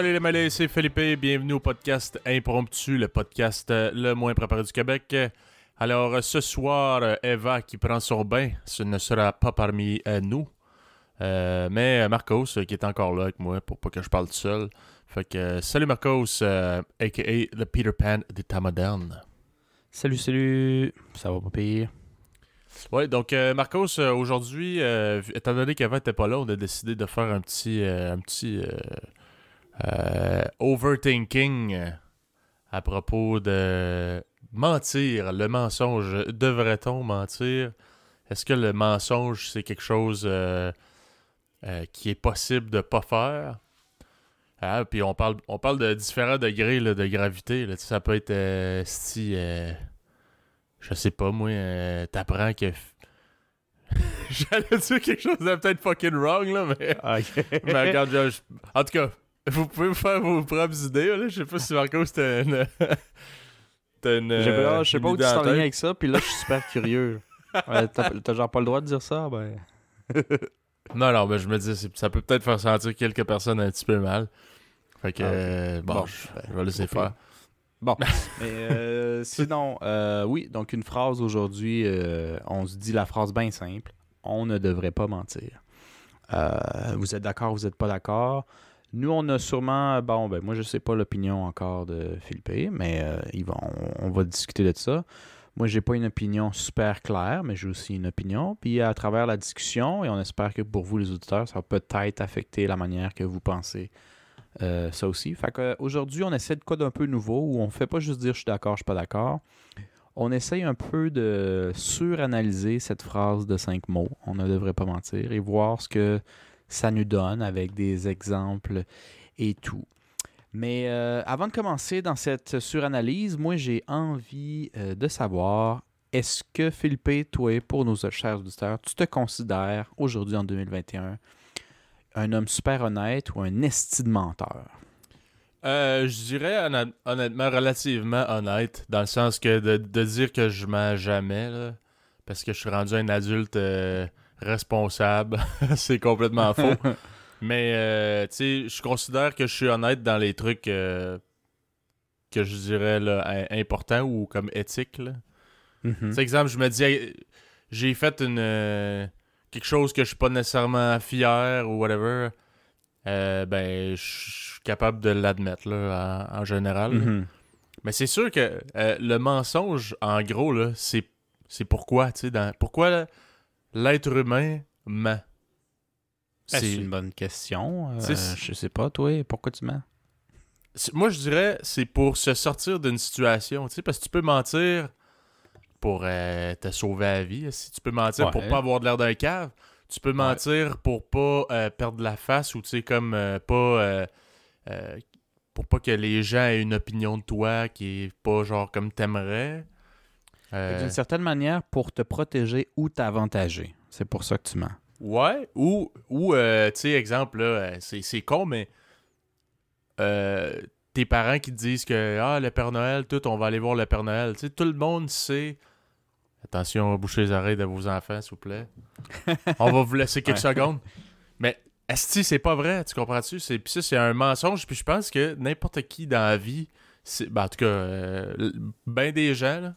salut les malais, c'est Philippe. Bienvenue au podcast Impromptu, le podcast euh, le moins préparé du Québec. Alors, euh, ce soir, euh, Eva qui prend son bain, ce ne sera pas parmi nous. mais Marcos qui est encore là avec moi pour pas que je parle tout seul. Fait que salut Marcos, aka le Peter Pan des temps modernes. Salut, salut. Ça va pas pire? Ouais, donc Marcos, aujourd'hui, étant donné qu'Eva n'était pas là, on a décidé de faire un petit, un petit euh, overthinking à propos de mentir, le mensonge. Devrait-on mentir? Est-ce que le mensonge, c'est quelque chose euh, euh, qui est possible de ne pas faire? Ah, puis on parle, on parle de différents degrés de gravité. Ça peut être si. je sais pas, moi, t'apprends que. J'allais dire quelque chose de peut-être fucking wrong, là, mais. mais regarde, en tout cas, vous pouvez vous faire vos propres idées, là. Je sais pas si Marco c'était une. une je sais pas où tu t'en viens avec ça, puis là, je suis super curieux. T'as genre pas le droit de dire ça, ben. non, non, mais je me dis, ça peut peut-être faire sentir quelques personnes un petit peu mal. Fait que, ah, euh, bon, je, vais laisser faire. Bon, mais euh, sinon, euh, oui, donc une phrase aujourd'hui, on se dit la phrase bien simple on ne devrait pas mentir. vous êtes d'accord, vous n'êtes pas d'accord? Nous, on a sûrement, bon, ben moi, je sais pas l'opinion encore de Philippe, mais euh, on, va discuter de ça. Moi, j'ai pas une opinion super claire, mais j'ai aussi une opinion. Puis à travers la discussion, et on espère que pour vous, les auditeurs, ça va peut-être affecter la manière que vous pensez euh, ça aussi. Fait qu'aujourd'hui, on essaie de quoi d'un peu nouveau, où on fait pas juste dire je suis d'accord, je suis pas d'accord. On essaye un peu de suranalyser cette phrase de cinq mots, on ne devrait pas mentir, et voir ce que ça nous donne avec des exemples et tout. Mais euh, avant de commencer dans cette suranalyse, moi j'ai envie euh, de savoir, est-ce que Philippe, toi, pour nos chers auditeurs, tu te considères aujourd'hui en 2021 un homme super honnête ou un esti menteur? Euh, je dirais honnêtement relativement honnête, dans le sens que de, dire que je mens jamais, parce que je suis rendu un adulte responsable. c'est complètement faux. Mais, euh, tu sais, je considère que je suis honnête dans les trucs euh, que je dirais là, importants ou comme éthiques. Là. Mm exemple, je me dis, j'ai fait une euh, quelque chose que je suis pas nécessairement fier ou whatever. ben, je suis capable de l'admettre, là, en, général. Mm-hmm. Mais c'est sûr que le mensonge, en gros, là, c'est, c'est pourquoi, tu sais, dans... pourquoi l'être humain ment? Ben, c'est une bonne question. Euh, je sais pas, toi, pourquoi tu mens? Moi, je dirais, c'est pour se sortir d'une situation, tu sais, parce que tu peux mentir pour euh, te sauver la vie. Si tu peux mentir pour pas avoir de l'air d'un cave, tu peux mentir pour pas euh, perdre la face ou tu sais comme pas pour pas que les gens aient une opinion de toi qui est pas genre comme t'aimerais. Euh, D'une certaine manière, pour te protéger ou t'avantager. C'est pour ça que tu mens. Ouais, ou, ou euh, tu sais, exemple, là, euh, c'est con, mais tes parents qui te disent que ah, le Père Noël, tout, on va aller voir le Père Noël. Tu sais, tout le monde sait. Attention, bouchez les oreilles de vos enfants, s'il vous plaît. on va vous laisser quelques secondes. Mais est-ce c'est pas vrai, tu comprends-tu? Puis ça, c'est un mensonge. Puis je pense que n'importe qui dans la vie, ben, en tout cas, ben des gens, là,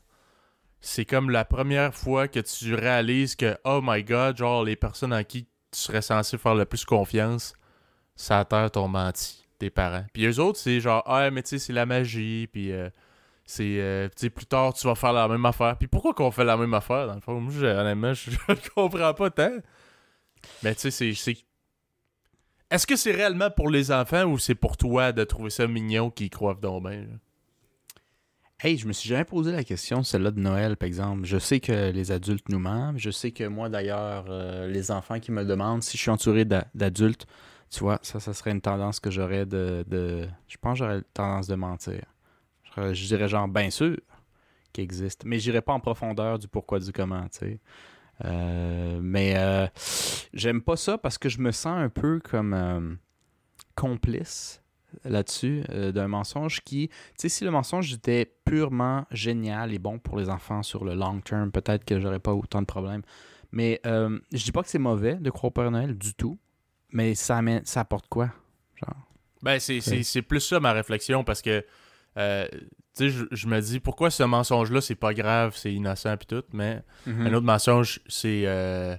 c'est comme la première fois que tu réalises que, oh my god, genre, les personnes en qui tu serais censé faire le plus confiance, ça terre t'ont menti, tes parents. Puis eux autres, c'est genre, ah, mais tu sais, c'est la magie, puis euh, c'est, euh, tu sais, plus tard, tu vas faire la même affaire. Puis pourquoi qu'on fait la même affaire, dans le fond? Moi, honnêtement, je, comprends pas tant. Mais tu sais, c'est. Est-ce que c'est réellement pour les enfants ou c'est pour toi de trouver ça mignon qu'ils croient donc bien? Hey, je me suis jamais posé la question, celle-là de Noël, par exemple. Je sais que les adultes nous mentent. Je sais que moi, d'ailleurs, euh, les enfants qui me demandent si je suis entouré d'adultes, tu vois, ça, ça serait une tendance que j'aurais de, Je pense que j'aurais tendance de mentir. Je, dirais genre, bien sûr qu'il existe. Mais j'irais pas en profondeur du pourquoi, du comment, tu sais. Euh, mais euh, j'aime pas ça parce que je me sens un peu comme complice là-dessus euh, d'un mensonge qui, tu sais, si le mensonge était purement génial et bon pour les enfants sur le long term, peut-être que j'aurais pas autant de problèmes. Mais euh, je dis pas que c'est mauvais de croire au Père Noël du tout, mais ça, amène, ça apporte quoi? Genre? Ben, c'est, c'est, c'est plus ça ma réflexion parce que, euh, tu sais, je, je me dis pourquoi ce mensonge-là, c'est pas grave, c'est innocent puis tout, mais Mhm. un autre mensonge, c'est, euh,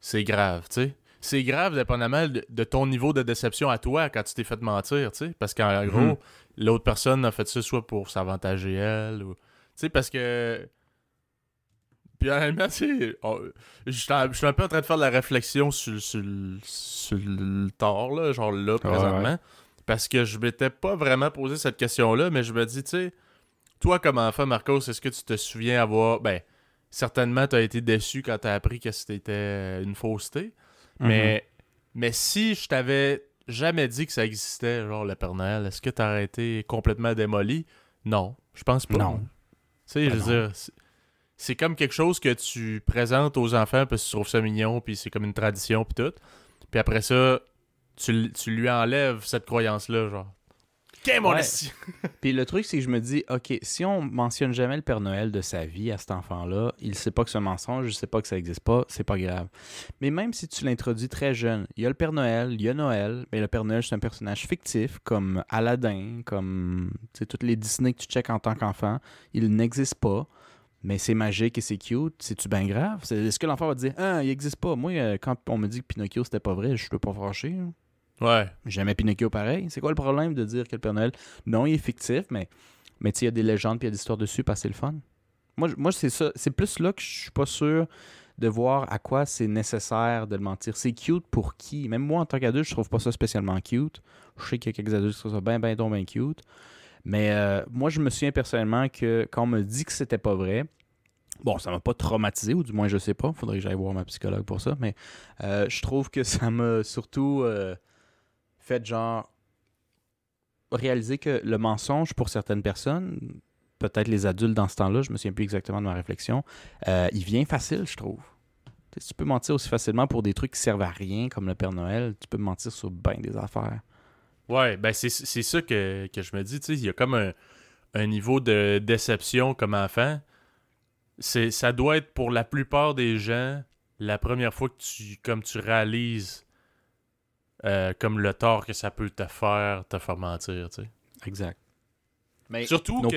c'est grave, tu sais. C'est grave dépendamment de, de ton niveau de déception à toi quand tu t'es fait mentir, tu sais. Parce qu'en Mhm. gros, l'autre personne a fait ça soit pour s'avantager elle ou. Tu sais, parce que. Puis honnêtement, tu sais, on- je suis un peu en train de faire de la réflexion sur, sur, le- sur le tort, là, genre là, présentement. Parce que je m'étais pas vraiment posé cette question-là, mais je me dis, tu sais, toi comme enfant, Marcos, est-ce que tu te souviens avoir. Ben, certainement, tu as été déçu quand tu as appris que c'était une fausseté. Mhm. Mais, mais si je t'avais jamais dit que ça existait, genre le Père Noël, est-ce que tu aurais été complètement démoli? Non, je pense pas. Non. Tu sais, Ben je veux non. dire, c'est- comme quelque chose que tu présentes aux enfants parce que tu trouves ça mignon, puis c'est comme une tradition, puis tout. Puis après ça, tu, tu lui enlèves cette croyance-là, genre. Qu'est mon? Puis le truc, c'est que je me dis, OK, si on mentionne jamais le Père Noël de sa vie à cet enfant-là, il sait pas que c'est un mensonge, il sait pas que ça existe pas, c'est pas grave. Mais même si tu l'introduis très jeune, il y a le Père Noël, il y a Noël, mais le Père Noël, c'est un personnage fictif, comme Aladdin, comme toutes les Disney que tu checkes en tant qu'enfant, il n'existe pas. Mais c'est magique et c'est cute, c'est-tu bien grave? Est-ce que l'enfant va dire Ah, il existe pas? Moi, euh, quand on me dit que Pinocchio c'était pas vrai, je peux pas fâcher. hein. Ouais. Jamais Pinocchio pareil. C'est quoi le problème de dire que le Père Noël, non, il est fictif, mais, mais il y a des légendes puis il y a des histoires dessus parce c'est le fun. Moi, moi c'est ça. C'est plus là que je suis pas sûr de voir à quoi c'est nécessaire de le mentir. C'est cute pour qui? Même moi, en tant qu'adulte, je trouve pas ça spécialement cute. Je sais qu'il y a quelques adultes qui trouvent ça bien, bien, donc bien cute. Mais euh, moi, je me souviens personnellement que quand on me dit que c'était pas vrai, bon, ça m'a pas traumatisé, ou du moins, je sais pas. Faudrait que j'aille voir ma psychologue pour ça. Mais euh, je trouve que ça m'a surtout euh, fait genre réaliser que le mensonge pour certaines personnes, peut-être les adultes dans ce temps-là, je me souviens plus exactement de ma réflexion, euh, il vient facile, je trouve. Tu peux mentir aussi facilement pour des trucs qui servent à rien, comme le Père Noël. Tu peux mentir sur bien des affaires. Ouais, ben c'est ça que, que je me dis, tu il y a comme un, un niveau de déception comme enfant. Ça doit être pour la plupart des gens la première fois que tu comme tu réalises euh, comme le tort que ça peut te faire te faire mentir, tu sais. Exact. Mais Surtout que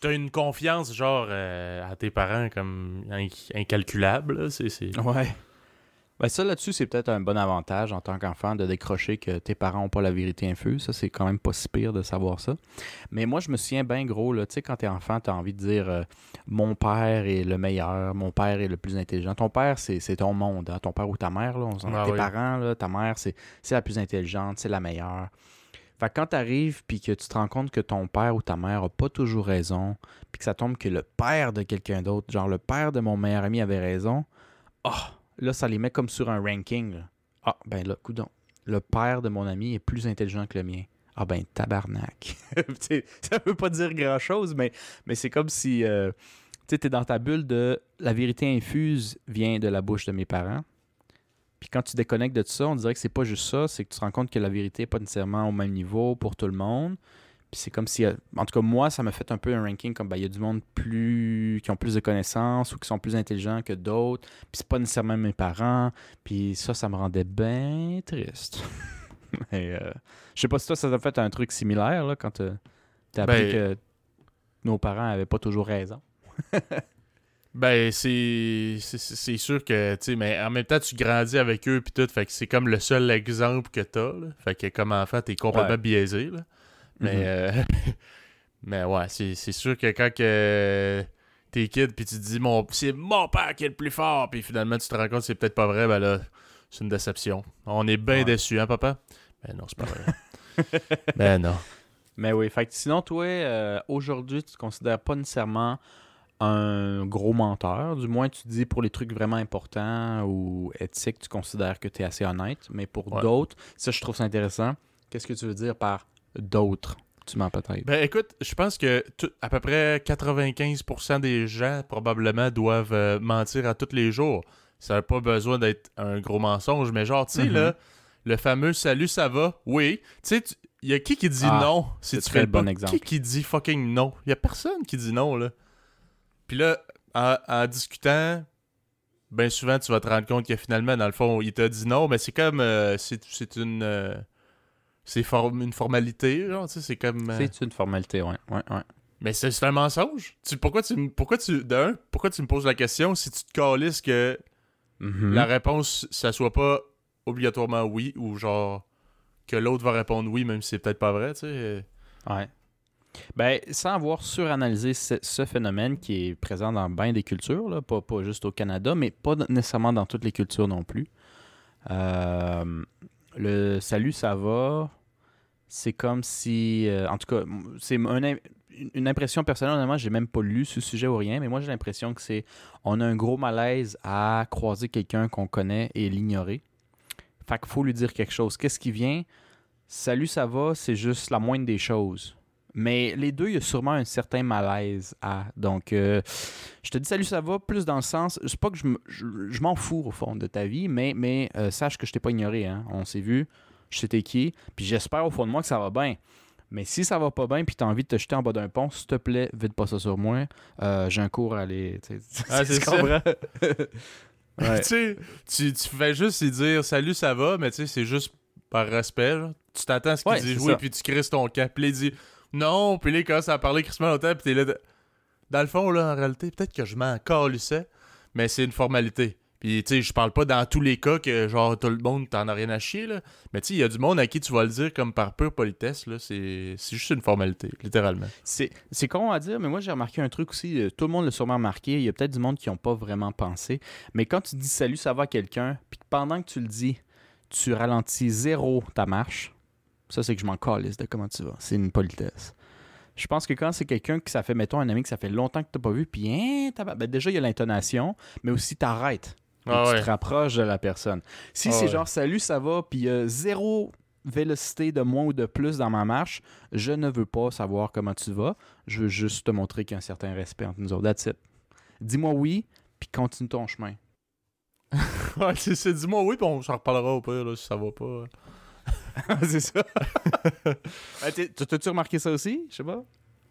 t'as une confiance genre euh, à tes parents comme inc- incalculable, là, c'est c'est Ouais. Ben ça là-dessus, c'est peut-être un bon avantage en tant qu'enfant de décrocher que tes parents n'ont pas la vérité infuse. Ça, c'est quand même pas si pire de savoir ça. Mais moi, je me souviens bien gros, là, tu sais, quand t'es enfant, t'as envie de dire euh, mon père est le meilleur, mon père est le plus intelligent. Ton père, c'est c'est ton monde, hein. ton père ou ta mère, là, on s'en- Ah tes oui. parents, là, ta mère, c'est c'est la plus intelligente, c'est la meilleure. Fait que quand t'arrives puis que tu te rends compte que ton père ou ta mère a pas toujours raison, puis que ça tombe que le père de quelqu'un d'autre, genre le père de mon meilleur ami avait raison, ah, là, ça les met comme sur un ranking. Ah, ben là, coudon. Le père de mon ami est plus intelligent que le mien. Ah ben, tabarnak. Ça veut pas dire grand-chose, mais, mais c'est comme si euh, tu t'es dans ta bulle de la vérité infuse vient de la bouche de mes parents. Puis quand tu déconnectes de tout ça, on dirait que c'est pas juste ça, c'est que tu te rends compte que la vérité n'est pas nécessairement au même niveau pour tout le monde. Puis c'est comme si, euh, en tout cas moi, ça m'a fait un peu un ranking comme ben, il y a du monde plus qui ont plus de connaissances ou qui sont plus intelligents que d'autres. Puis c'est pas nécessairement mes parents. Puis ça, ça me rendait bien triste. Mais euh, je sais pas si toi, ça t'a fait un truc similaire là, quand t'as t'as appris Ben- que nos parents avaient pas toujours raison. Ben, c'est c'est- c'est sûr que, tu sais, mais en même temps, tu grandis avec eux, puis tout, fait que c'est comme le seul exemple que t'as, là. Fait que comme enfant, t'es complètement Ouais. biaisé, là. Mais, Mhm. euh, mais ouais, c'est c'est sûr que quand que t'es kid, puis tu te dis, mon, c'est mon père qui est le plus fort, puis finalement, tu te rends compte que c'est peut-être pas vrai, ben là, c'est une déception. On est bien Ouais. déçus, hein, papa? Ben non, c'est pas vrai. ben non. Mais oui, fait que sinon, toi, euh, aujourd'hui, tu te considères pas nécessairement un gros menteur. Du moins, tu te dis pour les trucs vraiment importants ou éthiques, tu considères que tu es assez honnête. Mais pour Ouais. d'autres, ça, je trouve ça intéressant. Qu'est-ce que tu veux dire par d'autres Tu mens peut-être. Ben écoute, je pense que tout- à peu près 95% des gens probablement doivent euh, mentir à tous les jours. Ça n'a pas besoin d'être un gros mensonge, mais genre, tu sais, Mhm. là, le fameux salut, ça va? Oui. Tu sais, il y a qui qui dit Ah, non si tu fais le bon pas? exemple. Qui qui dit fucking non? Il y a personne qui dit non, là. Puis là, en, en discutant, ben souvent, tu vas te rendre compte que finalement, dans le fond, il t'a dit non, mais c'est comme, euh, c'est c'est une... euh, c'est une formalité, genre, tu sais, c'est comme... euh, C'est une formalité, ouais. ouais, ouais. Mais c'est un mensonge. Tu, pourquoi tu, pourquoi tu, d'un, pourquoi tu me poses la question si tu te calisses que Mhm. la réponse, ça soit pas obligatoirement oui ou genre que l'autre va répondre oui même si c'est peut-être pas vrai, tu sais. Ouais. Ben, sans avoir suranalysé ce, ce phénomène qui est présent dans bien des cultures, là, pas, pas juste au Canada, mais pas nécessairement dans toutes les cultures non plus. Euh, le salut, ça va, c'est comme si. euh, en tout cas, c'est une- impression personnelle, honnêtement, j'ai même pas lu ce sujet ou rien, mais moi j'ai l'impression que c'est. On a un gros malaise à croiser quelqu'un qu'on connaît et l'ignorer. Fait qu'il faut lui dire quelque chose. Qu'est-ce qui vient? Salut, ça va, c'est juste la moindre des choses. Mais les deux, il y a sûrement un certain malaise à. Donc, euh, je te dis salut, ça va, plus dans le sens. C'est pas que je, me- je, je m'en fous au fond de ta vie, mais, mais euh, sache que je t'ai pas ignoré. Hein. On s'est vu, je sais t'es qui, puis j'espère au fond de moi que ça va bien. Mais si ça va pas bien, puis t'as envie de te jeter en bas d'un pont, s'il te plaît, vide pas ça sur moi. Euh, j'ai un cours à aller. Ah, c'est ça. Ouais. tu tu, fais juste dire salut, ça va, mais tu sais, c'est juste par respect. Tu t'attends à ce qu'il Ouais, c'est oui, puis tu crises ton cap. Puis il dit non, puis là, il commence à parler crissement longtemps, puis t'es là. de- Dans le fond, là, en réalité, peut-être que je m'en calissais, mais c'est une formalité. Puis, tu sais, je parle pas dans tous les cas que, genre, tout le monde t'en a rien à chier, là. Mais, tu sais, il y a du monde à qui tu vas le dire comme par pure politesse, là. C'est juste une formalité, littéralement. C'est, con à dire, mais moi j'ai remarqué un truc aussi. euh, Tout le monde l'a sûrement remarqué. Il y a peut-être du monde qui n'ont pas vraiment pensé. Mais quand tu dis salut, ça va à quelqu'un, puis pendant que tu le dis, tu ralentis zéro ta marche, ça c'est que je m'en calisse de comment tu vas. C'est une politesse. Je pense que quand c'est quelqu'un que ça fait, mettons, un ami que ça fait longtemps que tu n'as pas vu, puis hein, ben, déjà il y a l'intonation, mais aussi t'arrêtes. Ah tu ouais. te rapproches de la personne. Si Ah c'est ouais. genre salut, ça va, puis il y a zéro vélocité de moins ou de plus dans ma marche, je ne veux pas savoir comment tu vas. Je veux juste te montrer qu'il y a un certain respect entre nous autres. That's it. Dis-moi oui, puis continue ton chemin. Ouais, c'est dis-moi oui, puis on s'en reparlera au pire, là, si ça va pas. c'est ça. Ah, t'es- T'as-tu remarqué ça aussi? Je sais pas.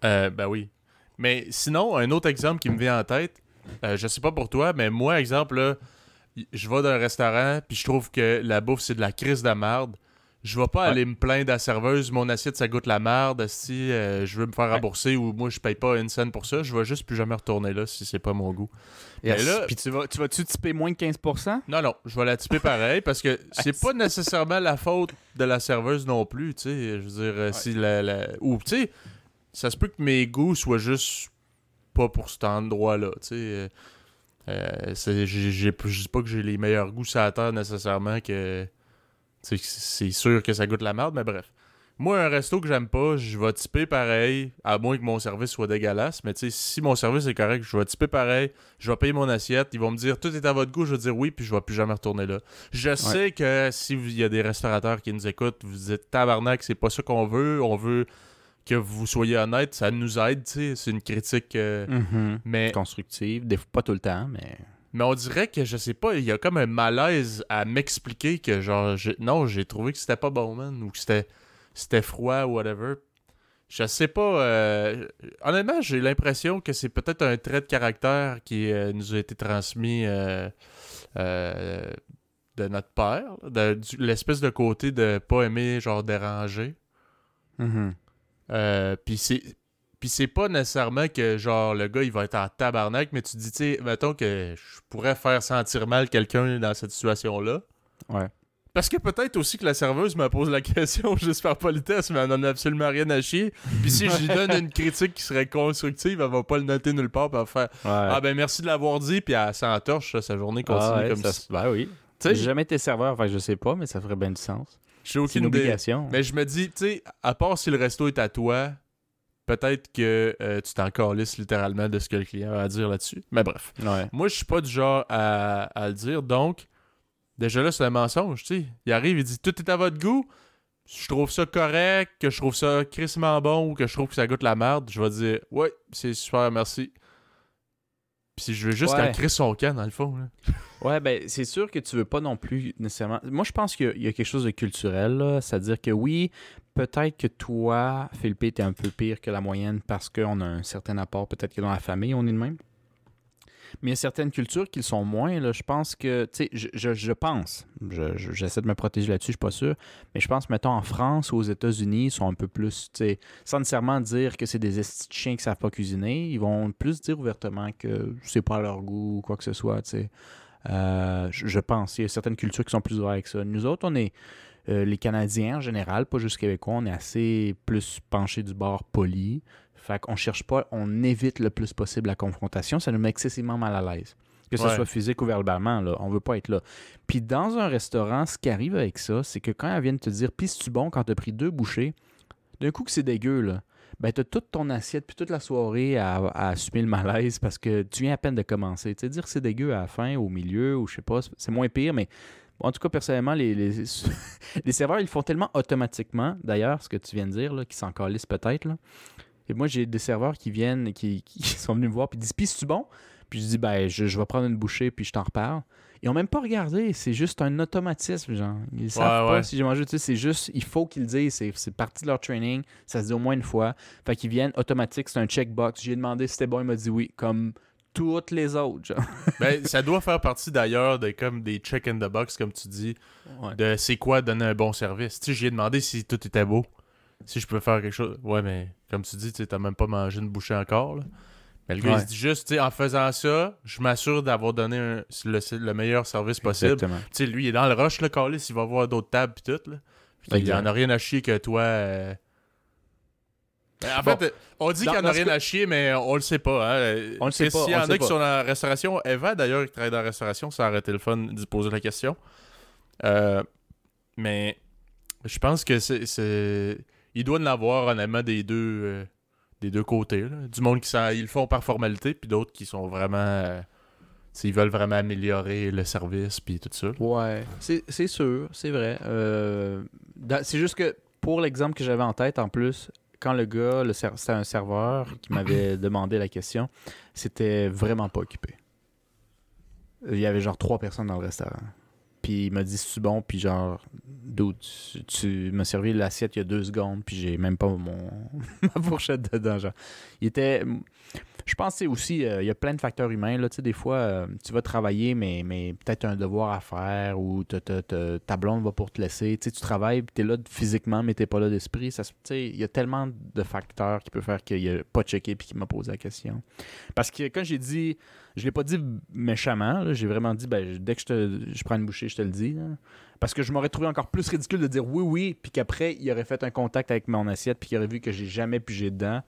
Euh, ben oui. Mais sinon, un autre exemple qui me vient en tête, euh, je sais pas pour toi, mais moi, exemple, là, je vais dans un restaurant, puis je trouve que la bouffe, c'est de la crise de marde. Je vais pas Ouais. aller me plaindre à la serveuse, mon assiette, ça goûte la marde, si euh, je veux me faire Ouais. rembourser ou moi, je paye pas une scène pour ça, je vais juste plus jamais retourner là si c'est pas mon goût. Mais là- Puis tu vas, tu vas-tu typer moins de 15%? Non, non, je vais la typer pareil parce que c'est pas nécessairement la faute de la serveuse non plus, tu sais. Je veux dire, euh, si la, la- Ou, tu sais, ça se peut que mes goûts soient juste pas pour cet endroit-là, tu sais. Euh, c'est- j'ai- j'ai- je dis pas que j'ai les meilleurs goûts sur la terre nécessairement que. C'est sûr que ça goûte la merde, mais bref. Moi, un resto que j'aime pas, je vais typer pareil, à moins que mon service soit dégueulasse. Mais tu sais, si mon service est correct, je vais typer pareil, je vais payer mon assiette, ils vont me dire tout est à votre goût, je vais dire oui, puis je vais plus jamais retourner là. Je sais que si il y a des restaurateurs qui nous écoutent, vous dites tabarnak, c'est pas ça qu'on veut, on veut que vous soyez honnête, ça nous aide, tu sais, c'est une critique. euh, mais, Constructive. Des fois, pas tout le temps, mais. mais on dirait que je sais pas, il y a comme un malaise à m'expliquer que genre, non, j'ai trouvé que c'était pas bon, man, ou que c'était c'était froid ou whatever. Je sais pas. euh, honnêtement, j'ai l'impression que c'est peut-être un trait de caractère qui euh, nous a été transmis de notre père, l'espèce de côté de pas aimer genre déranger. Mhm. Euh, puis c'est puis c'est pas nécessairement que genre le gars il va être en tabarnak, mais tu te dis tu sais mettons que je pourrais faire sentir mal quelqu'un dans cette situation là. Ouais. Parce que peut-être aussi que la serveuse me pose la question juste par politesse, mais elle en a absolument rien à chier. Puis si je lui donne une critique qui serait constructive, elle va pas le noter nulle part, puis elle va faire Ah ben merci de l'avoir dit, puis elle s'entorche, sa journée continue Ah ouais, comme ça se- Ben oui. Tu sais, J'ai jamais été serveur, enfin je sais pas, mais ça ferait bien du sens. J'ai C'est une idée. obligation. Mais je me dis, tu sais, à part si le resto est à toi, peut-être que euh, tu t'en calisses littéralement de ce que le client a à dire là-dessus. Mais bref. Ouais. Moi, je suis pas du genre à, à le dire, donc, déjà là, c'est un mensonge, tu sais. Il arrive, il dit tout est à votre goût. Si je trouve ça correct, que je trouve ça crissement bon ou que je trouve que ça goûte la merde, je vais dire ouais, c'est super, merci. Puis si je veux juste Ouais. qu'elle crisse son camp, dans le fond. Là. Ouais, ben c'est sûr que tu veux pas non plus nécessairement. Moi, je pense qu'il y a- il y a quelque chose de culturel, là. c'est-à-dire que oui, peut-être que toi, Philippe, t'es un peu pire que la moyenne parce qu'on a un certain apport, peut-être que dans la famille, on est de même. Mais il y a certaines cultures qui le sont moins. Là. Je pense que, tu sais, je, pense, je- je- j'essaie de me protéger là-dessus, je suis pas sûr, mais je pense, mettons, en France ou aux États-Unis, ils sont un peu plus, tu sais, sans nécessairement dire que c'est des chiens qui savent pas cuisiner, ils vont plus dire ouvertement que c'est pas à leur goût ou quoi que ce soit, tu sais. Euh, je, je pense. Il y a certaines cultures qui sont plus ouvertes avec ça. Nous autres, on est, euh, les Canadiens en général, pas juste Québécois, on est assez plus penchés du bord poli. Fait qu'on cherche pas, on évite le plus possible la confrontation. Ça nous met excessivement mal à l'aise. Que ce Ouais. soit physique ou verbalement, là, on veut pas être là. Puis dans un restaurant, ce qui arrive avec ça, c'est que quand elles viennent te dire Pis tu bon quand t'as pris deux bouchées, d'un coup que c'est dégueu, là, ben t'as toute ton assiette puis toute la soirée à, à assumer le malaise parce que tu viens à peine de commencer. Tu sais, dire que c'est dégueu à la fin, au milieu, ou je sais pas, c'est- moins pire, mais en tout cas, personnellement, les, les, les serveurs, ils le font tellement automatiquement, d'ailleurs, ce que tu viens de dire, là, qu'ils s'en calissent peut-être. Et moi, j'ai des serveurs qui viennent, qui, qui sont venus me voir, puis ils disent Pis c'est-tu bon? Puis je dis Ben, je, je vais prendre une bouchée, puis je t'en reparle. Ils ont même pas regardé, c'est juste un automatisme, genre. Ils savent Ouais, pas si j'ai mangé, tu sais, c'est juste, il faut qu'ils le disent, c'est, c'est partie de leur training, ça se dit au moins une fois. Fait qu'ils viennent automatique, c'est un checkbox. J'ai demandé si c'était bon, il m'a dit oui, comme toutes les autres, genre. Ben, ça doit faire partie d'ailleurs de comme des check in the box, comme tu dis, Ouais. de c'est quoi donner un bon service. Tu sais, j'ai demandé si tout était beau. Si je peux faire quelque chose. Ouais, mais comme tu dis, tu t'as même pas mangé une bouchée encore. Là. Mais le gars, il se dit juste, en faisant ça, je m'assure d'avoir donné un- le, le meilleur service possible. Tu sais, lui, il est dans le rush, le calice, il va voir d'autres tables pis tout, là. Puis il en a rien à chier que toi. euh. En Bon. fait, on dit qu'il en a rien à chier, mais on le sait pas. Hein. On le sait pas, S'il y on en a qui sont dans la restauration, Eva d'ailleurs, qui travaille dans la restauration, ça aurait été le fun d'y poser la question. Euh, mais je pense que c'est. Il doit en avoir honnêtement des deux, euh, des deux côtés. là. Du monde qui s'en- ils le font par formalité, puis d'autres qui sont vraiment. euh, tu sais, ils veulent vraiment améliorer le service, puis tout ça. Ouais, c'est sûr, c'est vrai. Euh, c'est juste que pour l'exemple que j'avais en tête, en plus, quand le gars, le c'était un serveur qui m'avait demandé la question, c'était vraiment pas occupé. Il y avait genre trois personnes dans le restaurant. Puis il m'a dit c'est bon, puis genre, dude, tu, m'as servi l'assiette il y a deux secondes, puis j'ai même pas mon ma fourchette dedans. Genre. Il était. Je pense c'est aussi, euh, il y a plein de facteurs humains. Là. Des fois, euh, tu vas travailler, mais, mais peut-être un devoir à faire ou ta blonde va pour te laisser. Tu travailles, tu es là physiquement, mais tu pas là d'esprit. Il y a tellement de facteurs qui peuvent faire qu'il n'a pas checké puis qu'il m'a posé la question. Parce que quand j'ai dit, je l'ai pas dit méchamment, j'ai vraiment dit, ben, dès que je, te, prends une bouchée, je te le dis. Parce que je m'aurais trouvé encore plus ridicule de dire oui, oui, puis qu'après, il aurait fait un contact avec mon assiette, puis qu'il aurait vu que j'ai jamais pigé dedans,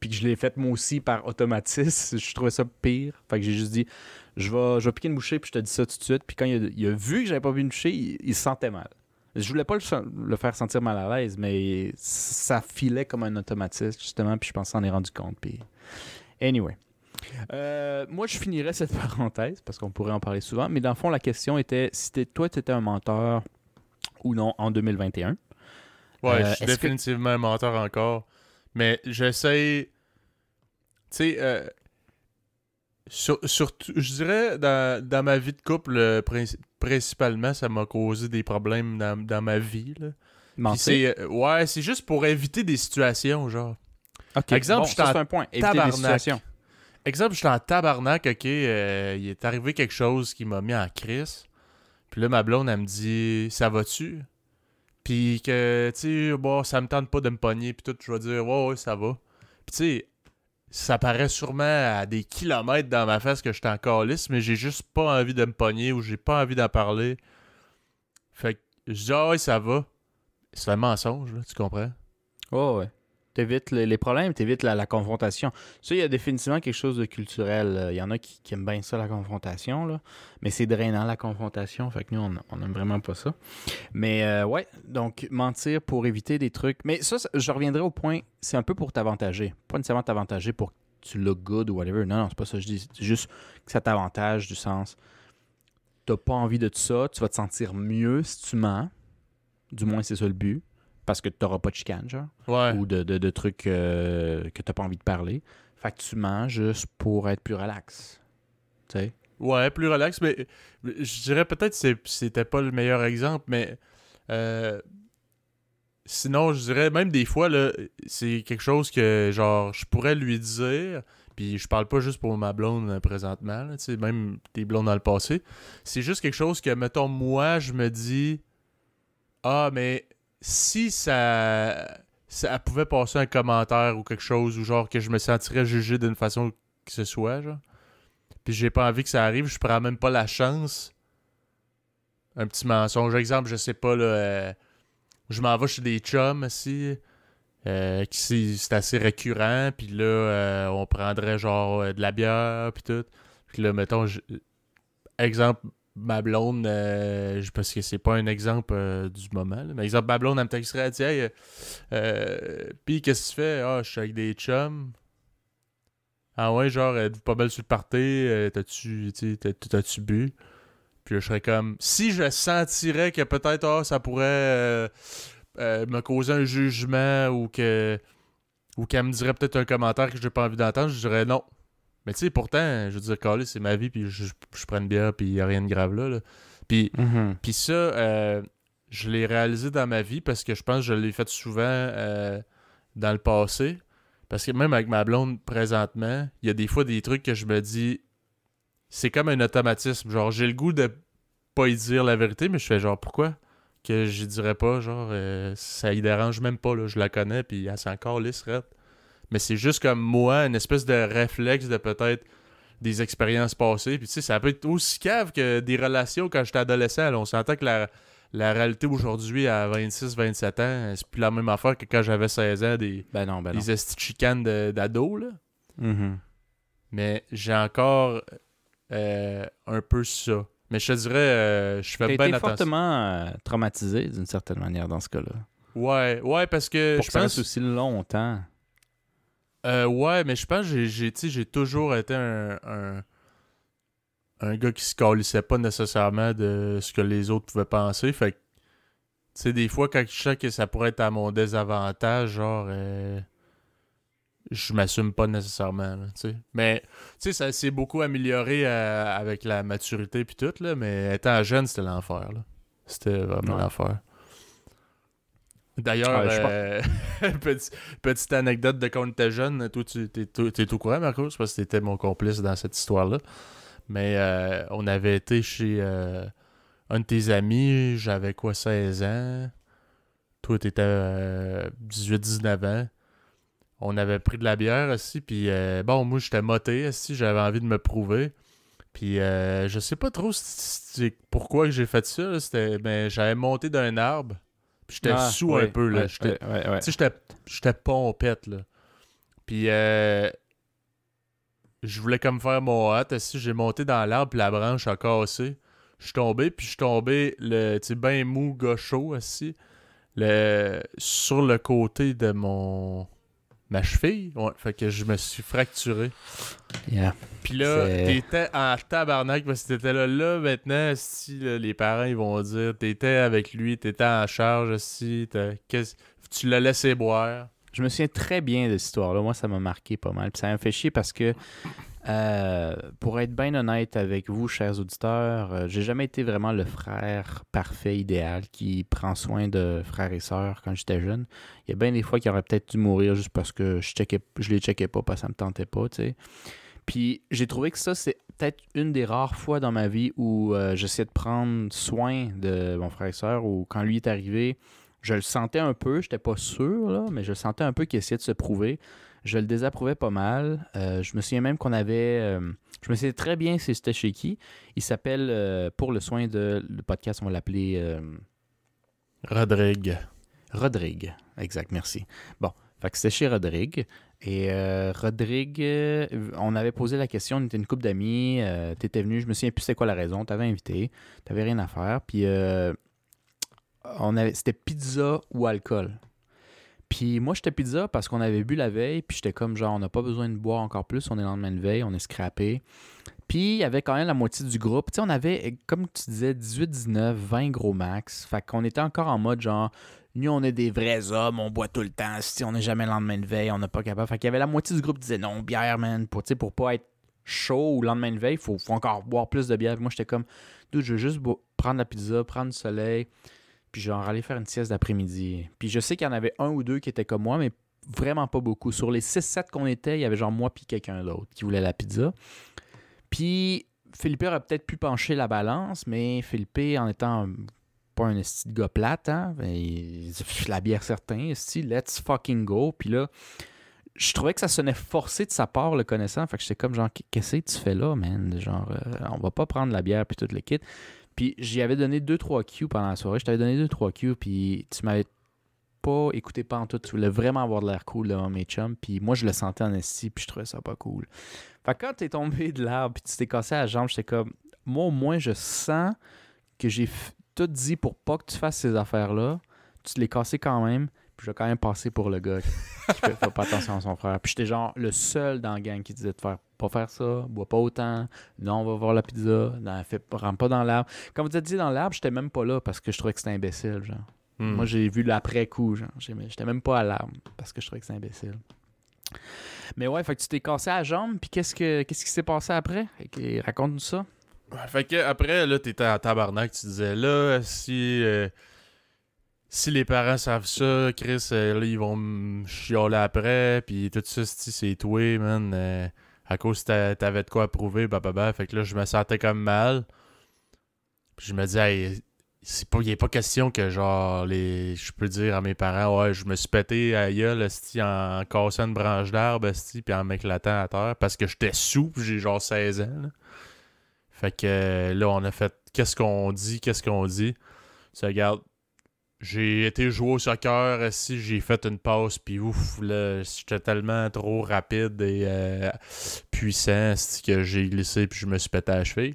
puis que je l'ai fait moi aussi par automatisme. Je trouvais ça pire. Fait que j'ai juste dit, je vais, je piquer une bouchée, puis je te dis ça tout de suite. Puis quand il a, vu que j'avais pas vu une bouchée, il, se sentait mal. Je voulais pas le, faire sentir mal à l'aise, mais ça filait comme un automatisme, justement, puis je pense qu'on s'en est rendu compte. Puis... Anyway. Euh, moi, je finirais cette parenthèse parce qu'on pourrait en parler souvent, mais dans le fond, la question était si toi, tu étais un menteur ou non en 2021. Ouais, Euh, je suis que- définitivement un menteur encore. Mais j'essaie. Tu sais, euh, sur, surtout, je dirais, dans, dans ma vie de couple, princi- principalement, ça m'a causé des problèmes dans, dans ma vie. Là. Ouais, c'est juste pour éviter des situations, genre. Exemple, bon, je suis en un point. Éviter des situations. Exemple, j'étais en tabarnak, ok, euh, il est arrivé quelque chose qui m'a mis en crise. Puis là, ma blonde, elle me dit Ça va-tu Puis que, tu sais, bon, ça me tente pas de me pogner, puis tout, je vais dire Ouais, ouais, ça va. Puis tu sais, ça paraît sûrement à des kilomètres dans ma face que j'étais en calice, mais j'ai juste pas envie de me pogner ou j'ai pas envie d'en parler. Fait que je dis Ah ouais, ça va. C'est un mensonge, là, tu comprends? Oh, ouais. T'évites les, les problèmes, t'évites la, la confrontation. Ça, il y a définitivement quelque chose de culturel. Euh, Il y en a qui, aiment bien ça, la confrontation, là. Mais c'est drainant, la confrontation. Fait que nous, on, on aime vraiment pas ça. Mais euh, ouais, donc mentir pour éviter des trucs. Mais ça, je reviendrai au point, c'est un peu pour t'avantager. Pas nécessairement t'avantager pour que tu look good ou whatever. Non, non, c'est pas ça je dis. Juste que ça t'avantage du sens. T'as pas envie de ça, tu vas te sentir mieux si tu mens. Du moins, c'est ça le but. Parce que t'auras pas de chicane, genre Ouais. ou de, de, de trucs euh, que t'as pas envie de parler. Fait que tu manges juste pour être plus relax. Tu sais? Ouais, plus relax, mais je dirais peut-être que c'était pas le meilleur exemple, mais euh, sinon, je dirais même des fois, là, c'est quelque chose que genre je pourrais lui dire, Puis je parle pas juste pour ma blonde euh, présentement, tu sais, même des blondes dans le passé. C'est juste quelque chose que, mettons, moi, je me dis Ah, mais si ça, ça pouvait passer un commentaire ou quelque chose, ou genre que je me sentirais jugé d'une façon que ce soit, genre. Puis j'ai pas envie que ça arrive, je prends même pas la chance. Un petit mensonge. Exemple, je sais pas, là. euh, je m'en vais chez des chums, aussi. Euh, c'est assez récurrent, puis là, euh, on prendrait genre euh, de la bière, puis tout. Puis là, mettons, exemple, ma blonde, euh, je- parce que c'est pas un exemple euh, du moment, mais exemple, ma blonde, elle me texterait, hey, euh, puis qu'est-ce que tu fais? Ah, je suis avec des chums. Ah ouais, genre, êtes-vous pas belle sur le party? T'as-tu, t'as- bu? Puis là, je serais comme, si je sentirais que peut-être, ah, ça pourrait me causer un jugement ou que ou qu'elle me dirait peut-être un commentaire que j'ai pas envie d'entendre, je dirais non. Mais tu sais, pourtant, je veux dire, Carly, c'est ma vie, puis je, je prends une bière, puis il n'y a rien de grave là. là. Puis, Mhm. puis ça, euh, je l'ai réalisé dans ma vie parce que je pense que je l'ai fait souvent euh, dans le passé. Parce que même avec ma blonde présentement, il y a des fois des trucs que je me dis, c'est comme un automatisme. Genre, j'ai le goût de pas y dire la vérité, mais je fais genre, pourquoi que je dirais pas? Genre, euh, ça y dérange même pas, là. Je la connais, puis elle s'est encore lisse, raide. Mais c'est juste comme moi, une espèce de réflexe de peut-être des expériences passées. Puis tu sais, ça peut être aussi cave que des relations quand j'étais adolescent. là. On s'entend que la, la réalité aujourd'hui, à 26-27 ans, c'est plus la même affaire que quand j'avais 16 ans, des, Ben non, ben des chicanes d'ado. Mhm. Mais j'ai encore euh, un peu ça. Mais je te dirais, euh, je fais été bien attention. fortement euh, traumatisé d'une certaine manière dans ce cas-là. Ouais, ouais, parce que Pour je que ça pense... reste aussi longtemps. Euh, ouais, mais je pense que j'ai- toujours été un, un, un gars qui se calissait pas nécessairement de ce que les autres pouvaient penser. Fait que, tu sais, des fois, quand je sais que ça pourrait être à mon désavantage, genre, euh, je m'assume pas nécessairement, là, tu sais. Mais, tu sais, ça s'est beaucoup amélioré euh, avec la maturité puis tout, là, mais étant jeune, c'était l'enfer, là. C'était vraiment Ouais. l'enfer. D'ailleurs, Ouais, euh, petit- petite anecdote de quand on était jeune, toi, tu t'es au courant, Marcos, parce que t'étais mon complice dans cette histoire-là. Mais euh, on avait été chez euh, un de tes amis, j'avais quoi, 16 ans? Toi, t'étais euh, 18-19 ans. On avait pris de la bière aussi, puis bon, moi, j'étais moté aussi, j'avais envie de me prouver. Puis euh, je sais pas trop pourquoi j'ai fait ça, mais j'avais monté d'un arbre, puis j'étais Ah, sous ouais, un peu, là. J'étais- tu sais, j'étais- j'étais pompette, là. Puis, euh, je voulais comme faire mon hâte. Si j'ai monté dans l'arbre, puis la branche a cassé. Je suis tombé, puis je suis tombé, le, tu sais, ben mou, gaucho, aussi, le, sur le côté de mon... ma cheville. Ouais, fait que je me suis fracturé. Yeah. Puis là, t'étais en tabarnak parce que t'étais là. Là, maintenant, si là, les parents ils vont dire t'étais avec lui, t'étais en charge si tu l'as laissé boire. Je me souviens très bien de cette histoire-là. Moi, ça m'a marqué pas mal. Puis ça m'a fait chier parce que, euh, pour être bien honnête avec vous, chers auditeurs, euh, j'ai jamais été vraiment le frère parfait, idéal, qui prend soin de frères et sœurs quand j'étais jeune. Il y a bien des fois qui auraient peut-être dû mourir juste parce que je, checkais, je les checkais pas parce que ça me tentait pas. Puis j'ai trouvé que ça, c'est peut-être une des rares fois dans ma vie où euh, j'essayais de prendre soin de mon frère et sœur, ou quand lui est arrivé, je le sentais un peu, j'étais pas sûr, là, mais je le sentais un peu qu'il essayait de se prouver. Je le désapprouvais pas mal. Euh, je me souviens même qu'on avait. euh, je me souviens très bien si c'était chez qui. Il s'appelle, euh, pour le soin de le podcast, on va l'appeler Rodrigue. Rodrigue. Exact, merci. Bon, fait que c'était chez Rodrigue. Et Rodrigue, on avait posé la question, on était une couple d'amis, euh, t'étais venu, je me souviens plus c'était quoi la raison, t'avais invité, t'avais rien à faire, puis euh, on avait, c'était pizza ou alcool. Puis moi, j'étais pizza parce qu'on avait bu la veille, puis j'étais comme genre, on n'a pas besoin de boire encore plus, on est le lendemain de veille, on est scrappé. Puis il y avait quand même la moitié du groupe. Tu sais, on avait, comme tu disais, 18, 19, 20 gros max. Fait qu'on était encore en mode genre, nous, on est des vrais hommes, on boit tout le temps. Si on n'est jamais le lendemain de veille, on n'est pas capable. Fait qu'il y avait la moitié du groupe qui disait non, bière, man. Pour, pour pas être chaud ou le lendemain de veille, il faut, faut encore boire plus de bière. Puis moi, j'étais comme, dude, je veux juste prendre la pizza, prendre du soleil, puis genre aller faire une sieste d'après-midi. Puis je sais qu'il y en avait un ou deux qui étaient comme moi, mais vraiment pas beaucoup. Sur les 6-7 qu'on était, il y avait genre moi puis quelqu'un d'autre qui voulait la pizza. Puis Philippe aurait peut-être pu pencher la balance, mais Philippe, en étant pas un esti de gars plate, hein, ben, il dit, la bière certain, esti, let's fucking go. Puis là, je trouvais que ça sonnait forcé de sa part, le connaissant. Fait que j'étais comme genre, qu'est-ce que tu fais là, man? Genre, euh, on va pas prendre la bière puis tout le kit. Puis j'y avais donné 2-3 Q pendant la soirée. Je t'avais donné 2-3 Q, puis tu m'avais pas écouté pas en tout. Tu voulais vraiment avoir de l'air cool devant mes chums. Puis moi, je le sentais en esti, puis je trouvais ça pas cool. Fait que quand t'es tombé de l'arbre, puis tu t'es cassé la jambe, j'étais comme, moi au moins, je sens que j'ai tout dit pour pas que tu fasses ces affaires-là. Tu te l'es cassé quand même. Puis je vais quand même passer pour le gars qui fait pas attention à son frère. Puis j'étais genre le seul dans la gang qui disait de faire pas faire ça, bois pas autant, non, on va voir la pizza, non, fait, rentre pas dans l'arbre. Quand vous êtes dit dans l'arbre, j'étais même pas là parce que je trouvais que c'était imbécile, genre. Hmm. Moi, j'ai vu l'après-coup, genre. J'étais même pas à l'arbre parce que je trouvais que c'était imbécile. Mais ouais, fait que tu t'es cassé la jambe, puis qu'est-ce, que, qu'est-ce qui s'est passé après? Et raconte-nous ça. Fait que après, là, t'étais en tabarnak, tu disais là, si. euh, si les parents savent ça, Chris, euh, là, ils vont me chialer après, puis tout ça, c'ti, c'est toi, man. euh, à cause que t'a- t'avais de quoi à prouver, bah, Fait que là, je me sentais comme mal. Puis je me disais, hey, c'est pas, il est pas question que, genre, les, je peux dire à mes parents, ouais, je me suis pété à gueule, en cassant une branche d'arbre, puis en m'éclatant à terre, parce que j'étais sous, puis j'ai genre 16 ans. Fait que là, on a fait qu'est-ce qu'on dit, qu'est-ce qu'on dit? Ça regarde. J'ai été jouer au soccer, si j'ai fait une passe, puis ouf, j'étais tellement trop rapide et euh, puissant que j'ai glissé, puis je me suis pété à la cheville.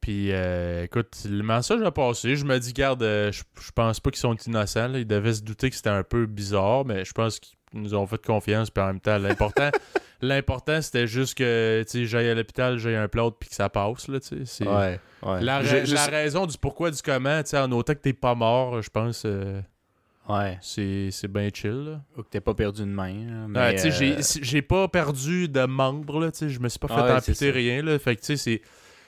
Puis euh, écoute, le message a passé. Je me dis, garde, euh, je je pense pas qu'ils sont innocents. Ils devaient se douter que c'était un peu bizarre, mais je pense qu'ils nous ont fait confiance. Puis en même temps, l'important, l'important c'était juste que j'aille à l'hôpital, j'aille un plâtre, puis que ça passe. Là. C'est- ouais. La, ra- Je- je- la raison du pourquoi, du comment, tu sais, en autant que t'es pas mort, je pense, euh, Ouais. c'est, c'est bien chill. Là. Ou que t'aies pas perdu une main. sais, euh, j'ai, j'ai pas perdu de membre, là, tu sais, je me suis pas fait Ah amputer rien, là, fait que, tu sais, c'est,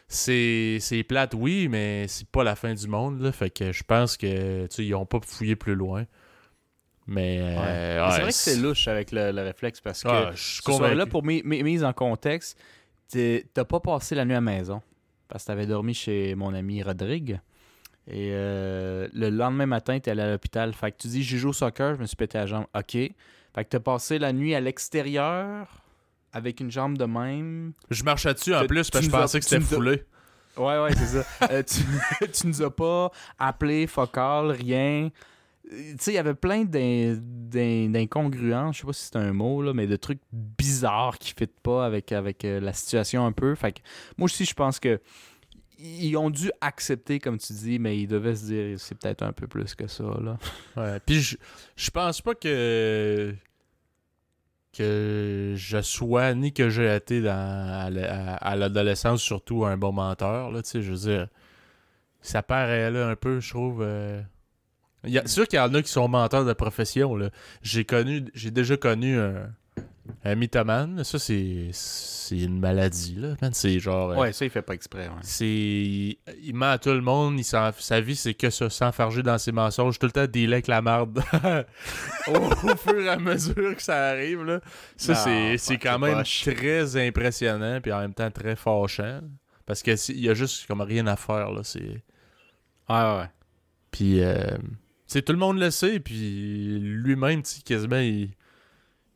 c'est, c'est plate, oui, mais c'est pas la fin du monde, là, fait que je pense que, tu sais, ils ont pas fouillé plus loin. Mais, euh, Ouais. Ouais, c'est vrai que c'est louche avec le, le réflexe parce que Ah, je ce soir-là, convaincu. pour mi- mi- mise en contexte, t'as pas passé la nuit à la maison parce que t'avais dormi chez mon ami Rodrigue. Et euh, le lendemain matin, t'es allé à l'hôpital. Fait que tu dis, j'ai joué au soccer, je me suis pété la jambe. OK. Fait que t'as passé la nuit à l'extérieur avec une jambe de même. Je marchais dessus en plus parce que je pensais que c'était foulé. Ouais, ouais, c'est ça. Euh, tu, tu nous as pas appelé, focal, rien. Tu sais, il y avait plein d'in- d'in- d'incongruences, je sais pas si c'est un mot, là, mais de trucs bizarres qui ne pas avec, avec euh, la situation un peu. Fait que moi aussi, je pense que ils ont dû accepter, comme tu dis, mais ils devaient se dire c'est peut-être un peu plus que ça. Là. Ouais. Puis je, je pense pas que que je sois ni que j'ai été à, l'adolescence surtout un bon menteur là, tu je veux dire ça paraît là un peu, je trouve euh, il y a, c'est sûr qu'il y en a qui sont menteurs de profession là. J'ai connu j'ai déjà connu un un mythomane, ça c'est c'est une maladie là, man. c'est genre euh, Ouais, ça, il fait pas exprès. Ouais. c'est. Il, il ment à tout le monde. Il sa vie, c'est que ça, s'enfarger dans ses mensonges. Tout le temps, dealer avec la marde. au, au fur et à mesure que ça arrive, là. Ça, Non, c'est, c'est quand même poche. très impressionnant. Puis en même temps, très fâchant. Parce que il y a juste comme rien à faire, là. C'est. Ouais, ouais. Puis. Euh, sais, tout le monde le sait. Puis lui-même, tu sais, quasiment, il.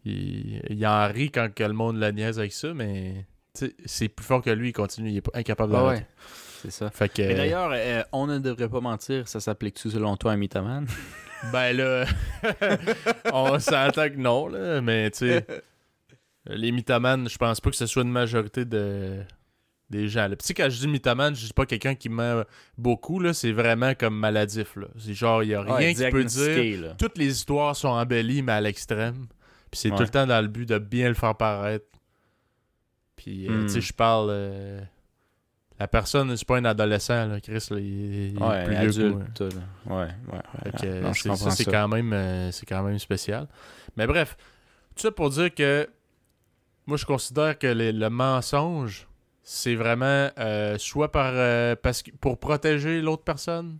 Il, il en rit quand que le monde le niaise avec ça, mais. C'est plus fort que lui, il continue, il est incapable Ouais, d'arrêter. ouais. C'est ça. Fait que, Mais d'ailleurs, euh, on ne devrait pas mentir, ça s'applique-tu selon toi à mythomane? Ben là, on s'entend que non, là, mais tu sais, les mythomanes, je pense pas que ce soit une majorité de des gens. Là. Puis tu sais, quand je dis mythomane, je dis pas quelqu'un qui ment beaucoup, là, c'est vraiment comme maladif. Là. C'est genre, il y a rien Ouais, qui peut dire. là. Toutes les histoires sont embellies, mais à l'extrême. Puis c'est Ouais. tout le temps dans le but de bien le faire paraître. Puis, euh, Hmm. tu sais, je parle... euh, La personne, c'est pas un adolescent, là, Chris, là, il, il est plus adulte. Ouais, ouais, ouais. Non, c'est- ça, c'est quand même euh, c'est quand même spécial. Mais bref, tout ça pour dire que moi je considère que les- le mensonge, c'est vraiment euh, soit par euh, parce que pour protéger l'autre personne,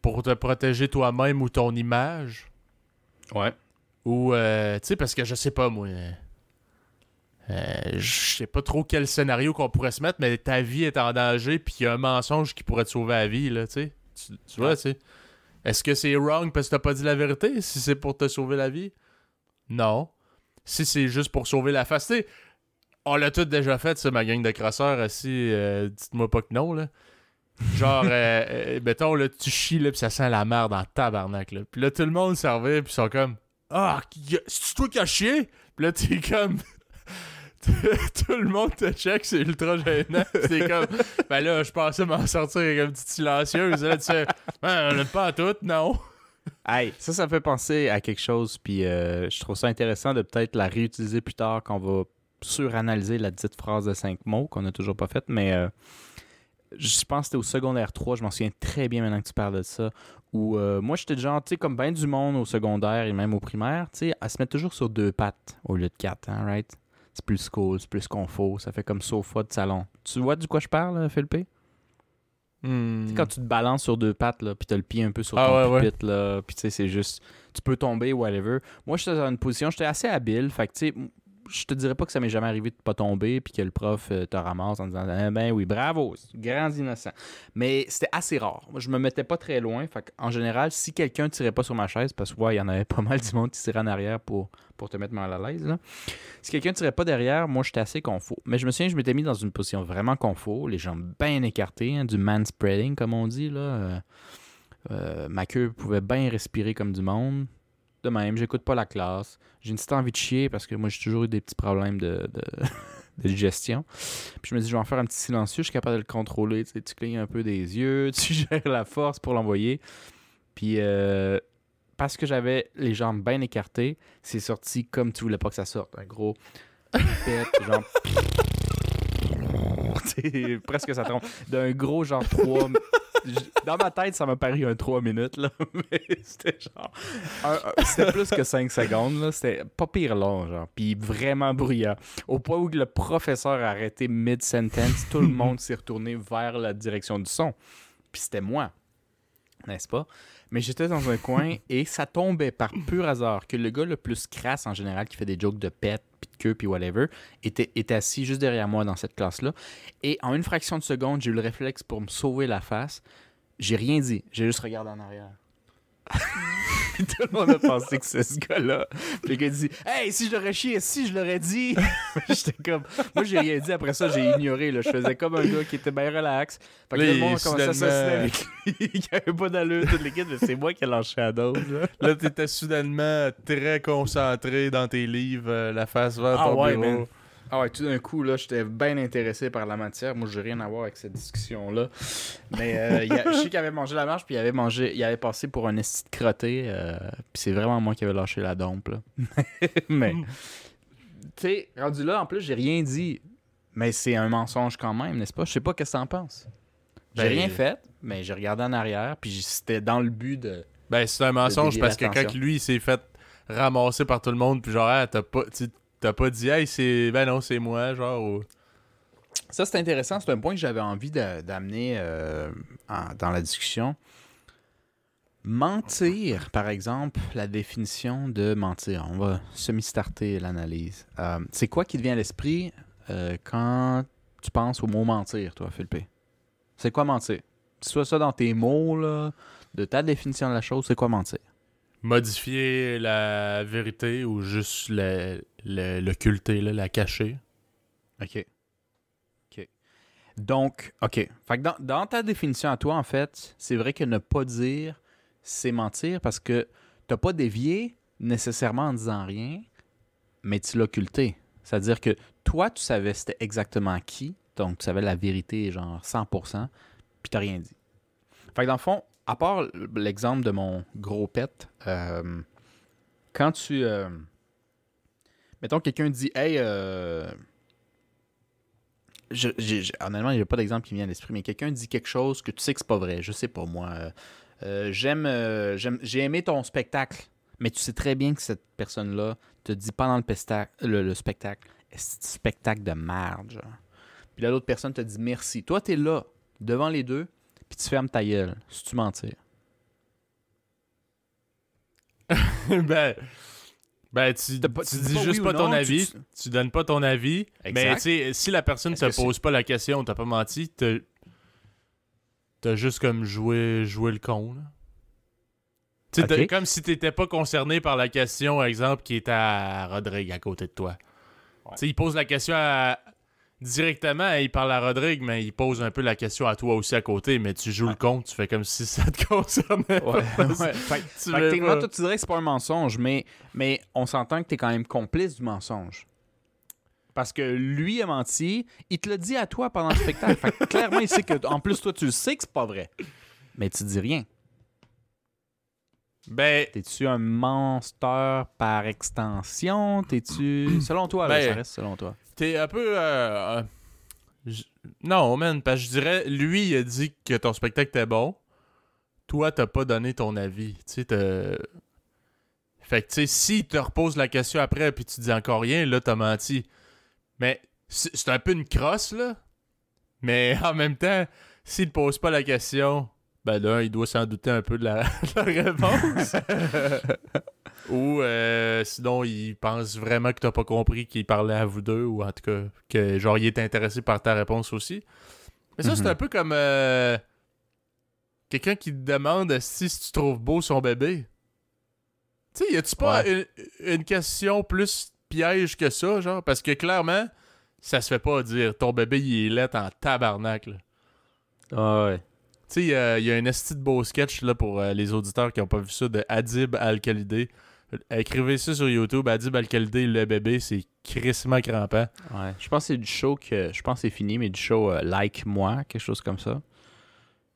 pour te protéger toi-même ou ton image, Ouais. Ou, euh, tu sais, parce que je sais pas, moi. Euh, je sais pas trop quel scénario qu'on pourrait se mettre, mais ta vie est en danger, puis il y a un mensonge qui pourrait te sauver la vie, là, tu sais. Tu, tu vois, Ouais. tu sais. Est-ce que c'est wrong parce que t'as pas dit la vérité si c'est pour te sauver la vie? Non. Si c'est juste pour sauver la face, tu sais, on l'a tout déjà fait, ça, ma gang de crasseurs, assis, euh, dites-moi pas que non, là. Genre, euh, euh, mettons, là, tu chies, là, pis ça sent la merde en tabarnak, là. Puis là, tout le monde servait, puis ils sont comme, ah, c'est toi qui as chié? Puis là, t'es comme, tout le monde te check, c'est ultra gênant. C'est comme, ben là, je pensais m'en sortir avec une petite silencieuse. Là, tu sais, ben, pas à tout, non. Hey, ça, ça fait penser à quelque chose, puis euh, je trouve ça intéressant de peut-être la réutiliser plus tard quand on va suranalyser la dite phrase de cinq mots qu'on n'a toujours pas faite, mais euh, je pense que c'était au secondaire 3, je m'en souviens très bien maintenant que tu parles de ça, où euh, moi j'étais genre, tu sais, comme bien du monde au secondaire et même au primaire, tu sais, à se mettre toujours sur deux pattes au lieu de quatre, hein, right? C'est plus cool, c'est plus confort, ça fait comme sofa de salon. Tu vois du quoi je parle, Philippe? Tu sais, quand tu te balances sur deux pattes, là, puis t'as le pied un peu sur Hmm. Ah ton ouais, ouais. pupitre, là, puis tu sais, c'est juste... Tu peux tomber, whatever. Moi, j'étais dans une position, j'étais assez habile, fait que, tu sais, je te dirais pas que ça m'est jamais arrivé de pas tomber, puis que le prof euh, te ramasse en disant Eh ben oui, bravo, grand innocent ». Mais c'était assez rare. Je me mettais pas très loin, fait en général, si quelqu'un tirait pas sur ma chaise, parce que, il y en avait pas mal du monde qui tirait en arrière pour, pour te mettre mal à l'aise, là. Si quelqu'un tirait pas derrière, moi, j'étais assez confort. Mais je me souviens, je m'étais mis dans une position vraiment confort, les jambes bien écartées, hein, du man-spreading, comme on dit, là. Euh, euh, ma queue pouvait bien respirer comme du monde. De même, j'écoute pas la classe. J'ai une petite envie de chier parce que moi, j'ai toujours eu des petits problèmes de, digestion. Puis je me dis, je vais en faire un petit silencieux, je suis capable de le contrôler. Tu, clignes un peu des yeux, tu gères la force pour l'envoyer. Puis euh, parce que j'avais les jambes bien écartées, c'est sorti comme tu voulais pas que ça sorte. Un gros pète, genre. Presque ça trompe. D'un gros genre 3 Dans ma tête, ça m'a paru un 3 minutes, là. Mais c'était genre. C'était plus que 5 secondes, là. C'était pas pire long, genre. Puis vraiment bruyant. Au point où le professeur a arrêté mid-sentence, tout le monde s'est retourné vers la direction du son. Puis c'était moi. N'est-ce pas? Mais j'étais dans un coin et ça tombait par pur hasard que le gars le plus crasse en général, qui fait des jokes de pète, puis de queue, puis whatever, était, était assis juste derrière moi dans cette classe-là. Et en une fraction de seconde, j'ai eu le réflexe pour me sauver la face. J'ai rien dit. J'ai juste regardé en arrière. Tout le monde a pensé que c'est ce gars-là. Puis gars dit Hey, si je l'aurais chié, si je l'aurais dit. J'étais comme. Moi, j'ai rien dit. Après ça, j'ai ignoré. Là. Je faisais comme un gars qui était bien relax. Fait que Là, tout le monde a commencé à s'assiner avec lui. Il avait pas d'allure, toute l'équipe. mais C'est moi qui ai lâché la dose. là. Là, t'étais soudainement très concentré dans tes livres, euh, la face vers Ah ton ouais, bureau. man. Ah ouais, tout d'un coup, là, j'étais bien intéressé par la matière. Moi, j'ai rien à voir avec cette discussion-là. Mais euh, il y a- je sais qu'il avait mangé la marche, puis il avait mangé, il avait passé pour un esti de crotté. euh, puis c'est vraiment moi qui avais lâché la dompe, là. Mais, tu sais, rendu là, en plus, j'ai rien dit. Mais c'est un mensonge quand même, n'est-ce pas? Je sais pas qu'est-ce que t'en penses. J'ai Ben- rien fait, mais j'ai regardé en arrière, puis c'était dans le but de... Ben, c'est un mensonge parce que quand lui, il s'est fait ramasser par tout le monde, puis genre, t'as pas, t'as pas dit, hey, c'est. Ben non, c'est moi, genre. ou- Ça, c'est intéressant. C'est un point que j'avais envie d'amener euh, dans la discussion. Mentir, par exemple, la définition de mentir. On va semi-starter l'analyse. Euh, c'est quoi qui te vient à l'esprit euh, quand tu penses au mot mentir, toi, Philippe? C'est quoi mentir? Soit ça dans tes mots, de ta définition de la chose, c'est quoi mentir? Modifier la vérité ou juste le- la cacher. OK. OK. Donc, OK. Dans, ta définition à toi, en fait, c'est vrai que ne pas dire, c'est mentir parce que t'as pas dévié nécessairement en disant rien, mais tu l'as occulté. C'est-à-dire que toi, tu savais c'était exactement qui, donc tu savais la vérité, genre 100%, puis t'as rien dit. Fait dans le fond, à part l'exemple de mon gros pet, euh, quand tu... euh, mettons, quelqu'un dit « Hey, euh, je, j'ai- honnêtement, il n'y a pas d'exemple qui vient à l'esprit, mais quelqu'un dit quelque chose que tu sais que c'est pas vrai. Je sais pas, moi. euh, j'aime, j'ai aimé ton spectacle, mais tu sais très bien que cette personne-là te dit pendant le, le, le spectacle, spectacle de merde. Puis là, l'autre personne te dit merci. Toi, t'es là, devant les deux, puis tu fermes ta gueule. Si tu mentir? ben. Ben, tu, pas- tu tu dis pas juste oui pas ton non, avis, tu- tu, donnes pas ton avis. Mais Exact. tu sais, si la personne te pose pas la question, t'as pas menti, t'as juste comme joué, joué le con. là. Comme si t'étais pas concerné par la question, exemple, qui était à Rodrigue à côté de toi. Ouais. Il pose la question à- directement, il parle à Rodrigue, mais il pose un peu la question à toi aussi à côté, mais tu joues le con, tu fais comme si ça te concernait. Ouais. Fait, Tu fait que pas. toi, tu dirais que c'est pas un mensonge, mais, mais on s'entend que t'es quand même complice du mensonge. Parce que lui a menti, il te l'a dit à toi pendant le spectacle. fait que clairement, il sait que, en plus, toi, tu le sais que c'est pas vrai. Mais tu dis rien. Ben, T'es-tu un monstre par extension? T'es-tu. Selon toi, là, Ben, ça reste selon toi? T'es un peu. euh, euh, j- non, man, parce que je dirais, lui, il a dit que ton spectacle était bon. Toi, t'as pas donné ton avis. Tu sais, Fait que, tu sais, s'il te repose la question après puis tu dis encore rien, là, t'as menti. Mais c'est c'est un peu une crosse, là. Mais en même temps, s'il te pose pas la question, ben là, il doit s'en douter un peu de la, de la réponse. ou euh, sinon, il pense vraiment que t'as pas compris qu'il parlait à vous deux, ou en tout cas, que genre, il est intéressé par ta réponse aussi. Mais ça, c'est Mhm. un peu comme euh, quelqu'un qui te demande si, si tu trouves beau son bébé. Tu sais, y a-tu pas une, une question plus piège que ça, genre? Parce que clairement, ça se fait pas dire ton bébé, il est laid en tabarnak, là. Ah ouais. Tu sais, il y a- il y, a un esti de beau sketch là, pour euh, les auditeurs qui n'ont pas vu ça de Adib Al-Khalidé. Euh, Écrivez ça sur YouTube. Adib Al-Khalidé, le bébé, c'est crissement crampant. Ouais. Je pense que c'est du show que. Je pense que c'est fini, mais du show euh, Like Moi, quelque chose comme ça.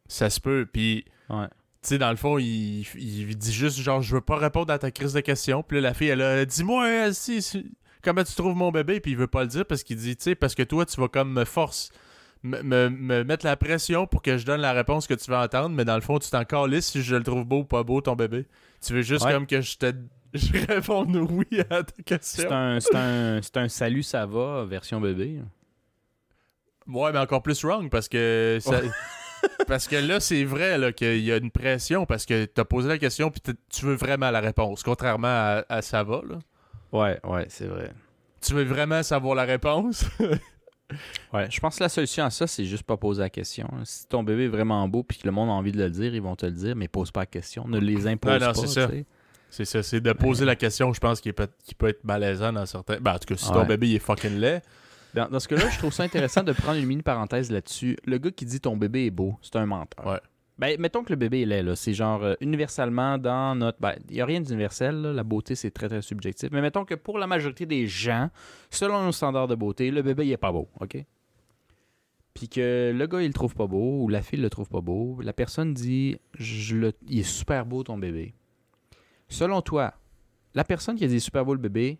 Ça se peut. Puis, Ouais. tu sais, dans le fond, il, il dit juste genre, je veux pas répondre à ta crise de questions. Puis là, la fille, elle a dis-moi, euh, si, si- comment tu trouves mon bébé? Puis il veut pas le dire parce qu'il dit, tu sais, parce que toi, tu vas comme me force. Me, me- me mettre la pression pour que je donne la réponse que tu veux entendre, mais dans le fond, tu t'en calisses si je le trouve beau ou pas beau, ton bébé. Tu veux juste Ouais. comme que je te je réponde oui à ta question. C'est un, c'est un, c'est un salut, ça va, version bébé. Ouais, mais encore plus wrong parce que ça- parce que là, c'est vrai qu'il y a une pression parce que t'as posé la question puis tu veux vraiment la réponse, contrairement à, à ça va. Là. Ouais, ouais, c'est vrai. Tu veux vraiment savoir la réponse? Ouais, je pense que la solution à ça, c'est juste pas poser la question. Si ton bébé est vraiment beau puis que le monde a envie de le dire, ils vont te le dire, mais pose pas la question. Ne les impose Non, non, pas. c'est ça. c'est ça, c'est de poser la question, je pense, qui peut, être malaisant dans certains. Ben, en tout cas, si ton bébé il est fucking laid, Dans, dans ce cas-là, je trouve ça intéressant de prendre une mini parenthèse là-dessus. Le gars qui dit ton bébé est beau, c'est un menteur. Ouais. Ben, mettons que le bébé est laid, là. C'est genre euh, universellement dans notre. Ben, il n'y a rien d'universel. La beauté, c'est très, très subjectif. Mais mettons que pour la majorité des gens, selon nos standards de beauté, le bébé, il est pas beau, OK? Puis que le gars, il le trouve pas beau, ou la fille le trouve pas beau. La personne dit je le, Il est super beau, ton bébé. Selon toi, la personne qui a dit super beau le bébé,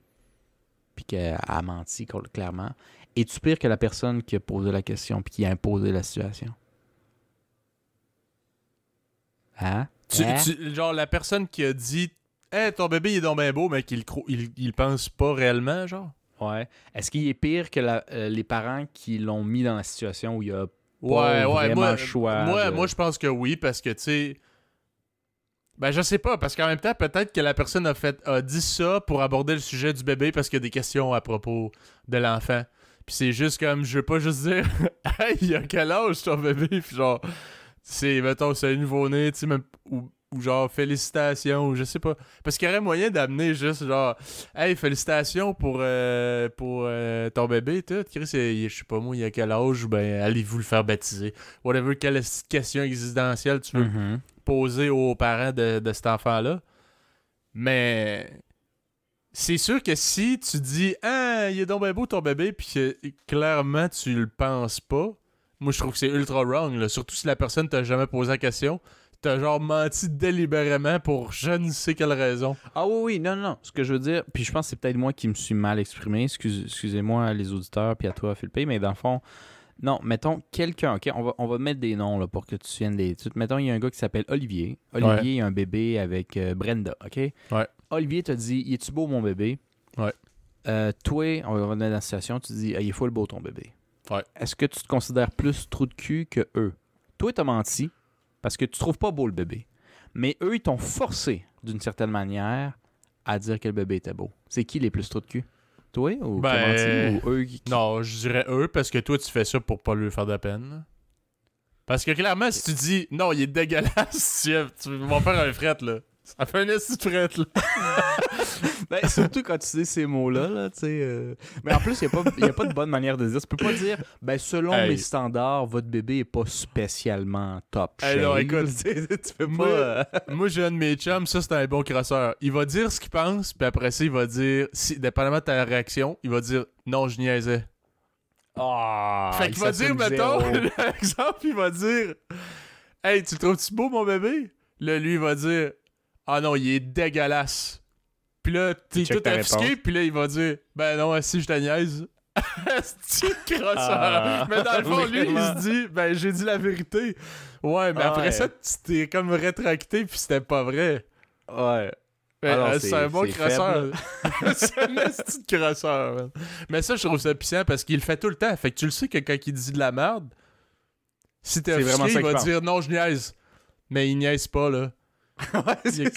puis qui a, menti cl- clairement, es-tu pire que la personne qui a posé la question puis qui a imposé la situation? Hein? tu, Hein? tu- genre la personne qui a dit Hey, ton bébé il est donc bien beau, mais qu'il il, il pense pas réellement, genre? Ouais. Est-ce qu'il est pire que la- euh, les parents qui l'ont mis dans la situation où il a. Ouais, Pas ouais, vraiment moi, choix moi, de- moi, je pense que oui, parce que, tu sais... Ben, je sais pas, parce qu'en même temps, peut-être que la personne a, fait, a dit ça pour aborder le sujet du bébé parce qu'il y a des questions à propos de l'enfant. Puis c'est juste comme, je veux pas juste dire « Hey, il a quel âge ton bébé? » Puis genre, c'est, mettons, c'est un nouveau-né, tu sais, même... Ou, ou genre, félicitations, ou je sais pas. Parce qu'il y aurait moyen d'amener juste genre « Hey, félicitations pour, euh, pour euh, ton bébé, tout. Chris, je sais pas moi, il a quel âge? Ou ben, allez-vous le faire baptiser? Whatever, quelle question existentielle tu veux Mhm. poser aux parents de, de cet enfant-là. Mais c'est sûr que si tu dis Ah, il est donc bien beau ton bébé, puis que clairement tu le penses pas, moi je trouve que c'est ultra wrong. là. Surtout si la personne t'a jamais posé la question. T'as genre menti délibérément pour je ne sais quelle raison. Ah oui, oui, non, non. Ce que je veux dire, puis je pense que c'est peut-être moi qui me suis mal exprimé. Excuse- Excusez-moi les auditeurs, puis à toi, Philippe, mais dans le fond, non, mettons quelqu'un, OK? On va, on va mettre des noms là, pour que tu viennes des études. Mettons, il y a un gars qui s'appelle Olivier. Olivier il a un bébé avec euh, Brenda, OK? Ouais. Olivier te dit Il est-tu beau mon bébé? Ouais. Euh, toi, on va revenir dans la situation, tu dis Ah, Il est full beau ton bébé. Ouais. Est-ce que tu te considères plus trou de cul que eux? Toi, t'as menti parce que tu trouves pas beau le bébé. Mais eux, ils t'ont forcé, d'une certaine manière, à dire que le bébé était beau? C'est qui les plus trous de cul? Toi ou Ben, ou eux qui... Non, je dirais eux parce que toi, tu fais ça pour pas lui faire de peine. là. Parce que clairement, si tu dis non, il est dégueulasse, tu, tu vas faire un fret là. Ça fait un fret là. Ben, surtout quand tu dis ces mots-là, là, tu sais. euh. Mais en plus, il n'y a, pas de bonne manière de dire. Tu peux pas dire, ben, selon Hey. mes standards, votre bébé est pas spécialement top Hey, non, shape. écoute, tu sais, peux moi- pas... euh, Moi, j'ai un de mes chums, ça c'est un bon crosseur. Il va dire ce qu'il pense, puis après ça, il va dire, si, dépendamment de ta réaction, il va dire non, je niaisais. Ah, fait qu'il va dire, mettons, l'exemple, il va dire Hey, tu trouves-tu beau, mon bébé? Là, lui, il va dire Ah non, il est dégueulasse. Puis là, t'es tout offusqué, puis là, il va dire Ben non, si je te niaise. Ah, mais dans le fond, lui, il vraiment. se dit Ben j'ai dit la vérité. Ouais, mais Ah après ouais. ça, tu t'es comme rétracté, puis c'était pas vrai. Ouais. Ben, Alors, euh, c'est- un bon crosseur. c'est un de crosseur, man. Mais ça, je trouve ça puissant parce qu'il le fait tout le temps. Fait que tu le sais que quand il dit de la merde, si t'es vraiment offusqué, ça il va dire non, je niaise. Mais il niaise pas, là. Ouais, c'est Ceux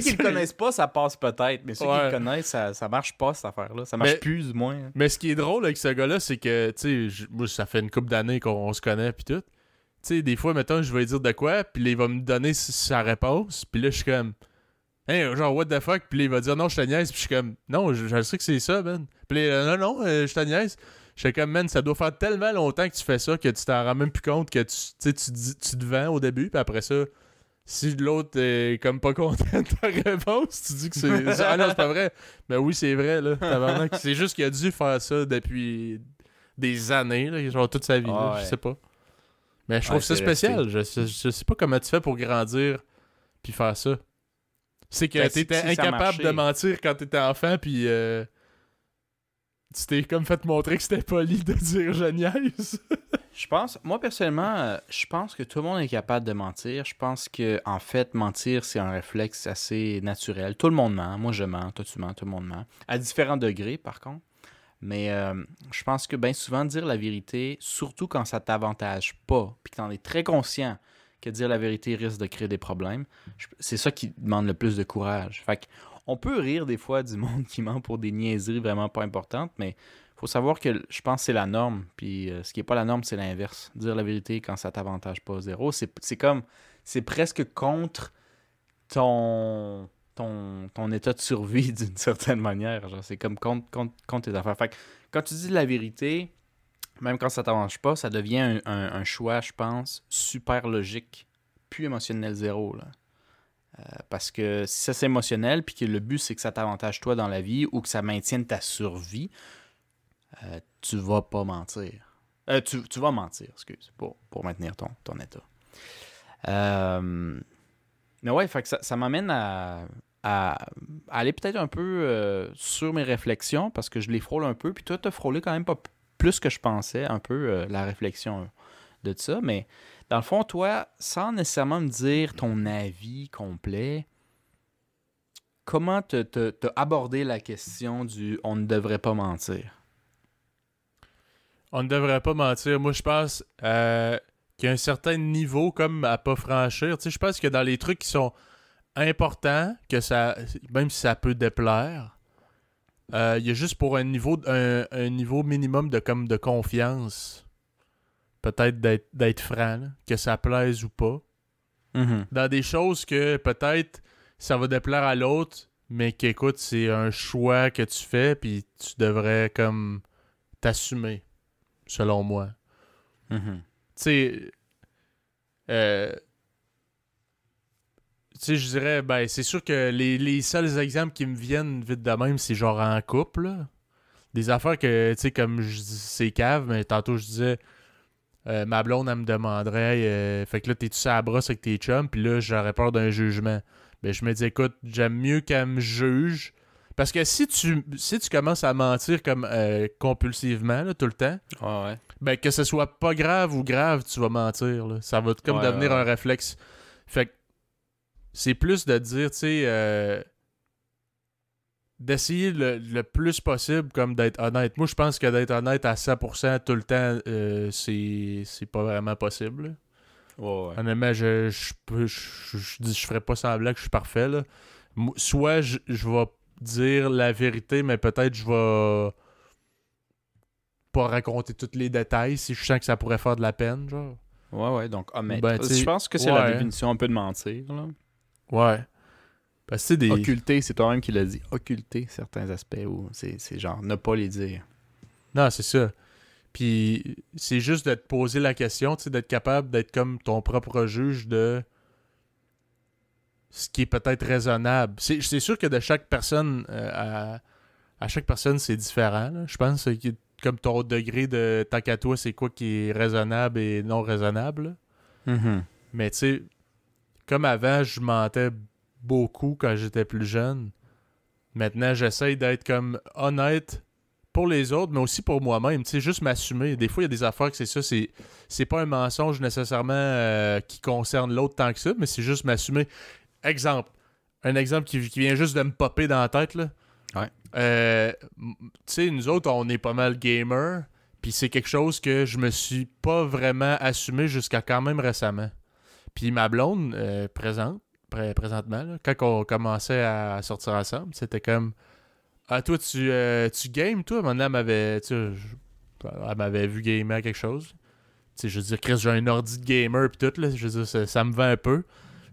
qui le connaissent pas, ça passe peut-être, mais ceux qui le connaissent, ça, ça marche pas, cette affaire-là. Ça marche Mais- plus, du moins. Mais ce qui est drôle avec ce gars-là, c'est que, tu sais, ça fait une couple d'années qu'on se connaît, puis tout. Tu sais, des fois, mettons, je vais lui dire de quoi, puis il va me donner sa réponse, puis là, je suis comme, hey, genre, what the fuck, puis il va dire, non, je te niaise, puis je suis comme, non, je, je sais que c'est ça, man. Puis là, non, non, euh, je te niaise. Je suis comme, man, ça doit faire tellement longtemps que tu fais ça que tu t'en rends même plus compte que tu, tu, dis- tu te vends au début, puis après ça, si l'autre est comme pas content de ta réponse, tu dis que c'est. Ah non, c'est pas vrai. Ben oui, c'est vrai, là. C'est juste qu'il a dû faire ça depuis des années, là, genre toute sa vie, là, Ah ouais. je sais pas. Mais je Ouais, trouve ça spécial. Je, sais- je sais pas comment tu fais pour grandir puis faire ça. C'est que Ben, t'étais si incapable de mentir quand t'étais enfant, puis euh, tu t'es comme fait montrer que c'était poli de dire je niaise. Je pense, moi personnellement, euh, je pense que tout le monde est capable de mentir. Je pense que en fait, mentir, c'est un réflexe assez naturel. Tout le monde ment. Moi, je mens. Toi, tu mens. Tout le monde ment. À différents degrés, par contre. Mais euh, je pense que bien souvent, dire la vérité, surtout quand ça t'avantage pas, puis que t'en es très conscient que dire la vérité risque de créer des problèmes, c'est ça qui demande le plus de courage. Fait on peut rire des fois du monde qui ment pour des niaiseries vraiment pas importantes, mais faut savoir que je pense que c'est la norme. Puis euh, ce qui est pas la norme, c'est l'inverse. Dire la vérité quand ça t'avantage pas zéro, c'est comme c'est presque contre ton ton, ton état de survie d'une certaine manière. C'est comme contre, contre, contre tes affaires. Fait que quand tu dis la vérité, même quand ça t'arrange pas, ça devient un, choix, je pense, super logique, plus émotionnel zéro. Là. Euh, parce que si ça c'est émotionnel, puis que le but c'est que ça t'avantage toi dans la vie ou que ça maintienne ta survie, euh, tu vas pas mentir. Euh, tu, vas mentir, excuse, pour, pour maintenir ton, ton état. Euh, mais ouais, fait que ça, m'amène à, aller peut-être un peu sur mes réflexions parce que je les frôle un peu. Puis toi, tu as frôlé quand même pas plus que je pensais, un peu euh, la réflexion de ça. Mais dans le fond, toi, sans nécessairement me dire ton avis complet, comment te, abordé la question du on ne devrait pas mentir? On ne devrait pas mentir. Moi, je pense euh, qu'il y a un certain niveau comme à pas franchir. Tu sais, je pense que dans les trucs qui sont importants, que ça, même si ça peut déplaire, euh, il y a juste pour un niveau, un, un niveau minimum de comme de confiance, peut-être d'être d'être franc, là, que ça plaise ou pas. Dans des choses que peut-être ça va déplaire à l'autre, mais qu'écoute, c'est un choix que tu fais, puis tu devrais comme t'assumer, selon moi. Mhm. Tu sais, euh, sais, je dirais, ben, c'est sûr que les, les seuls exemples qui me viennent vite de même, c'est genre en couple, là. Des affaires que, tu sais, comme je dis, c'est cave, mais tantôt je disais, euh, ma blonde, elle me demanderait, euh, fait que là, t'es-tu à la brosse avec tes chums, puis là, j'aurais peur d'un jugement. Ben, je me dis, écoute, j'aime mieux qu'elle me juge. Parce que si tu, si tu commences à mentir comme euh, compulsivement, là, tout le temps, ouais. ben, que ce soit pas grave ou grave, tu vas mentir. là. Ça va comme Ouais, devenir ouais, un réflexe. Fait que c'est plus de dire, tu sais, euh, d'essayer le, le plus possible comme d'être honnête. Moi, je pense que d'être honnête à 100% tout le temps, euh, c'est c'est pas vraiment possible. Ouais, ouais. Honnêtement, je, je, je, je, dis- je ferais pas semblant que je suis parfait, là. Soit je, je vais dire la vérité, mais peut-être je vais pas raconter tous les détails si je sens que ça pourrait faire de la peine, genre. Ouais, ouais, donc honnête. Ben, je pense que c'est la définition un peu de mentir. Là. Ouais. Parce que c'est des. Occulter, c'est toi-même qui l'as dit. Occulter certains aspects ou c'est genre ne pas les dire. Non, c'est ça. Puis c'est juste de te poser la question, tu sais, d'être capable d'être comme ton propre juge de ce qui est peut-être raisonnable. C'est sûr que de chaque personne, euh, à, à chaque personne, c'est différent. là. Je pense que comme ton degré de tant qu'à toi, c'est quoi qui est raisonnable et non raisonnable. là. Mais tu sais, comme avant, je mentais beaucoup quand j'étais plus jeune. Maintenant, j'essaye d'être comme honnête pour les autres, mais aussi pour moi-même. Tu sais, juste m'assumer. Des fois, il y a des affaires que c'est ça. C'est, c'est pas un mensonge nécessairement euh, qui concerne l'autre tant que ça, mais c'est juste m'assumer. Exemple. Un exemple qui, qui vient juste de me popper dans la tête, là. Ouais. Euh, tu sais, nous autres, on est pas mal gamers. Puis c'est quelque chose que je me suis pas vraiment assumé jusqu'à quand même récemment. Puis ma blonde, euh, présente, pré- présentement, là, quand on commençait à sortir ensemble, c'était comme Ah, toi, tu, euh, tu games, toi? Maintenant, elle m'avait, tu sais, elle m'avait vu gamer à quelque chose. Tu sais, je veux dire, Chris, j'ai un ordi de gamer, puis tout, là. Je veux dire, ça, ça me vend un peu.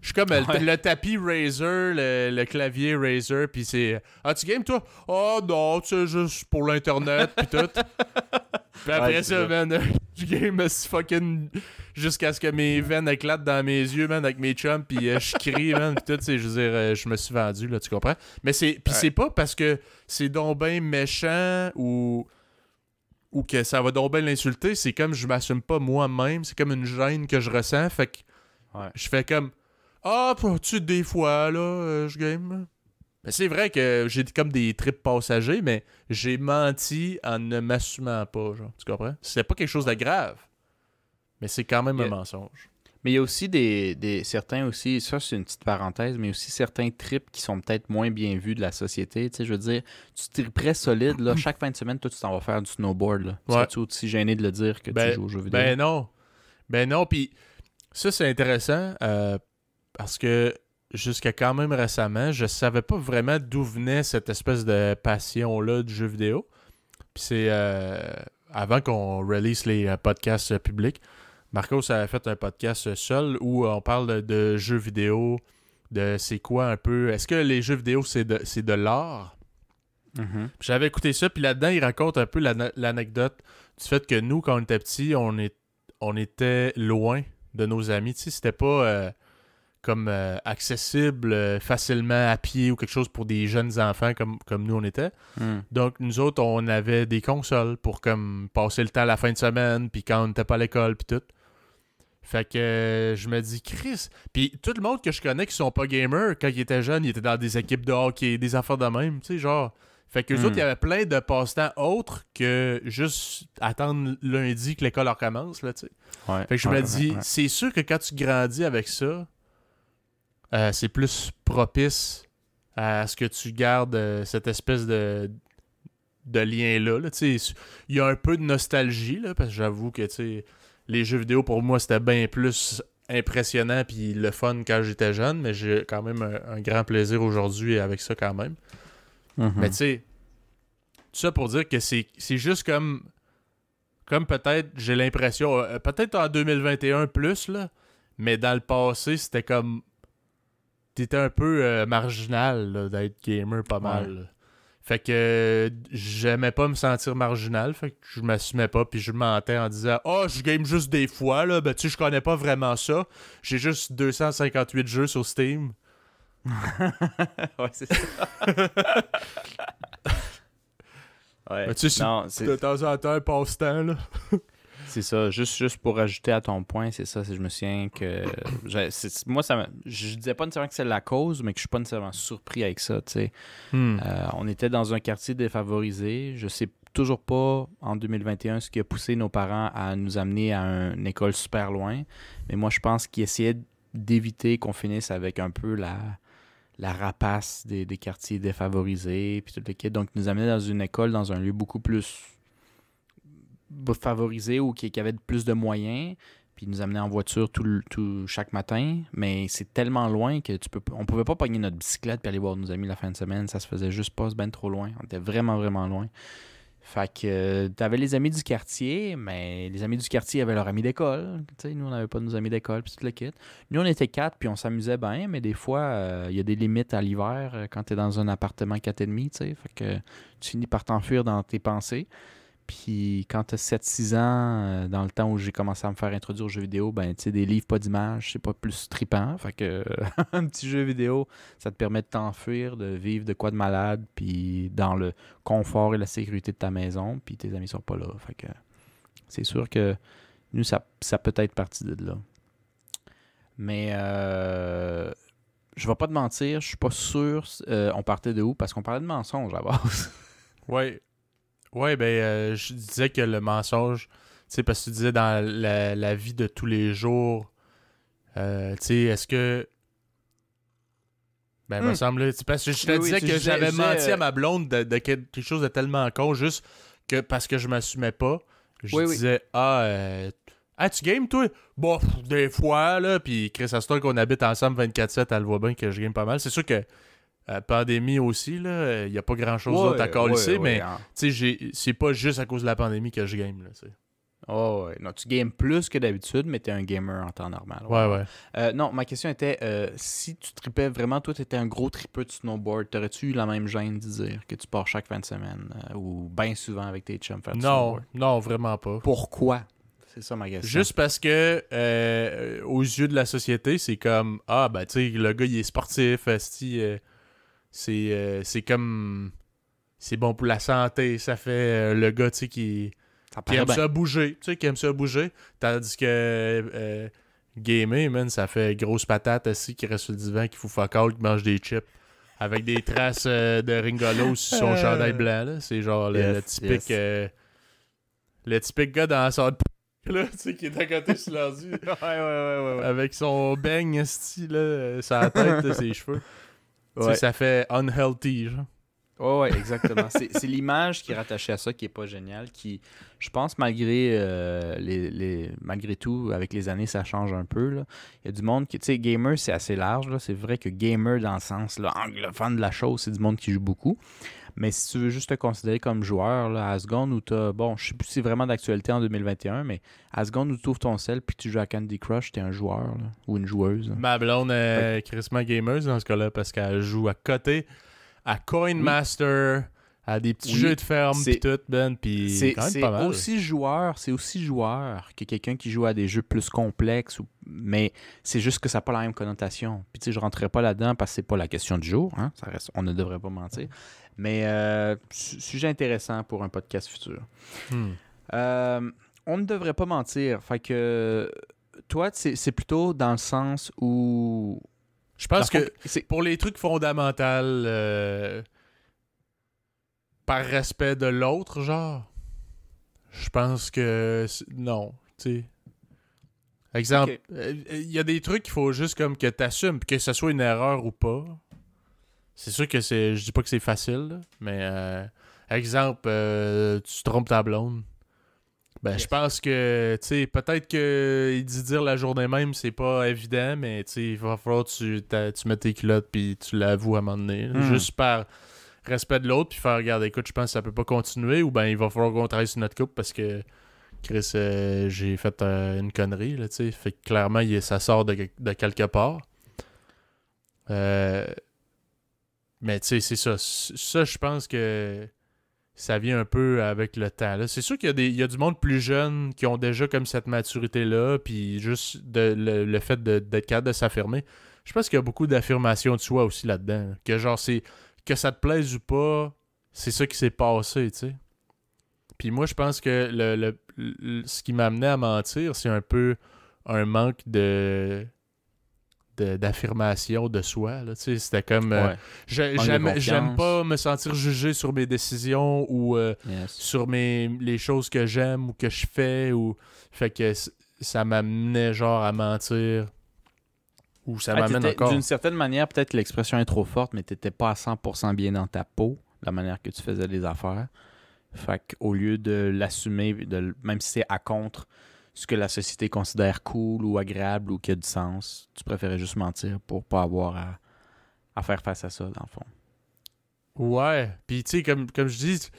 Je suis comme le- tapis Razer, le, le clavier Razer, puis c'est Ah, tu games, toi? Oh, non, tu sais, juste pour l'Internet, puis tout. Puis après Ouais, ça, man, je game fucking jusqu'à ce que mes veines éclatent dans mes yeux, man, avec mes chums, puis euh, je crie, man, puis tout, tu sais, je veux dire, euh, je me suis vendu, là, tu comprends? Mais c'est, Ouais. c'est pas parce que c'est donc ben méchant ou ou que ça va donc bien l'insulter, c'est comme je m'assume pas moi-même, c'est comme une gêne que je ressens, fait que Ouais. je fais comme ah, tu des fois là, euh, je game. Mais c'est vrai que j'ai comme des trips passagers, mais j'ai menti en ne m'assumant pas, genre, tu comprends? C'est pas quelque chose de grave, mais c'est quand même un mensonge. Mais il y a aussi des, des certains aussi, ça c'est une petite parenthèse, mais aussi certains trips qui sont peut-être moins bien vus de la société. Tu sais, je veux dire, tu triperais solide, là, chaque fin de semaine, toi tu t'en vas faire du snowboard. Là. Ouais. Serais-tu aussi gêné de le dire que Ben- tu joues aux jeux vidéo? Ben non. Ben non, puis ça c'est intéressant euh, parce que jusqu'à quand même récemment, je savais pas vraiment d'où venait cette espèce de passion-là du jeu vidéo. Puis c'est euh, avant qu'on release les euh, podcasts euh, publics, Marcos a fait un podcast seul où on parle de, jeux vidéo, de c'est quoi un peu. Est-ce que les jeux vidéo c'est de, c'est de l'art? Mhm. Puis J'avais écouté ça, puis là-dedans, il raconte un peu l'anecdote du fait que nous, quand on était petits, on, est, on était loin de nos amis. Tu sais, c'était pas euh, comme euh, accessible euh, facilement à pied ou quelque chose pour des jeunes enfants comme, comme nous on était. Hmm. Donc, nous autres, on avait des consoles pour comme passer le temps à la fin de semaine, puis quand on n'était pas à l'école, puis tout. Fait que euh, je me dis, Chris. Puis tout le monde que je connais qui sont pas gamers, quand ils étaient jeunes, ils étaient dans des équipes de hockey, des affaires de même, tu sais, genre. Fait que Hmm. autres, il y avait plein de passe-temps autres que juste attendre lundi que l'école recommence, là, tu sais. Ouais. Fait que je Ouais, me dis, ouais. c'est sûr que quand tu grandis avec ça, euh, c'est plus propice à ce que tu gardes euh, cette espèce de, de lien-là. là. Il y a un peu de nostalgie, là, parce que j'avoue que les jeux vidéo, pour moi, c'était bien plus impressionnant puis le fun quand j'étais jeune, mais j'ai quand même un, un grand plaisir aujourd'hui avec ça quand même. Mhm. Mais tu sais, tout ça pour dire que c'est c'est juste comme. Comme peut-être, j'ai l'impression, euh, peut-être en 2021 plus, là, mais dans le passé, c'était comme. T'étais un peu euh, marginal d'être gamer pas mal. Ouais. Fait que euh, j'aimais pas me sentir marginal, fait que je m'assumais pas, puis je mentais en disant Oh, je game juste des fois, là, ben tu sais, je connais pas vraiment ça. J'ai juste 258 jeux sur Steam. ouais, c'est ça. ouais. Mais tu sais, De temps en temps, passe-temps, là. C'est ça. Juste, juste pour ajouter à ton point, c'est ça. Je me souviens que. c'est- moi, ça je disais pas nécessairement que c'est la cause, mais que je suis pas nécessairement surpris avec ça. tu sais. Hmm. Euh, on était dans un quartier défavorisé. Je sais toujours pas en 2021 ce qui a poussé nos parents à nous amener à une école super loin. Mais moi, je pense qu'ils essayaient d'éviter qu'on finisse avec un peu la, la rapace des, des quartiers défavorisés. Puis tout le kit. Donc, ils nous amenaient dans une école, dans un lieu beaucoup plus favorisé ou qui, qui avait plus de moyens. Puis nous amenait en voiture tout, chaque matin, mais c'est tellement loin que tu peux on pouvait pas pogner notre bicyclette puis aller voir nos amis la fin de semaine, ça se faisait juste pas, ben trop loin. On était vraiment vraiment loin. Fait que euh, t'avais les amis du quartier, mais les amis du quartier avaient leurs amis d'école. Nous, on n'avait pas nos amis d'école, puis tout le kit. Nous, on était quatre, puis on s'amusait bien, mais des fois, euh, il y a des limites à l'hiver euh, quand t'es dans un appartement 4,5, tu sais. Fait que tu finis par t'enfuir dans tes pensées. Puis quand t'as 7-6 ans, euh, dans le temps où j'ai commencé à me faire introduire aux jeux vidéo, ben tu sais, des livres, pas d'images, c'est pas plus trippant. Fait que un petit jeu vidéo, ça te permet de t'enfuir, de vivre de quoi de malade, puis dans le confort et la sécurité de ta maison, puis tes amis sont pas là. Fait que c'est sûr que nous, ça, ça peut être parti de là. Mais euh, je vais pas te mentir, je suis pas sûr euh, on partait de où, parce qu'on parlait de mensonges à base. Ouais. Ouais, ben, euh, je disais que le mensonge, tu sais, parce que tu disais dans la, la vie de tous les jours, euh, tu sais, est-ce que. Ben, il me Hmm. semble. Parce que je te Oui, oui, disais que j'avais menti à euh, ma blonde de, de quel- quelque chose de tellement con, juste que parce que je m'assumais pas. Je Oui, oui. disais, ah, euh, ah, tu games, toi? Bon, des fois, là, puis Chris Astor, qu'on habite ensemble 24-7, elle voit bien que je game pas mal. C'est sûr que. Euh, pandémie aussi, là, il n'y a pas grand chose d'autre à calisser, mais hein. tu sais, j'ai- c'est pas juste à cause de la pandémie que je game, là. Oh, ouais. Non, tu games plus que d'habitude, mais tu es un gamer en temps normal. Ouais, ouais. Euh, non, ma question était euh, si tu tripais vraiment, toi, tu étais un gros tripeux de snowboard, t'aurais-tu eu la même gêne de dire que tu pars chaque fin de semaine euh, ou bien souvent avec tes chums faire du Non, non, vraiment pas. Pourquoi? C'est ça ma question. Juste parce que, euh, aux yeux de la société, c'est comme Ah, ben, tu sais, le gars, il est sportif, euh, c'est euh, c'est comme. C'est bon pour la santé, ça fait euh, le gars, tu sais, qui, aime bien. ça bouger, tu sais, qui aime ça bouger. Tandis que euh, gamer, man, ça fait grosse patate assis qui reste sur le divan, qui fout fuck all, qui mange des chips. Avec des traces euh, de Ringolo sur son Euh. chandail blanc, là. C'est genre le, Yes, le typique. yes. le typique gars dans la salle de là, tu sais, qui est à côté sur l'ordi. ouais, ouais, ouais, ouais. avec son beigne, sur la tête, ses cheveux. Tu sais, Ouais. ça fait unhealthy, genre. Ouais, ouais, exactement. c'est c'est l'image qui est rattachée à ça qui est pas géniale, qui, je pense, malgré euh, les, les- malgré tout, avec les années, ça change un peu. là. Il y a du monde qui, tu sais, gamer, c'est assez large. là. C'est vrai que gamer, dans le sens là, anglophone de la chose, c'est du monde qui joue beaucoup. Mais si tu veux juste te considérer comme joueur, là, à seconde où tu bon, je sais plus si c'est vraiment d'actualité en 2021, mais à seconde où tu ouvres ton sel puis tu joues à Candy Crush, t'es un joueur là, ou une joueuse. là. Ma blonde est crissement gameuse dans ce cas-là parce qu'elle joue à côté à Coin Master, à des petits Oui, jeux de ferme pis tout, ben, pis C'est aussi joueur, c'est aussi joueur que quelqu'un qui joue à des jeux plus complexes, ou- mais c'est juste que ça n'a pas la même connotation. Puis tu sais, je rentrerai pas là-dedans parce que c'est pas la question du jour, hein, ça reste, on ne devrait pas mentir. Mais euh, su- sujet intéressant pour un podcast futur. Hmm. Euh, on ne devrait pas mentir. Fait que toi, c'est plutôt dans le sens où. Je pense que pour les trucs fondamentaux, euh, par respect de l'autre, genre, je pense que non, tu sais. Exemple, euh, il y a des trucs qu'il faut juste comme que t'assumes, puis que ce soit une erreur ou pas. C'est sûr que c'est, je dis pas que c'est facile, là, mais euh, exemple, euh, tu trompes ta blonde. Ben, je pense que, tu sais, peut-être que il dit dire la journée même, c'est pas évident, mais tu sais, il va falloir que tu, tu mettes tes culottes puis tu l'avoues à un moment donné. Hmm. Juste par respect de l'autre, puis faire, regarde, écoute, je pense que ça peut pas continuer, ou ben il va falloir qu'on travaille sur notre couple parce que, Chris, euh, j'ai fait euh, une connerie, là, tu sais. Fait que clairement, il- ça sort de, de quelque part. Euh, mais tu sais, c'est ça. Ça, je pense que ça vient un peu avec le temps. C'est sûr qu'il y, a des- il y a du monde plus jeune qui ont déjà comme cette maturité-là, puis juste de, le, le fait d'être capable de s'affirmer. Je pense qu'il y a beaucoup d'affirmation de soi aussi là-dedans. là. Que genre, c'est que ça te plaise ou pas, c'est ça qui s'est passé, tu sais. Puis moi, je pense que le, le- ce qui m'amenait à mentir, c'est un peu un manque de- d'affirmation de, soi. là. C'était comme... euh, Ouais. J'aime pas me sentir jugé sur mes décisions ou euh, Yes. sur mes, les choses que j'aime ou que je fais. ou Fait que ça m'amenait genre à mentir. Ou ça Ah, m'amène t'étais- encore. D'une certaine manière, peut-être que l'expression est trop forte, mais tu n'étais pas à 100% bien dans ta peau, la manière que tu faisais les affaires. Fait qu'au lieu de l'assumer, de même si c'est à contre, ce que la société considère cool ou agréable ou qui a du sens. Tu préférais juste mentir pour pas avoir à, faire face à ça, dans le fond? Ouais. Puis, tu sais, comme, comme je dis,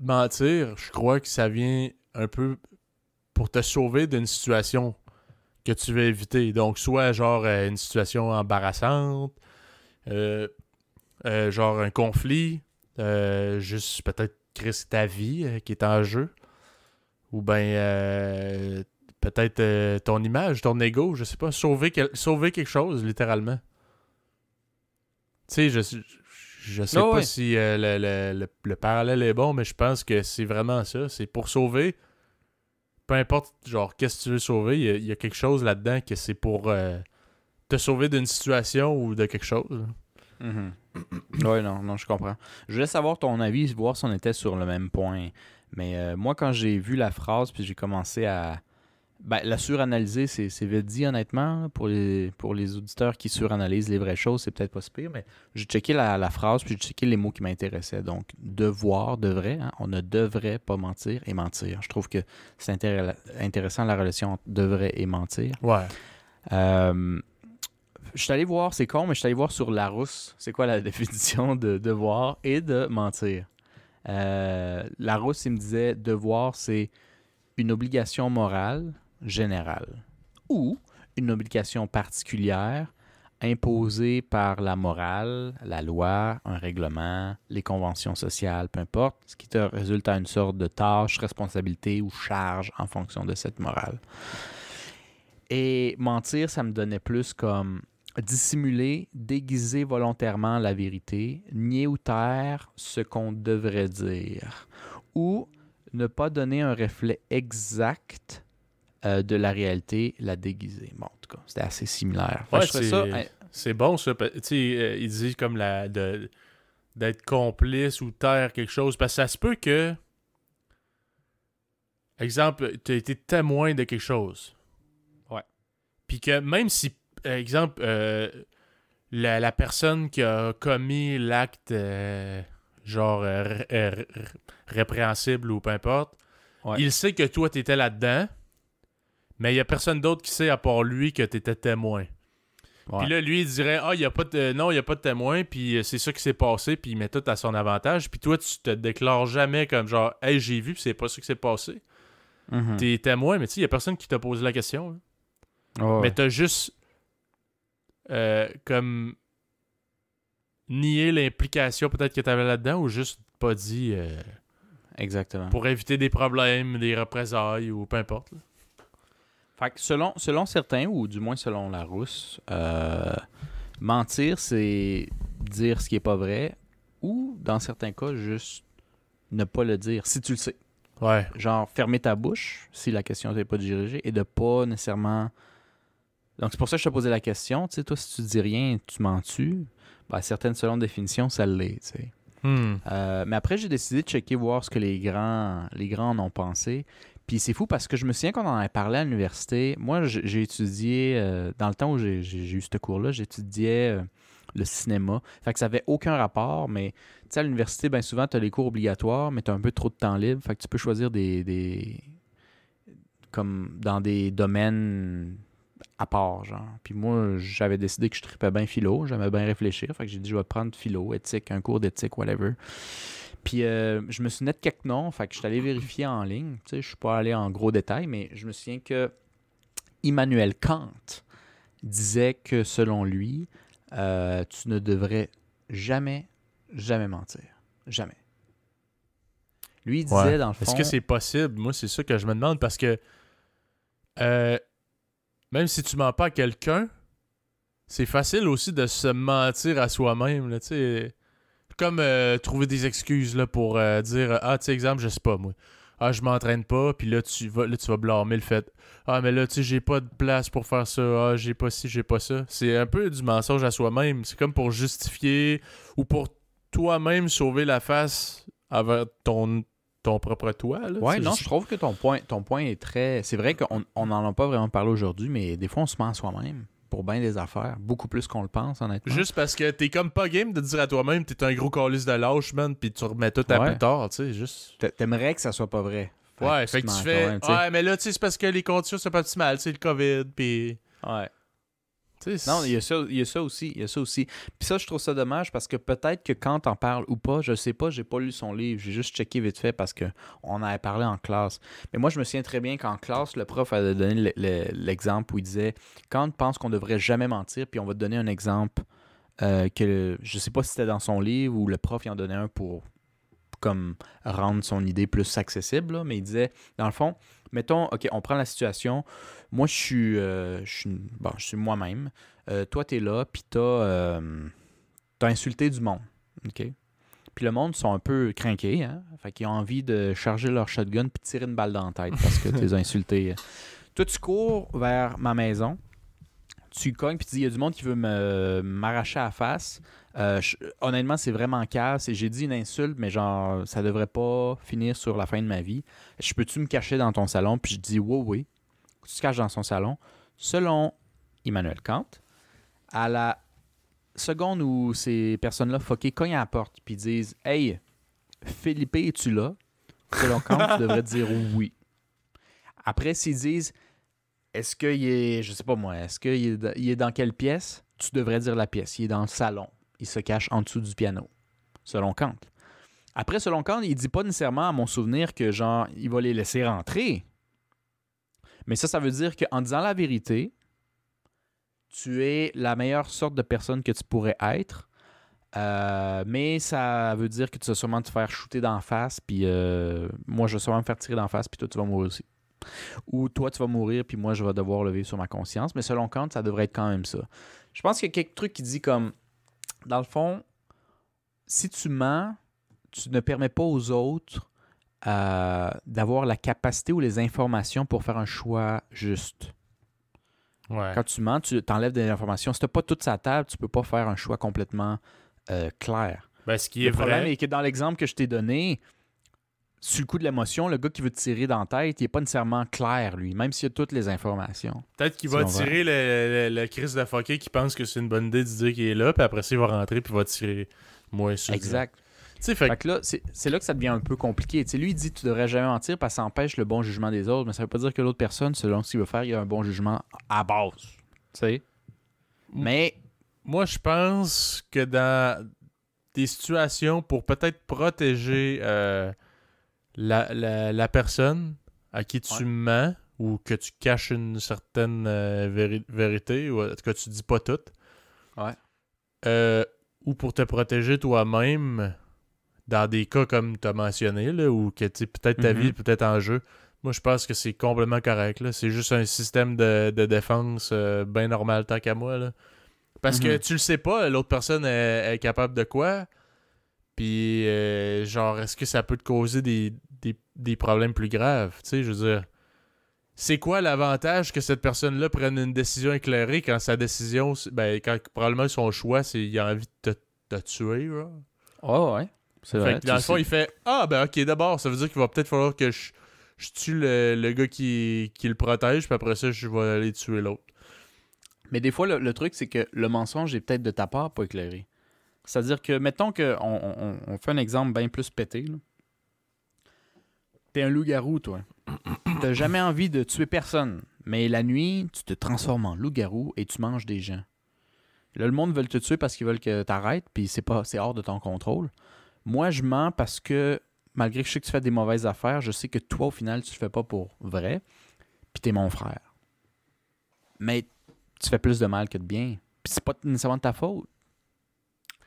mentir, je crois que ça vient un peu pour te sauver d'une situation que tu veux éviter. Donc, soit genre euh, une situation embarrassante, euh, euh, genre un conflit, juste peut-être Chris ta vie qui est en jeu, ou ben euh, peut-être euh, ton image, ton ego, je sais pas, sauver, quel- sauver quelque chose littéralement. Tu sais, je, je, sais pas ouais. si euh, le, le- le- le parallèle est bon, mais je pense que c'est vraiment ça. C'est pour sauver, peu importe, genre, qu'est-ce que tu veux sauver, il y a- il y, a quelque chose là-dedans que c'est pour te sauver d'une situation ou de quelque chose. Oui, non, non, je comprends. Je voulais savoir ton avis, voir si on était sur le même point. Mais euh, moi, quand j'ai vu la phrase, puis j'ai commencé à. Ben, la suranalyser, c'est c'est vite dit, honnêtement. Pour les, pour les auditeurs qui suranalysent les vraies choses, c'est peut-être pas si pire, mais j'ai checké la, la phrase, puis j'ai checké les mots qui m'intéressaient. Donc, devoir, devrait, hein, on ne devrait pas mentir et mentir. Je trouve que c'est intér- intéressant la relation entre devrait et mentir. Ouais. Euh, je suis allé voir, c'est con, mais je suis allé voir sur Larousse, c'est quoi la définition de devoir et de mentir? Euh, Larousse, il me disait devoir, c'est une obligation morale générale ou une obligation particulière imposée par la morale, la loi, un règlement, les conventions sociales, peu importe, ce qui te résulte à une sorte de tâche, responsabilité ou charge en fonction de cette morale. Et mentir, ça me donnait plus comme dissimuler, déguiser volontairement la vérité, nier ou taire ce qu'on devrait dire, ou ne pas donner un reflet exact euh, de la réalité, la déguiser. Bon, en tout cas, c'était assez similaire. Ouais, c'est- ça, hein, C'est bon, ça. Tu sais, euh, il dit comme la de d'être complice ou taire quelque chose. Parce que ça se peut que. Exemple, tu as été témoin de quelque chose. Ouais. Puis que même si, exemple, euh, la, la personne qui a commis l'acte, euh, genre euh, ré- ré- répréhensible ou peu importe, Ouais. il sait que toi, tu étais là-dedans, mais il n'y a personne d'autre qui sait à part lui que tu étais témoin. Puis là, lui, il dirait Ah, il y a pas de... non, il n'y a pas de témoin, puis c'est ça qui s'est passé, puis il met tout à son avantage. Puis toi, tu te déclares jamais comme genre Hey, j'ai vu, puis c'est pas ça qui s'est passé. Mhm. T'es témoin, mais tu sais, il n'y a personne qui t'a posé la question. ouais. Mais t'as juste euh, comme nié l'implication peut-être que t'avais là-dedans ou juste pas dit euh, Exactement. pour éviter des problèmes, des représailles ou peu importe. là. Fait que selon, selon certains, ou du moins selon la rousse, euh, mentir, c'est dire ce qui est pas vrai, ou dans certains cas, juste ne pas le dire si tu le sais. Ouais. Genre, fermer ta bouche si la question n'est pas dirigée et de pas nécessairement. Donc, c'est pour ça que je te posais la question. Tu sais, toi, si tu dis rien, tu mens-tu? Ben, certaines, selon définition, ça l'est. tu sais. Hmm. Euh, mais après, j'ai décidé de checker, voir ce que les grands, les grands en ont pensé. Puis c'est fou parce que je me souviens qu'on en avait parlé à l'université. Moi, j'ai étudié, euh, dans le temps où j'ai eu ce cours-là, j'étudiais euh, le cinéma. Fait que ça avait aucun rapport, mais tu sais, à l'université, bien souvent, tu as les cours obligatoires, mais tu as un peu trop de temps libre. Fait que tu peux choisir des. des comme dans des domaines à part, genre. Puis moi, j'avais décidé que je tripais bien philo, j'aimais bien réfléchir. Fait que j'ai dit, je vais prendre philo, éthique, un cours d'éthique, whatever. Puis euh, je me souviens de quelques noms, fait que je suis allé vérifier en ligne. Tu sais, je suis pas allé en gros détail, mais je me souviens que Immanuel Kant disait que selon lui, euh, tu ne devrais jamais, jamais mentir. Jamais. Lui, il disait Ouais. dans le fond. Est-ce que c'est possible? Moi, c'est ça que je me demande parce que euh, même si tu mens pas à quelqu'un, c'est facile aussi de se mentir à soi-même. là, tu. Comme euh, trouver des excuses pour euh, dire Ah, tu sais, exemple, je sais pas, moi. Ah, je m'entraîne pas, puis là tu vas là, tu vas blâmer le fait Ah, mais là, tu sais, j'ai pas de place pour faire ça. Ah, j'ai pas ci, j'ai pas ça. C'est un peu du mensonge à soi-même. C'est comme pour justifier ou pour toi-même sauver la face avec ton, ton propre toi. Là, Ouais, Tu sais, non, je- je trouve que ton point, ton point est très. C'est vrai qu'on on n'en a pas vraiment parlé aujourd'hui, mais des fois, on se ment à soi-même pour bien des affaires, beaucoup plus qu'on le pense, honnêtement. Juste parce que t'es comme pas game de dire à toi-même t'es un gros calice de lâche, man, puis tu remets tout à Ouais. plus tard, tu sais, juste. T'a- T'aimerais que ça soit pas vrai. Ouais, fait que tu fais. ouais, mais là, tu sais, c'est parce que les conditions sont pas optimales. C'est le COVID, puis. Ouais. Non, il y, a ça, il y a ça aussi. Il y a ça aussi. Puis ça, je trouve ça dommage parce que peut-être que quand t'en parles ou pas, je sais pas, j'ai pas lu son livre. J'ai juste checké vite fait parce que on en avait parlé en classe. Mais moi, je me souviens très bien qu'en classe, le prof avait donné le- le- l'exemple où il disait quand on pense qu'on devrait jamais mentir, puis on va te donner un exemple euh, que je sais pas si c'était dans son livre ou le prof il en donnait un pour comme rendre son idée plus accessible, là, mais il disait, dans le fond, mettons, OK, on prend la situation, moi, je suis, euh, je suis, bon, je suis moi-même, Euh, toi, tu es là, puis tu as, insulté du monde, OK? Puis le monde sont un peu craqués, hein? Fait qu'ils ont envie de charger leur shotgun puis tirer une balle dans la tête parce que tu les as insultés. Toi, tu cours vers ma maison, tu cognes puis tu dis, il y a du monde qui veut me m'arracher à la face. Euh, je- honnêtement, c'est vraiment casse. J'ai dit une insulte, mais genre, ça devrait pas finir sur la fin de ma vie. Je peux-tu me cacher dans ton salon? Puis je dis, oui, oui. Tu te caches dans son salon. Selon Emmanuel Kant, à la seconde où ces personnes-là fuckées cognent à la porte puis disent, Hey, Philippe, es-tu là? Selon Kant, tu devrais dire oui. Après, s'ils disent, est-ce qu'il est, je sais pas moi, est-ce qu'il est, il est dans quelle pièce? Tu devrais dire la pièce. Il est dans le salon. Il se cache en dessous du piano. Selon Kant. Après, selon Kant, il dit pas nécessairement à mon souvenir que genre, il va les laisser rentrer. Mais ça, ça veut dire qu'en disant la vérité, tu es la meilleure sorte de personne que tu pourrais être. Euh, mais ça veut dire que tu vas sûrement te faire shooter d'en face, puis euh, moi, je vais sûrement me faire tirer d'en face, puis toi, tu vas mourir aussi. Ou toi, tu vas mourir, puis moi, je vais devoir lever sur ma conscience. Mais selon Kant, ça devrait être quand même ça. Je pense qu'il y a quelques trucs qui dit comme, dans le fond, si tu mens, tu ne permets pas aux autres euh, d'avoir la capacité ou les informations pour faire un choix juste. Ouais. Quand tu mens, tu enlèves des informations. Si tu n'as pas toute sa table, tu peux pas faire un choix complètement euh, clair. Ben, ce qui est Le problème vrai. est que dans l'exemple que je t'ai donné, sur le coup de l'émotion, le gars qui veut te tirer dans la tête, il n'est pas nécessairement clair, lui, même s'il a toutes les informations. Peut-être qu'il Si va tirer le, le, le Chris de qui pense que c'est une bonne idée de dire qu'il est là, puis après ça, il va rentrer, puis il va tirer moins sur Exact. Tu sais, fait Fait que là, c'est là que ça devient un peu compliqué. Lui, il dit tu devrais jamais mentir parce que ça empêche le bon jugement des autres, mais ça veut pas dire que l'autre personne, selon ce qu'il veut faire, il a un bon jugement à base. Tu sais? Mais, Moi, je pense que dans des situations pour peut-être protéger euh, la, la- la personne à qui tu Ouais. mens ou que tu caches une certaine euh, véri- vérité ou en tout cas tu dis pas tout. Ouais. Euh, ou pour te protéger toi-même dans des cas comme tu as mentionné, là, où que, peut-être ta vie est peut-être en jeu. Moi, je pense que c'est complètement correct. C'est juste un système de, de défense euh, bien normal tant qu'à moi. Là. Parce que Mhm. tu le sais pas, l'autre personne est, est capable de quoi. Puis, euh, genre, est-ce que ça peut te causer des, des, des problèmes plus graves? Tu sais, je veux dire, c'est quoi l'avantage que cette personne-là prenne une décision éclairée quand sa décision, ben, quand probablement son choix, c'est il a envie de te, te tuer, genre? oh, ouais. C'est Fait vrai. que dans le fond, sais. il fait Ah, ben ok, d'abord, ça veut dire qu'il va peut-être falloir que je, je tue le, le gars qui, qui le protège, puis après ça, je vais aller tuer l'autre. Mais des fois, le, le truc, c'est que le mensonge est peut-être de ta part pas éclairé. C'est-à-dire que, mettons qu'on on, fait un exemple bien plus pété. là. T'es un loup-garou, toi. T'as jamais envie de tuer personne. Mais la nuit, tu te transformes en loup-garou et tu manges des gens. Là, le monde veut te tuer parce qu'ils veulent que t'arrêtes, puis c'est pas c'est hors de ton contrôle. Moi, je mens parce que, malgré que je sais que tu fais des mauvaises affaires, je sais que toi, au final, tu le fais pas pour vrai, puis t'es mon frère. Mais tu fais plus de mal que de bien. Puis c'est pas nécessairement de ta faute.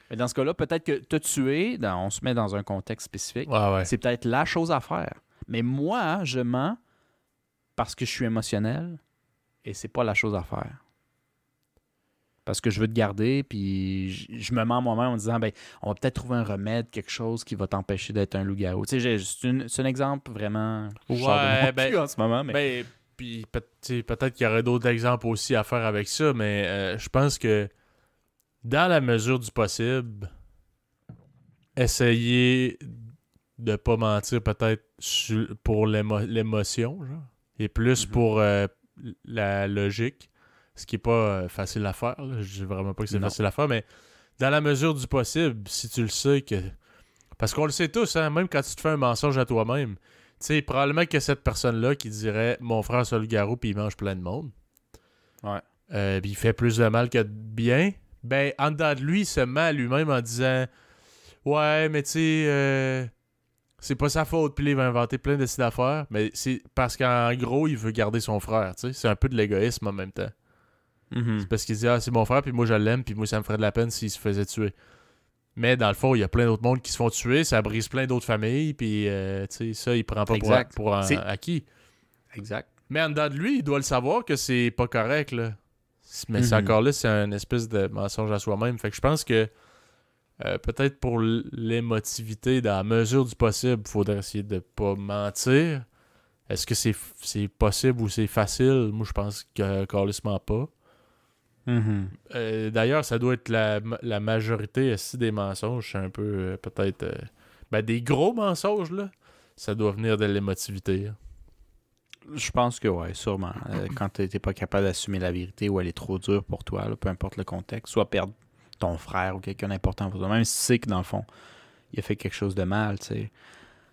Mais dans ce cas-là, peut-être que te tuer, dans- on se met dans un contexte spécifique, Ouais, ouais. c'est peut-être la chose à faire. Mais moi, je mens parce que je suis émotionnel et c'est pas la chose à faire. Parce que je veux te garder, puis je, je me mens moi-même en disant, ben, on va peut-être trouver un remède, quelque chose qui va t'empêcher d'être un loup-garou. Tu sais, j'ai- c'est un exemple vraiment. Ouais, mon ben- cul en ce moment, mais. Ben, puis peut-être qu'il y aurait d'autres exemples aussi à faire avec ça, mais euh, je pense que dans la mesure du possible, essayer de pas mentir peut-être pour l'émo- l'émotion, et plus Mhm. pour euh, la logique, ce qui est pas euh, facile à faire. là. Je dis vraiment pas que c'est facile à faire, mais dans la mesure du possible, si tu le sais que... Parce qu'on le sait tous, hein, même quand tu te fais un mensonge à toi-même, sais, probablement que cette personne-là qui dirait Mon frère, c'est le garou, puis il mange plein de monde. Ouais. Euh, puis il fait plus de mal que de bien. Ben, en dedans de lui, il se met à lui-même en disant Ouais, mais tu sais, euh, c'est pas sa faute, puis il va inventer plein de d'affaires. Mais c'est parce qu'en gros, il veut garder son frère, tu sais. C'est un peu de l'égoïsme en même temps. Mhm. C'est parce qu'il dit Ah, c'est mon frère, puis moi je l'aime, puis moi ça me ferait de la peine s'il se faisait tuer. Mais dans le fond, il y a plein d'autres mondes qui se font tuer, ça brise plein d'autres familles, puis euh, tu sais, ça, il prend pas pour, Exact. pour C'est- acquis. Exact. Mais en dedans de lui, il doit le savoir que c'est pas correct, là. Mais c'est Mhm. encore là, c'est un espèce de mensonge à soi-même. Fait que je pense que euh, peut-être pour l'émotivité, dans la mesure du possible, il faudrait essayer de pas mentir. Est-ce que c'est possible ou c'est facile? Moi, je pense que carrément pas. Mhm. Euh, D'ailleurs, ça doit être la, la majorité aussi des mensonges. C'est un peu euh, peut-être. euh, ben, des gros mensonges, là. Ça doit venir de l'émotivité. hein. Je pense que ouais, sûrement. Euh, quand t'es t'es pas capable d'assumer la vérité ou elle est trop dure pour toi, là, peu importe le contexte, soit perdre ton frère ou quelqu'un d'important pour toi, même si tu sais que dans le fond, il a fait quelque chose de mal, tu sais.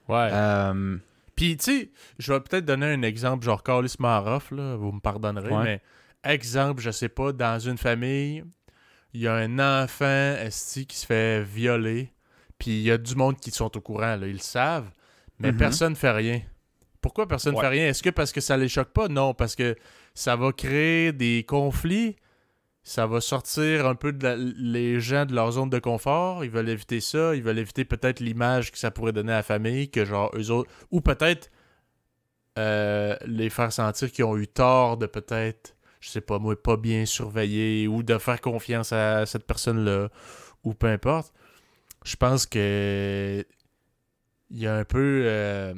Ouais. Euh, Puis, tu sais, je vais peut-être donner un exemple, genre Carlis Maroff, là, vous me pardonnerez, Ouais. mais exemple, je sais pas, dans une famille, il y a un enfant esti qui se fait violer, puis il y a du monde qui sont au courant, là, ils le savent, mais Mhm. personne ne fait rien. Pourquoi personne ne Ouais. fait rien? Est-ce que parce que ça les choque pas? Non, parce que ça va créer des conflits, ça va sortir un peu de la- les gens de leur zone de confort, ils veulent éviter ça, ils veulent éviter peut-être l'image que ça pourrait donner à la famille, que genre eux autres, ou peut-être euh, les faire sentir qu'ils ont eu tort de peut-être, je sais pas moi, pas bien surveiller, ou de faire confiance à cette personne-là, ou peu importe. Je pense que il y a un peu euh,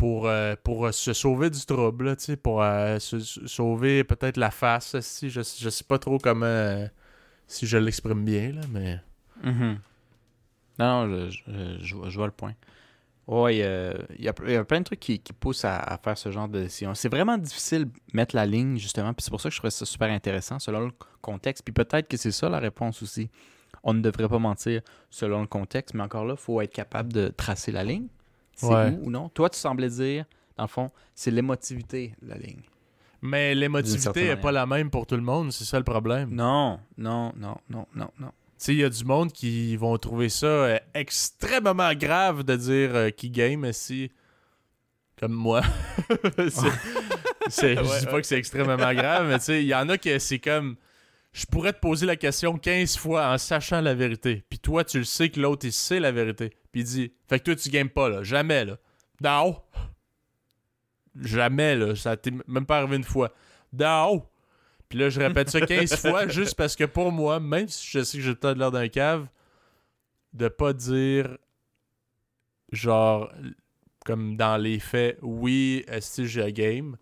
pour, euh, pour euh, se sauver du trouble, pour euh, se, sauver peut-être la face, si je, je sais pas trop comment si je l'exprime bien là, mais mhm. Non, je, vois- le point. Euh, il y, a, plein de trucs qui, qui poussent à, faire ce genre de. C'est vraiment difficile de mettre la ligne, justement, puis c'est pour ça que je trouvais ça super intéressant, selon le contexte. Puis peut-être que c'est ça la réponse aussi. On ne devrait pas mentir selon le contexte, mais encore là, il faut être capable de tracer la ligne. C'est Ouais. où ou non? Toi, tu semblais dire, dans le fond, c'est l'émotivité, la ligne. mais l'émotivité certaine est pas la même pour tout le monde, c'est ça le problème. Non, non, non, non, non, non. Tu sais, il y a du monde qui vont trouver ça euh, extrêmement grave de dire euh, qui game si comme moi. c'est, c'est- je Ouais, dis ouais. pas que c'est extrêmement grave, mais tu sais, il y en a que c'est comme je pourrais te poser la question 15 fois en sachant la vérité. Puis toi, tu le sais que l'autre, il sait la vérité. Puis il dit Fait que toi, tu games pas, là. Jamais, là. Non. Jamais, là. Ça t'est même pas arrivé une fois. Non. Puis là, je répète ça 15 fois juste parce que pour moi, même si je sais que j'ai peut-être l'air d'un cave, de pas dire genre comme dans les faits, oui, est-ce que j'ai game?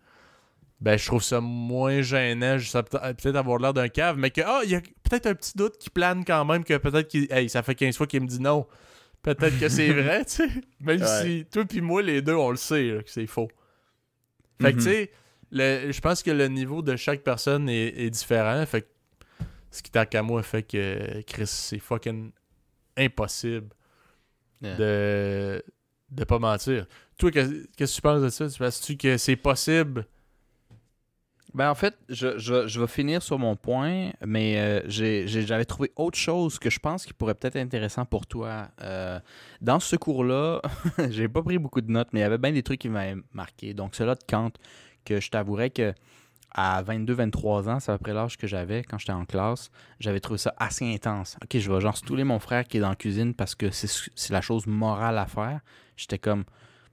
Ben, je trouve ça moins gênant, juste à peut- peut-être avoir l'air d'un cave, mais que, ah, il y a peut-être un petit doute qui plane quand même, que peut-être qu'il, hey, ça fait 15 fois qu'il me dit non. Peut-être que c'est vrai, tu sais. Même Ouais. si toi puis moi, les deux, on le sait, là, que c'est faux. Fait que, Mhm. tu sais, le- je pense que le niveau de chaque personne est, est différent. Fait que ce qui t'a qu'à moi fait que Chris, c'est fucking impossible Yeah. de de pas mentir. Toi, qu'est- qu'est-ce que tu penses de ça? Tu penses-tu que c'est possible? Ben en fait, je, je, vais finir sur mon point, mais euh, j'avais trouvé autre chose que je pense qui pourrait peut-être être intéressant pour toi. Euh, dans ce cours-là, j'ai pas pris beaucoup de notes, mais il y avait bien des trucs qui m'avaient marqué. Donc cela de Kant, que je t'avouerais que à 22-23 ans, c'est à peu près l'âge que j'avais quand j'étais en classe, j'avais trouvé ça assez intense. Ok, je vais genre stouler mon frère qui est dans la cuisine parce que c'est la chose morale à faire. J'étais comme,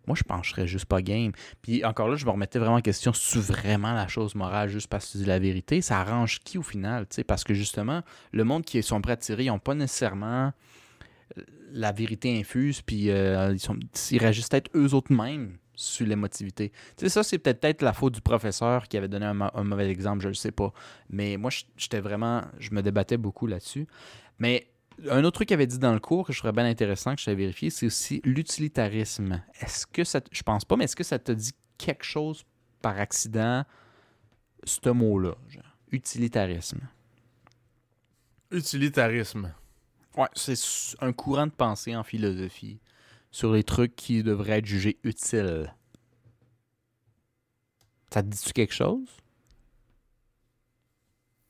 moi je pencherais juste pas game. Puis encore là, je me remettais vraiment en question, c'est vraiment la chose morale juste parce que tu dis la vérité? Ça arrange qui au final? tu sais? Parce que justement, le monde qui sont prêts à tirer, ils n'ont pas nécessairement euh, la vérité infuse, puis euh, ils, sont, réagissent peut-être eux autres mêmes sur l'émotivité. Tu sais, ça, c'est peut-être la faute du professeur qui avait donné un, ma- un mauvais exemple, je ne sais pas. Mais moi, j'étais vraiment, je me débattais beaucoup là-dessus. Mais un autre truc qu'il avait dit dans le cours que je trouvais bien intéressant, que je t'avais vérifié, c'est aussi l'utilitarisme. Est-ce que ça, je pense pas, mais est-ce que ça te dit quelque chose par accident, ce mot-là, utilitarisme? Utilitarisme. Ouais, c'est un courant de pensée en philosophie sur les trucs qui devraient être jugés utiles. Ça te dit-tu quelque chose?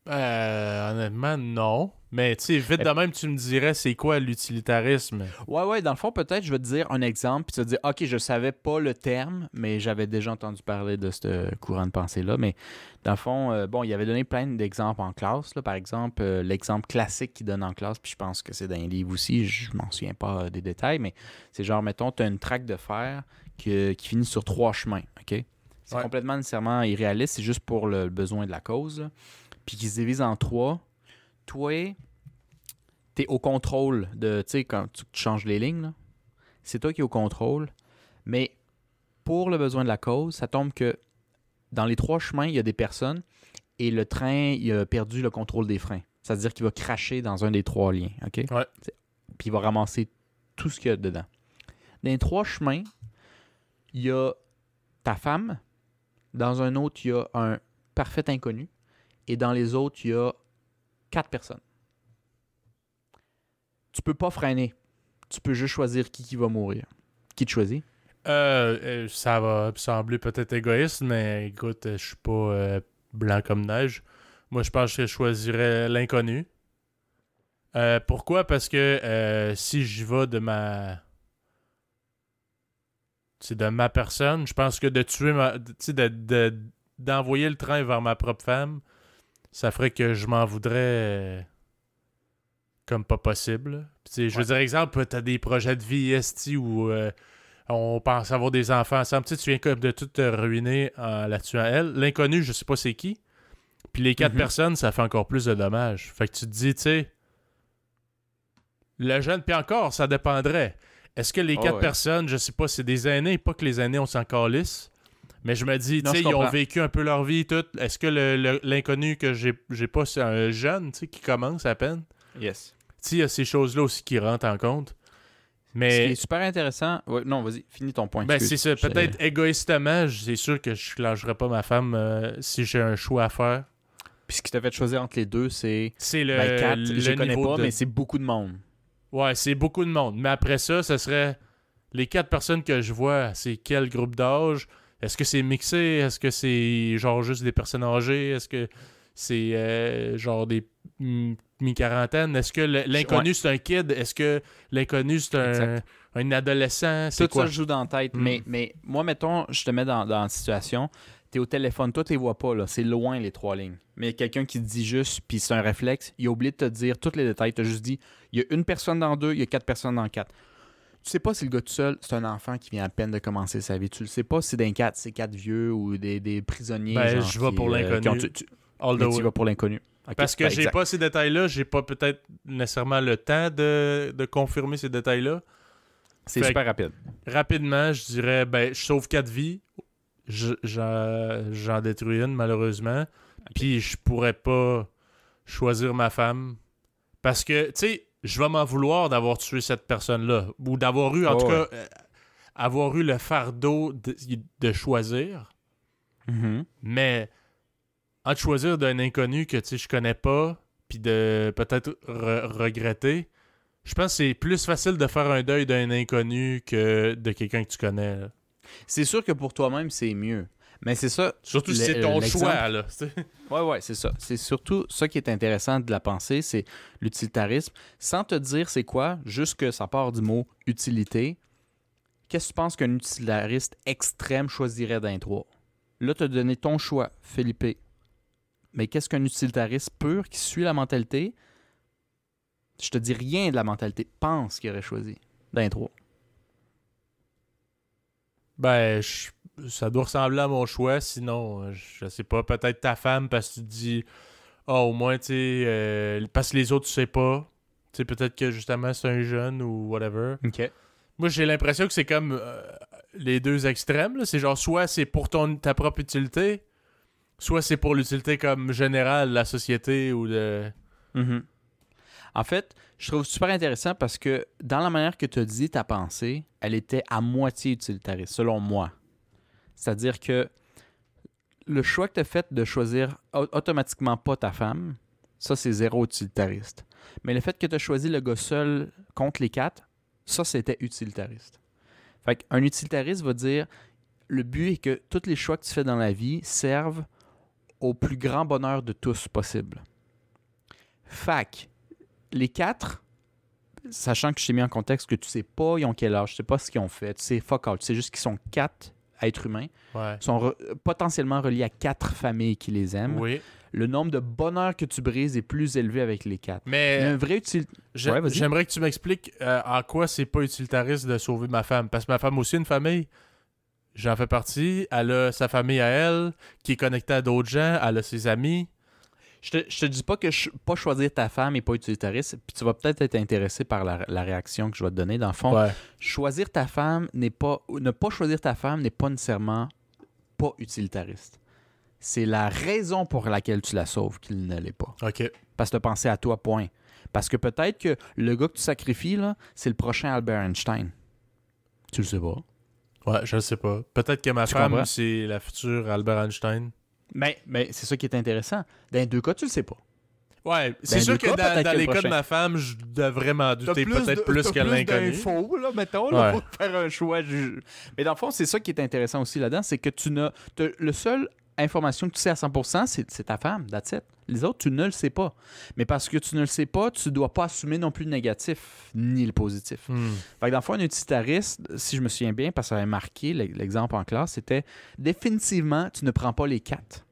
Euh, honnêtement, non. Mais tu sais, vite de même, tu me dirais, c'est quoi l'utilitarisme? Ouais, ouais, dans le fond, peut-être, je vais te dire un exemple, puis tu vas te dire, OK, je savais pas le terme, mais j'avais déjà entendu parler de ce courant de pensée-là. Mais dans le fond, euh, bon, il avait donné plein d'exemples en classe. Là. Par exemple, euh, l'exemple classique qu'il donne en classe, puis je pense que c'est dans un livre aussi, je m'en souviens pas des détails, mais c'est genre, mettons, tu as une traque de fer qui, qui finit sur trois chemins, OK? C'est Ouais. complètement nécessairement irréaliste, c'est juste pour le besoin de la cause. là. Puis qui se divise en trois. Toi, tu es au contrôle de, tu sais, quand tu changes les lignes, c'est toi qui es au contrôle. Mais pour le besoin de la cause, ça tombe que dans les trois chemins, il y a des personnes et le train, il a perdu le contrôle des freins. C'est-à-dire qu'il va cracher dans un des trois liens, OK? Ouais. Puis il va ramasser tout ce qu'il y a dedans. Dans les trois chemins, il y a ta femme. Dans un autre, il y a un parfait inconnu. Et dans les autres, il y a quatre personnes. Tu peux pas freiner. Tu peux juste choisir qui, qui va mourir. Qui te choisit? Euh, euh, ça va sembler peut-être égoïste, mais écoute, euh, je suis pas euh, blanc comme neige. Moi, je pense que je choisirais l'inconnu. Pourquoi? Parce que si je vais de ma. C'est de ma personne, je pense que de tuer ma. Tu sais, de- de- d'envoyer le train vers ma propre femme, ça ferait que je m'en voudrais euh, comme pas possible. Puis, je veux dire, exemple, tu as des projets de vie esti où euh, on pense avoir des enfants ensemble. Tu viens comme de tout te ruiner en la tuant elle. L'inconnu, je sais pas c'est qui. Puis les quatre Mhm. personnes, ça fait encore plus de dommages. Fait que tu te dis, tu sais, le jeune, puis encore, ça dépendrait. Est-ce que les Oh, quatre ouais. personnes, je sais pas, c'est des aînés, pas que les aînés, on s'en calisse. Mais je me dis, tu sais, ils ont vécu un peu leur vie, tout. Est-ce que l'inconnu que j'ai pas, c'est un jeune, tu sais, qui commence à peine? Yes. Tu sais, il y a ces choses-là aussi qui rentrent en compte. Ce qui Mais est super intéressant. ouais, non, vas-y, finis ton point. ben, c'est ça. Peut-être égoïstement, c'est sûr que je lâcherais pas ma femme euh, si j'ai un choix à faire. Puis ce qui t'a fait choisir entre les deux, c'est. C'est le, ben, le je connais pas, de- mais c'est beaucoup de monde. Ouais, c'est beaucoup de monde. Mais après ça, ce serait les quatre personnes que je vois, c'est quel groupe d'âge? Est-ce que c'est mixé? Est-ce que c'est genre juste des personnes âgées? Est-ce que c'est euh, genre des mi-quarantaines? Est-ce que l'inconnu c'est un kid? Est-ce que l'inconnu c'est un, adolescent? Tout quoi? ça joue dans la tête. Mm. Mais, mais moi, mettons, je te mets dans, dans la situation. Tu es au téléphone, toi, tu les vois pas. là. C'est loin, les trois lignes. Mais quelqu'un qui te dit juste, puis c'est un réflexe, il a oublié de te dire tous les détails. Tu as juste dit, il y a une personne dans deux, il y a quatre personnes dans quatre. Tu sais pas si le gars tout seul, c'est un enfant qui vient à peine de commencer sa vie. Tu le sais pas si c'est d'un quatre, c'est quatre vieux ou des, des prisonniers. Ben, je vais pour euh, l'inconnu. tu- vas pour l'inconnu. Parce que ben, j'ai pas ces détails-là, j'ai pas peut-être nécessairement le temps de, de confirmer ces détails-là. C'est super rapide. Rapidement, je dirais, ben, je sauve quatre vies. Je- J'en j'en détruis une, malheureusement. Puis je pourrais pas choisir ma femme. Parce que, tu sais, je vais m'en vouloir d'avoir tué cette personne-là. Ou d'avoir eu, en Oh, tout cas, euh, avoir eu le fardeau de, de choisir. Mhm. Mais entre choisir d'un inconnu que tu sais je connais pas, puis de peut-être re- regretter, je pense que c'est plus facile de faire un deuil d'un inconnu que de quelqu'un que tu connais. C'est sûr que pour toi-même, c'est mieux. Mais c'est ça, Surtout si c'est ton l'exemple- choix. Là. Ouais, ouais, c'est ça. C'est surtout ça qui est intéressant de la pensée, c'est l'utilitarisme. Sans te dire c'est quoi, juste que ça part du mot utilité, qu'est-ce que tu penses qu'un utilitariste extrême choisirait d'un trois? Là, tu as donné ton choix, Philippe. Mais qu'est-ce qu'un utilitariste pur qui suit la mentalité? Je te dis rien de la mentalité. Pense qu'il aurait choisi d'un trois. Ben, je- ça doit ressembler à mon choix. Sinon, euh, je sais pas, peut-être ta femme parce que tu te dis, ah, au moins, tu sais, euh, parce que les autres, tu sais pas. Tu sais, peut-être que justement, c'est un jeune ou whatever. OK. Moi, j'ai l'impression que c'est comme euh, les deux extrêmes. C'est genre, soit c'est pour ton, ta propre utilité, soit c'est pour l'utilité comme générale de la société ou de. Mhm. En fait, je trouve super intéressant parce que dans la manière que tu as dit ta pensée, elle était à moitié utilitariste, selon moi. C'est-à-dire que le choix que tu as fait de choisir au- automatiquement pas ta femme, ça, c'est zéro utilitariste. Mais le fait que tu as choisi le gars seul contre les quatre, ça, c'était utilitariste. Fait qu'un utilitariste va dire le but est que tous les choix que tu fais dans la vie servent au plus grand bonheur de tous possible. Fac, les quatre, sachant que je t'ai mis en contexte que tu sais pas ils ont quel âge, tu sais pas ce qu'ils ont fait, tu sais fuck all, tu sais juste qu'ils sont quatre êtres humains, Ouais. sont re- potentiellement reliés à quatre familles qui les aiment. Oui. Le nombre de bonheurs que tu brises est plus élevé avec les quatre. Mais un vrai util... Ouais, j'aimerais que tu m'expliques euh, en quoi c'est pas utilitariste de sauver ma femme. Parce que ma femme aussi une famille. J'en fais partie. Elle a sa famille à elle, qui est connectée à d'autres gens. Elle a ses amis. Je te, je te dis pas que pas choisir ta femme est pas utilitariste, puis tu vas peut-être être intéressé par la, la réaction que je vais te donner. Dans le fond, Ouais. choisir ta femme n'est pas. Ne pas choisir ta femme n'est pas nécessairement pas utilitariste. C'est la raison pour laquelle tu la sauves qu'il ne l'est pas. OK. Parce que tu as pensé à toi, point. Parce que peut-être que le gars que tu sacrifies, là, c'est le prochain Albert Einstein. Tu le sais pas. Ouais, je sais pas. Peut-être que ma Tu femme, c'est la future Albert Einstein. Mais, mais c'est ça qui est intéressant. Dans les deux cas, tu le sais pas. Ouais, c'est Ben, sûr que cas, dans, les cas de ma femme, je devrais m'en douter peut-être plus, que l'inconnu. d'infos, là, mettons, là, Ouais. pour faire un choix. ju- Mais dans le fond, c'est ça qui est intéressant aussi là-dedans, c'est que tu n'as... Le seul information que tu sais à 100%, c'est ta femme, that's it. Les autres, tu ne le sais pas. Mais parce que tu ne le sais pas, tu dois pas assumer non plus le négatif ni le positif. Hmm. Fait que dans le fond, un utilitariste, si je me souviens bien, parce que ça avait marqué l'e- l'exemple en classe, c'était définitivement, tu ne prends pas les quatre.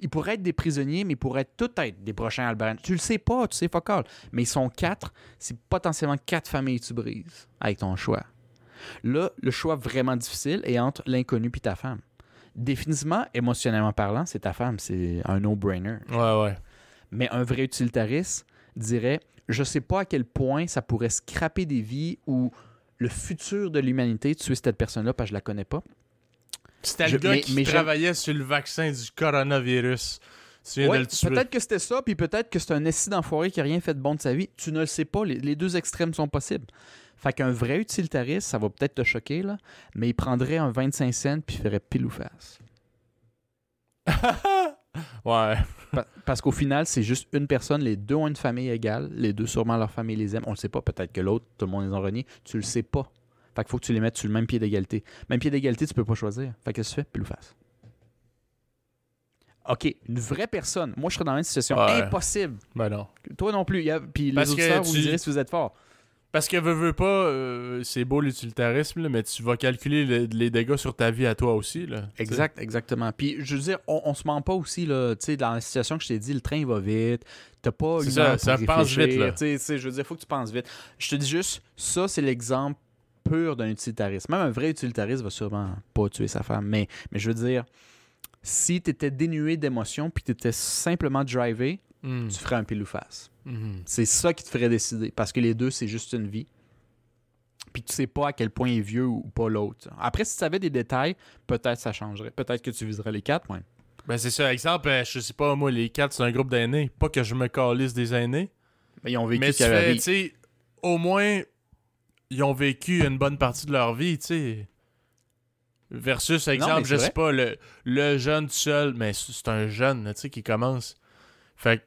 Ils pourraient être des prisonniers, mais ils pourraient tout être des prochains Albert. Einstein. Tu le sais pas, tu sais fuck all. Mais ils sont quatre, c'est potentiellement quatre familles que tu brises avec ton choix. Là, le choix vraiment difficile est entre l'inconnu et ta femme. Définitivement, émotionnellement parlant, c'est ta femme, c'est un no-brainer. Ouais, ouais. Mais un vrai utilitariste dirait je sais pas à quel point ça pourrait scraper des vies ou le futur de l'humanité tuer cette personne-là parce que je la connais pas. C'était le gars mais- qui mais travaillait sur le vaccin du coronavirus. Ouais, peut-être que c'était ça, puis peut-être que c'est un essai d'enfoiré qui a rien fait de bon de sa vie. Tu ne le sais pas. Les, les deux extrêmes sont possibles. Fait qu'un vrai utilitariste, ça va peut-être te choquer, là, mais il prendrait un 25 cents puis il ferait pile ou face. ouais. Pa- parce qu'au final, c'est juste une personne. Les deux ont une famille égale. Les deux, sûrement, leur famille les aime. On le sait pas. Peut-être que l'autre, tout le monde les a reniés. Tu le sais pas. Fait qu'il faut que tu les mettes sur le même pied d'égalité. Même pied d'égalité, tu peux pas choisir. Fait que qu'est-ce que tu fais? Pile ou face. OK, une vraie personne. Moi, je serais dans une situation Ouais. impossible. Ben non. Toi non plus. Il y a- Puis les Parce auditeurs, vous me direz si vous êtes fort. Parce que veux, veux pas, euh, c'est beau l'utilitarisme, là, mais tu vas calculer le- les dégâts sur ta vie à toi aussi. Là, Exact, exactement. Puis je veux dire, on, on se ment pas aussi, là. Tu sais, dans la situation que je t'ai dit, le train va vite. T'as pas C'est une ça, ça pense vite, là. Tu sais, tu sais, je veux dire, faut que tu penses vite. Je te dis juste, ça, c'est l'exemple pur d'un utilitariste. Même un vrai utilitariste va sûrement pas tuer sa femme. Mais, mais je veux dire, si tu étais dénué d'émotions puis tu étais simplement drivé, Hmm. tu ferais un pile ou face. Mhm. C'est ça qui te ferait décider. Parce que les deux, c'est juste une vie. Puis tu sais pas à quel point il est vieux ou pas l'autre. Après, si tu savais des détails, peut-être ça changerait. Peut-être que tu viserais les quatre, ouais. Ben c'est ça. Exemple, euh, je sais pas, moi, les quatre, c'est un groupe d'aînés. Pas que je me calisse des aînés. Mais ils ont vécu mais tu fais, au moins, ils ont vécu une bonne partie de leur vie, tu sais. Versus, exemple, je sais pas, le, le jeune tout seul, mais c'est un jeune, tu sais, qui commence. Fait que,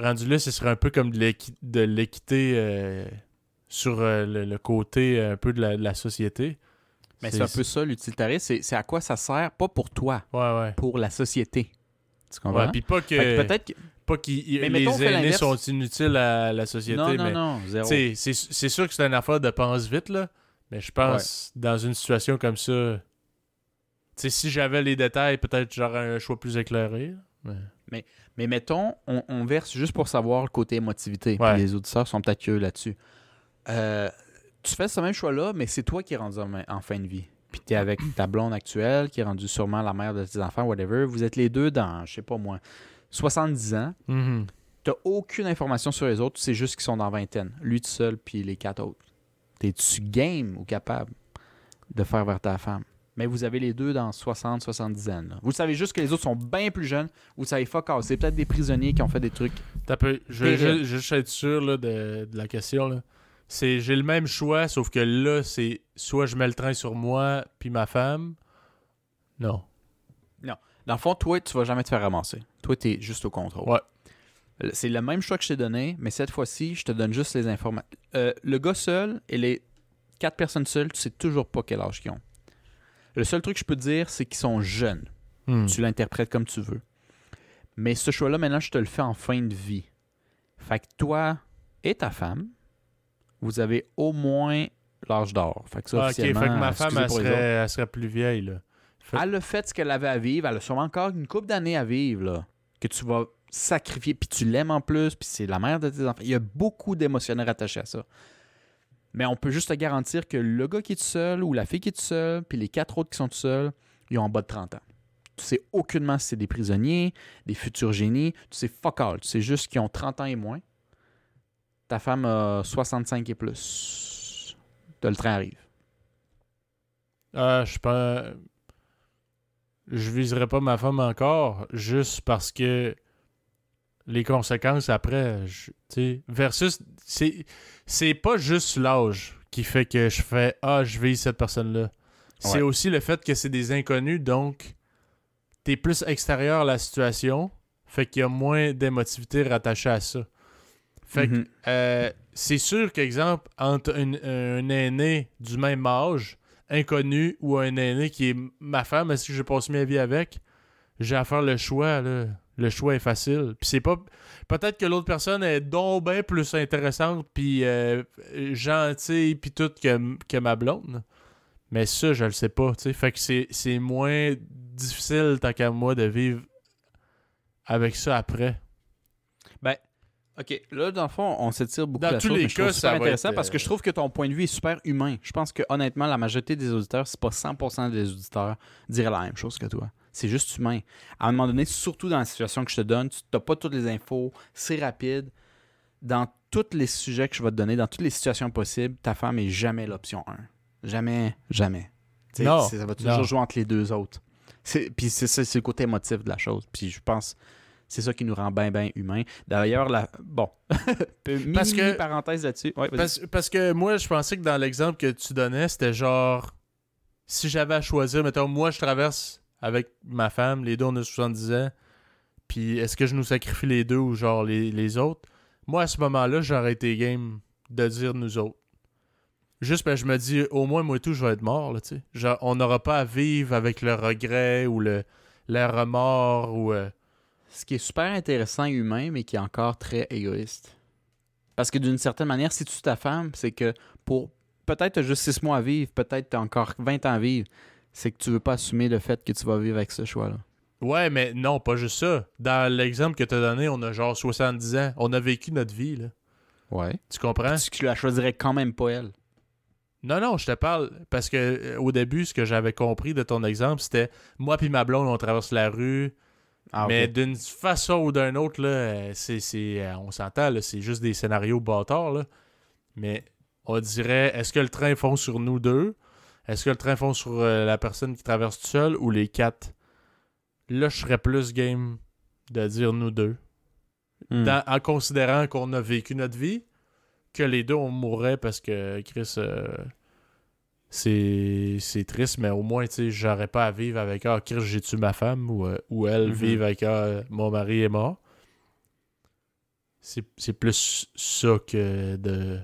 rendu là, ce serait un peu comme de l'équi- de l'équité euh, sur euh, le, le côté euh, un peu de la, de la société. Mais c'est un peu ça, l'utilitarisme. C'est, à quoi ça sert, pas pour toi, Ouais, ouais. pour la société. Tu comprends? Puis pas que, peut-être que... pas qu'ils Mais les aînés sont inutiles à la société, Non, non, mais non, zéro. C'est sûr que c'est une affaire de pense vite, là. Mais je pense, dans une situation comme ça, si j'avais les détails, peut-être j'aurais un choix plus éclairé. Mais... Mais mettons, on, on verse juste pour savoir le côté émotivité. puis les auditeurs sont peut-être curieux là-dessus. Euh, tu fais ce même choix-là, mais c'est toi qui es rendu en, en fin de vie. Puis tu es avec ta blonde actuelle, qui est rendue sûrement la mère de tes enfants, whatever. Vous êtes les deux dans, je sais pas moi, 70 ans. Mhm. T'as aucune information sur les autres, tu sais juste qu'ils sont dans vingtaine. Lui tout seul, puis les quatre autres. T'es-tu game ou capable de faire vers ta femme? Mais vous avez les deux dans 60, 70 ans. là. Vous savez juste que les autres sont bien plus jeunes. Vous savez fuck all. C'est peut-être des prisonniers qui ont fait des trucs. T'as peu- Je veux juste être sûr là, de, de la question. là. C'est J'ai le même choix, sauf que là, c'est soit je mets le train sur moi puis ma femme. Non. Dans le fond, toi, tu vas jamais te faire ramasser. Toi, tu es juste au contrôle. Ouais. C'est le même choix que je t'ai donné, mais cette fois-ci, je te donne juste les informations. le gars seul et les quatre personnes seules, tu sais toujours pas quel âge ils ont. Le seul truc que je peux te dire, c'est qu'ils sont jeunes. Hmm. Tu l'interprètes comme tu veux. Mais ce choix-là, maintenant, je te le fais en fin de vie. Fait que toi et ta femme, vous avez au moins l'âge d'or. Fait que ça, Ah, ok, fait que ma femme, elle serait, autres. elle serait plus vieille, là. Fait- Elle a fait ce qu'elle avait à vivre. Elle a sûrement encore une couple d'années à vivre, là. Que tu vas sacrifier. Puis tu l'aimes en plus. Puis c'est la mère de tes enfants. Il y a beaucoup d'émotionnels attachés à ça. Mais on peut juste te garantir que le gars qui est tout seul ou la fille qui est tout seul, puis les quatre autres qui sont tout seuls, ils ont en bas de 30 ans. Tu sais aucunement si c'est des prisonniers, des futurs génies. Tu sais fuck all. Tu sais juste qu'ils ont 30 ans et moins. Ta femme a 65 et plus. Le train arrive. Ah, je pense. Je viserais pas ma femme encore, juste parce que les conséquences après, je- versus, c'est, c'est pas juste l'âge qui fait que je fais Ah, je vise cette personne-là. C'est aussi le fait que c'est des inconnus, donc t'es plus extérieur à la situation, fait qu'il y a moins d'émotivité rattachée à ça. Fait que Mhm. euh, c'est sûr qu'exemple, entre une- un aîné du même âge, inconnu, ou un aîné qui est ma femme, est-ce que je passe ma vie avec, j'ai à faire le choix, là. Le choix est facile. Puis c'est pas. Peut-être que l'autre personne est donc bien plus intéressante, puis euh, gentille, puis tout que, que ma blonde. Mais ça, je le sais pas, tu sais. Fait que c'est c'est moins difficile, tant qu'à moi, de vivre avec ça après. OK, là, dans le fond, on s'étire beaucoup Dans la tous chose, les cas, super va intéressant être, parce que euh, je trouve que ton point de vue est super humain. Je pense que, honnêtement, la majorité des auditeurs, c'est pas 100% des auditeurs, diraient la même chose que toi. C'est juste humain. À un moment donné, surtout dans la situation que je te donne, tu n'as pas toutes les infos, c'est rapide. Dans tous les sujets que je vais te donner, dans toutes les situations possibles, ta femme est jamais l'option 1. Jamais, jamais. Non, Ça va toujours non. jouer entre les deux autres. Puis c'est ça, c'est le côté émotif de la chose. Puis je pense c'est ça qui nous rend bien, bien humains. D'ailleurs, la... bon, Parce que- parenthèse là-dessus. Ouais. Parce, parce que moi, je pensais que dans l'exemple que tu donnais, c'était genre. Si j'avais à choisir, mettons, moi, je traverse avec ma femme, les deux, on a 70 ans, puis est-ce que je nous sacrifie les deux ou genre les, les autres? Moi, à ce moment-là, j'aurais été game de dire nous autres. Juste parce que je me dis, au moins, moi et tout, je vais être mort, là, tu sais. On n'aura pas à vivre avec le regret ou le, remords ou. euh, Ce qui est super intéressant humain, mais qui est encore très égoïste. Parce que d'une certaine manière, si tu ta femme, c'est que pour peut-être juste 6 mois à vivre, peut-être encore 20 ans à vivre, c'est que tu veux pas assumer le fait que tu vas vivre avec ce choix-là. Ouais, mais non, pas juste ça. Dans l'exemple que tu as donné, on a genre 70 ans. On a vécu notre vie, là. Ouais. Tu comprends? Tu la choisirais quand même pas elle. Non, non, je te parle parce que euh, au début, ce que j'avais compris de ton exemple, c'était moi puis ma blonde, on traverse la rue, Ah, mais d'une façon ou d'une autre, là, euh, c'est, c'est, euh, on s'entend, là, c'est juste des scénarios bâtards, là. Mais on dirait, est-ce que le train fonce sur nous deux? Est-ce que le train fonce sur euh, la personne qui traverse tout seul ou les quatre? Là, je serais plus game de dire nous deux. Hmm. Dans- en considérant qu'on a vécu notre vie, que les deux on mourrait parce que Chris euh, c'est c'est triste, mais au moins tu sais, j'aurais pas à vivre avec ah Chris j'ai tué ma femme? Ou, euh, ou elle vivre avec ah mon mari est mort. C'est plus ça que de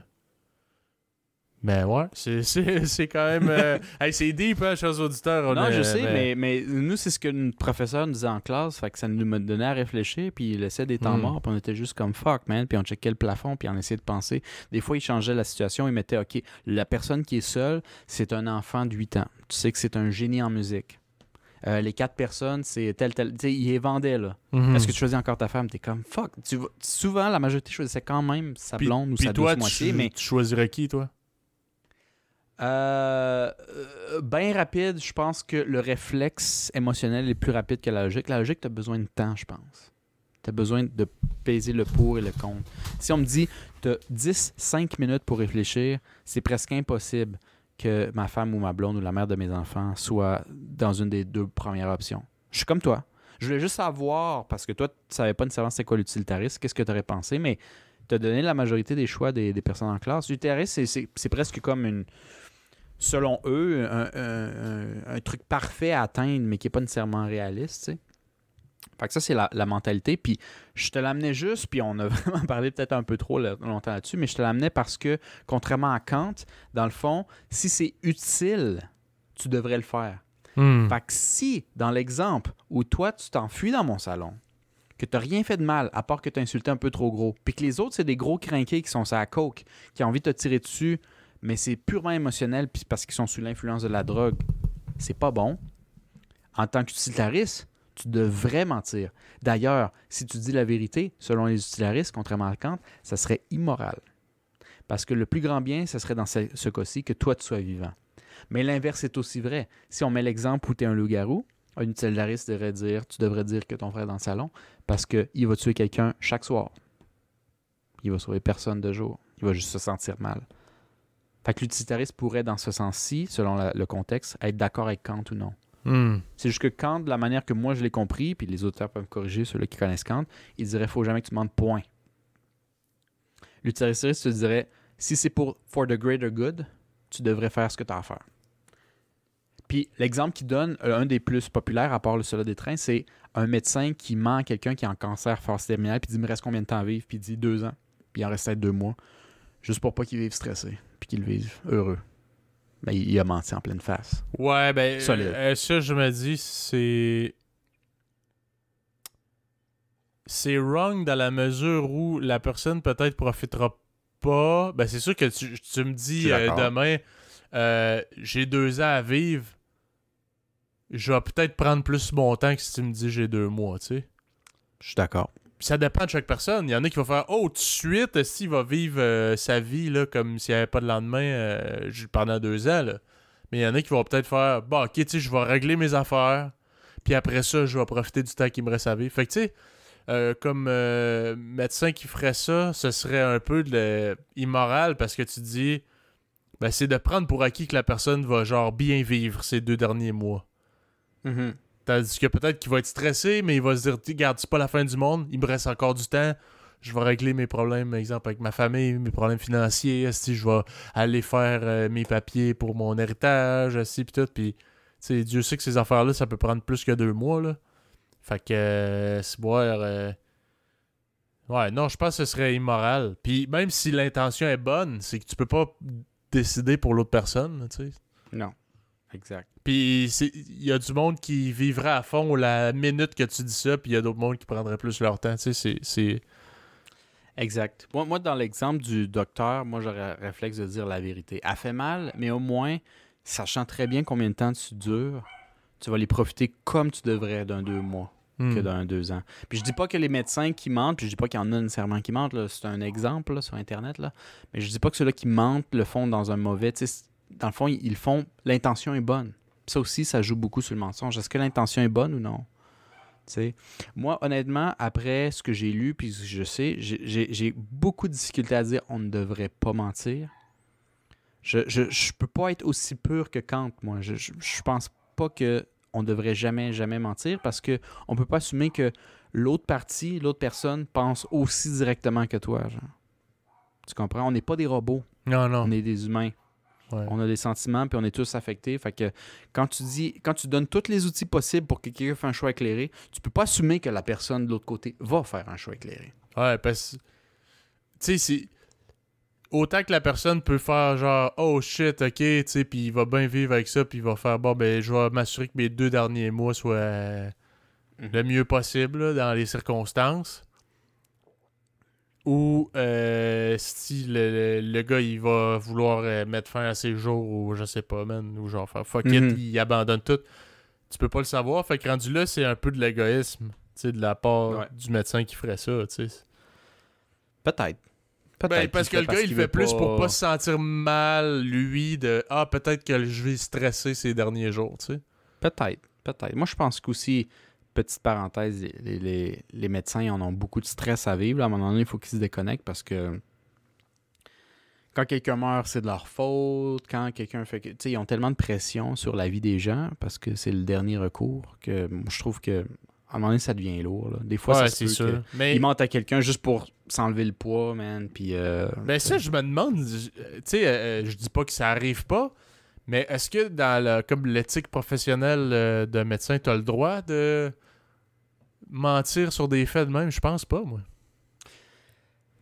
mais ouais, c'est- c'est c'est quand même euh, hey, c'est deep hein, chers auditeurs. on Non, a- je sais, mais, mais nous, c'est ce que notre professeur nous disait en classe, fait que ça nous donnait à réfléchir, puis il laissait des temps Hmm. morts, puis on était juste comme fuck, man, puis on checkait le plafond, puis on essayait de penser. Des fois, il changeait la situation, il mettait, OK, la personne qui est seule, c'est un enfant de 8 ans. Tu sais que c'est un génie en musique. Euh, les quatre personnes, c'est tel, tel. Tu sais, il les vendait, là. Mhm. Est-ce que tu choisis encore ta femme? T'es comme fuck. Tu vas- Souvent, la majorité choisissait quand même sa Puis- blonde ou puis sa toi, douce moitié, tu, mais tu choisirais qui toi? Euh, bien rapide, je pense que le réflexe émotionnel est plus rapide que la logique. La logique, tu as besoin de temps, je pense. Tu as besoin de peser le pour et le contre. Si on me dit, tu as 10-5 minutes pour réfléchir, c'est presque impossible que ma femme ou ma blonde ou la mère de mes enfants soit dans une des deux premières options. Je suis comme toi. Je voulais juste savoir, parce que toi, tu savais pas nécessairement c'est quoi l'utilitariste, qu'est-ce que tu aurais pensé, mais tu as donné la majorité des choix des, personnes en classe. L'utilitariste, c'est presque comme une selon eux, un, un- un- un truc parfait à atteindre, mais qui n'est pas nécessairement réaliste. tu sais. Fait que ça, c'est la, la mentalité. Puis je te l'amenais juste, puis on a vraiment parlé peut-être un peu trop là- longtemps là-dessus, mais je te l'amenais parce que, contrairement à Kant, dans le fond, si c'est utile, tu devrais le faire. Hmm. Fait que si, dans l'exemple où toi, tu t'enfuis dans mon salon, que tu rien fait de mal, à part que tu as insulté un peu trop gros, puis que les autres, c'est des gros crinqués qui sont sur la coke, qui ont envie de te tirer dessus, mais c'est purement émotionnel, parce qu'ils sont sous l'influence de la drogue, c'est pas bon. En tant qu'utilitariste, tu devrais mentir. D'ailleurs, si tu dis la vérité, selon les utilitaristes, contrairement à Kant, ça serait immoral. Parce que le plus grand bien, ce serait dans ce, ce cas-ci que toi, tu sois vivant. Mais l'inverse est aussi vrai. Si on met l'exemple où tu es un loup-garou, un utilitariste devrait dire, tu devrais dire que ton frère est dans le salon parce qu'il va tuer quelqu'un chaque soir. Il va sauver personne de jour. Il va juste se sentir mal. Fait que l'utilitariste pourrait, dans ce sens-ci, selon la- le contexte, être d'accord avec Kant ou non. Hmm. C'est juste que Kant, de la manière que moi je l'ai compris, puis les auteurs peuvent corriger ceux-là qui connaissent Kant, il dirait faut jamais que tu demandes point. L'utilitariste te dirait si c'est pour for the greater good, tu devrais faire ce que tu as à faire. Puis l'exemple qu'il donne, euh, un des plus populaires à part le cela des trains, c'est un médecin qui ment à quelqu'un qui est en cancer phase terminale, puis il dit il me reste combien de temps à vivre, puis il dit deux ans, puis il en peut-être deux mois, juste pour pas qu'il vive stressé, puis qu'il vive heureux. Ben, il a menti en pleine face. Ouais, ben, Solide. euh, ça, je me dis, c'est. C'est wrong dans la mesure où la personne peut-être profitera pas. Ben, c'est sûr que tu, tu me dis euh, demain, euh, j'ai deux ans à vivre. Je vais peut-être prendre plus mon temps que si tu me dis j'ai deux mois, tu sais. Je suis d'accord. Ça dépend de chaque personne. Il y en a qui vont faire Oh, tout de suite, s'il va vivre euh, sa vie là, comme s'il n'y avait pas de lendemain euh, pendant deux ans. Mais il y en a qui vont peut-être faire Bon, ok, tu je vais régler mes affaires. Puis après ça, je vais profiter du temps qui me reste à vivre. Fait que tu sais, euh, comme euh, médecin qui ferait ça, ce serait un peu de immoral parce que tu dis ben, c'est de prendre pour acquis que la personne va genre bien vivre ces deux derniers mois. Tandis que peut-être qu'il va être stressé, mais il va se dire Regarde, c'est pas la fin du monde, il me reste encore du temps. Je vais régler mes problèmes, par exemple, avec ma famille, mes problèmes financiers. Si je vais aller faire euh, mes papiers pour mon héritage, si puis tout. Puis, Dieu sait que ces affaires-là, ça peut prendre plus que deux mois, là. Fait que, euh, c'est boire. euh, Ouais, non, je pense que ce serait immoral. Puis, même si l'intention est bonne, c'est que tu peux pas décider pour l'autre personne, sais. Non. Exact. Puis il y a du monde qui vivrait à fond la minute que tu dis ça, puis il y a d'autres mondes qui prendraient plus leur temps. Tu sais, c'est- c'est. Exact. Moi, moi, dans l'exemple du docteur, moi, j'aurais réflexe de dire la vérité. Elle fait mal, mais au moins, sachant très bien combien de temps tu dures, tu vas les profiter comme tu devrais d'un deux mois Hmm. que d'un deux ans. Puis je dis pas que les médecins qui mentent, puis je dis pas qu'il y en a nécessairement qui mentent, c'est un exemple là, sur Internet, là, mais je dis pas que ceux-là qui mentent le font dans un mauvais... Dans le fond, ils ils le font... L'intention est bonne. Ça aussi, ça joue beaucoup sur le mensonge. Est-ce que l'intention est bonne ou non? Moi, honnêtement, après ce que j'ai lu, puis ce que je sais, j'ai- beaucoup de difficultés à dire on ne devrait pas mentir. Je, je, je peux pas être aussi pur que Kant, moi. Je, je, je pense pas que on devrait jamais, jamais mentir parce que on peut pas assumer que l'autre partie, l'autre personne pense aussi directement que toi. Genre. Tu comprends? On n'est pas des robots, Non, non. on est des humains. Ouais. On a des sentiments, puis on est tous affectés. Fait que quand tu dis, quand tu donnes tous les outils possibles pour que quelqu'un fasse un choix éclairé, tu peux pas assumer que la personne de l'autre côté va faire un choix éclairé. Ouais, parce que. Tu sais, c'est. Autant que la personne peut faire genre, oh shit, ok, tu sais, puis il va bien vivre avec ça, puis il va faire, bon, ben, je vais m'assurer que mes deux derniers mois soient Mhm. le mieux possible là, dans les circonstances. Ou euh, si le, le- le gars il va vouloir euh, mettre fin à ses jours ou je sais pas, man, ou genre faire fuck it, Mhm. il abandonne tout. Tu peux pas le savoir. Fait que rendu là, c'est un peu de l'égoïsme, tu sais, de la part Ouais. du médecin qui ferait ça, tu sais. Peut-être. Peut-être. Ben, parce qu'il que le gars, il fait plus pour pas se sentir mal, lui, de Ah, peut-être que je vais stresser ces derniers jours, tu sais. Peut-être, peut-être. Moi, je pense qu'aussi, petite parenthèse, les, les- les médecins ils en ont beaucoup de stress à vivre. À un moment donné, il faut qu'ils se déconnectent parce que quand quelqu'un meurt, c'est de leur faute. Quand quelqu'un fait que. Tu sais, ils ont tellement de pression sur la vie des gens parce que c'est le dernier recours que moi, je trouve que. À un moment donné, ça devient lourd. là. Des fois, Ouais, ça se c'est peut sûr. Mais, Ils mentent à quelqu'un juste pour s'enlever le poids, man. Puis. euh, mais ça, je me demande, je- tu sais, euh, je dis pas que ça arrive pas, mais est-ce que dans le, comme l'éthique professionnelle euh, d'un médecin, tu as le droit de mentir sur des faits de même, je pense pas, moi.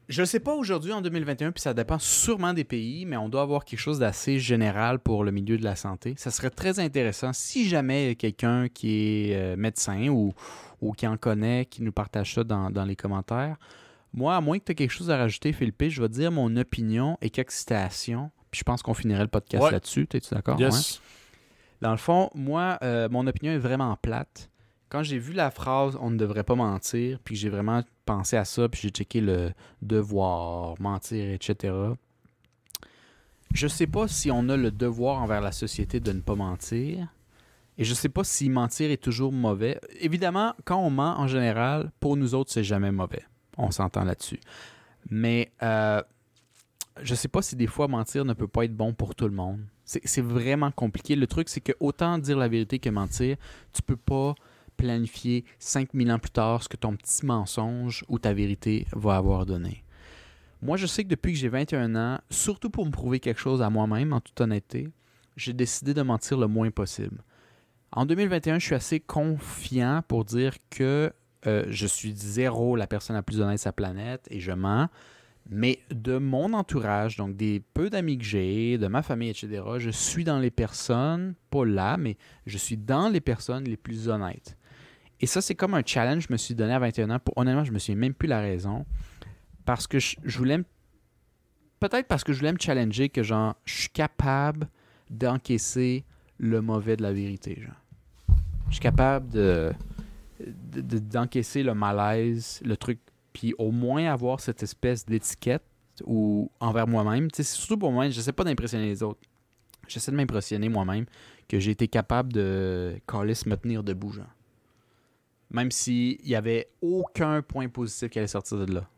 Je sais pas aujourd'hui en 2021, puis ça dépend sûrement des pays, mais on doit avoir quelque chose d'assez général pour le milieu de la santé. Ça serait très intéressant si jamais quelqu'un qui est euh, médecin ou, ou qui en connaît, qui nous partage ça dans, dans les commentaires. Moi, à moins que tu aies quelque chose à rajouter, Philippe, je vais dire mon opinion et quelques citations. Puis je pense qu'on finirait le podcast Ouais. là-dessus. Es-tu d'accord? Yes. Ouais. Dans le fond, moi, euh, mon opinion est vraiment plate. Quand j'ai vu la phrase on ne devrait pas mentir, puis j'ai vraiment pensé à ça, puis j'ai checké le devoir, mentir, etc. Je sais pas si on a le devoir envers la société de ne pas mentir. Et je sais pas si mentir est toujours mauvais. Évidemment, quand on ment en général, pour nous autres, c'est jamais mauvais. On s'entend là-dessus. Mais euh, je sais pas si des fois mentir ne peut pas être bon pour tout le monde. C'est vraiment compliqué. Le truc, c'est que autant dire la vérité que mentir, tu peux pas planifier 5000 ans plus tard ce que ton petit mensonge ou ta vérité va avoir donné. Moi, je sais que depuis que j'ai 21 ans, surtout pour me prouver quelque chose à moi-même, en toute honnêteté, j'ai décidé de mentir le moins possible. En 2021, je suis assez confiant pour dire que euh, je suis zéro la personne la plus honnête de sa planète et je mens. Mais de mon entourage, donc des peu d'amis que j'ai, de ma famille, etc., je suis dans les personnes, pas là, mais je suis dans les personnes les plus honnêtes. Et ça, c'est comme un challenge que je me suis donné à 21 ans. Honnêtement, je me souviens même plus la raison. Parce que je, voulais Peut-être parce que je voulais me challenger que genre, je suis capable d'encaisser le mauvais de la vérité. Genre. Je suis capable de de- de- d'encaisser le malaise, le truc, puis au moins avoir cette espèce d'étiquette ou envers moi-même. C'est surtout pour moi, je sais pas d'impressionner les autres. J'essaie de m'impressionner moi-même que j'ai été capable de calice me tenir debout, genre. Même s'il y avait aucun point positif qui allait sortir de là.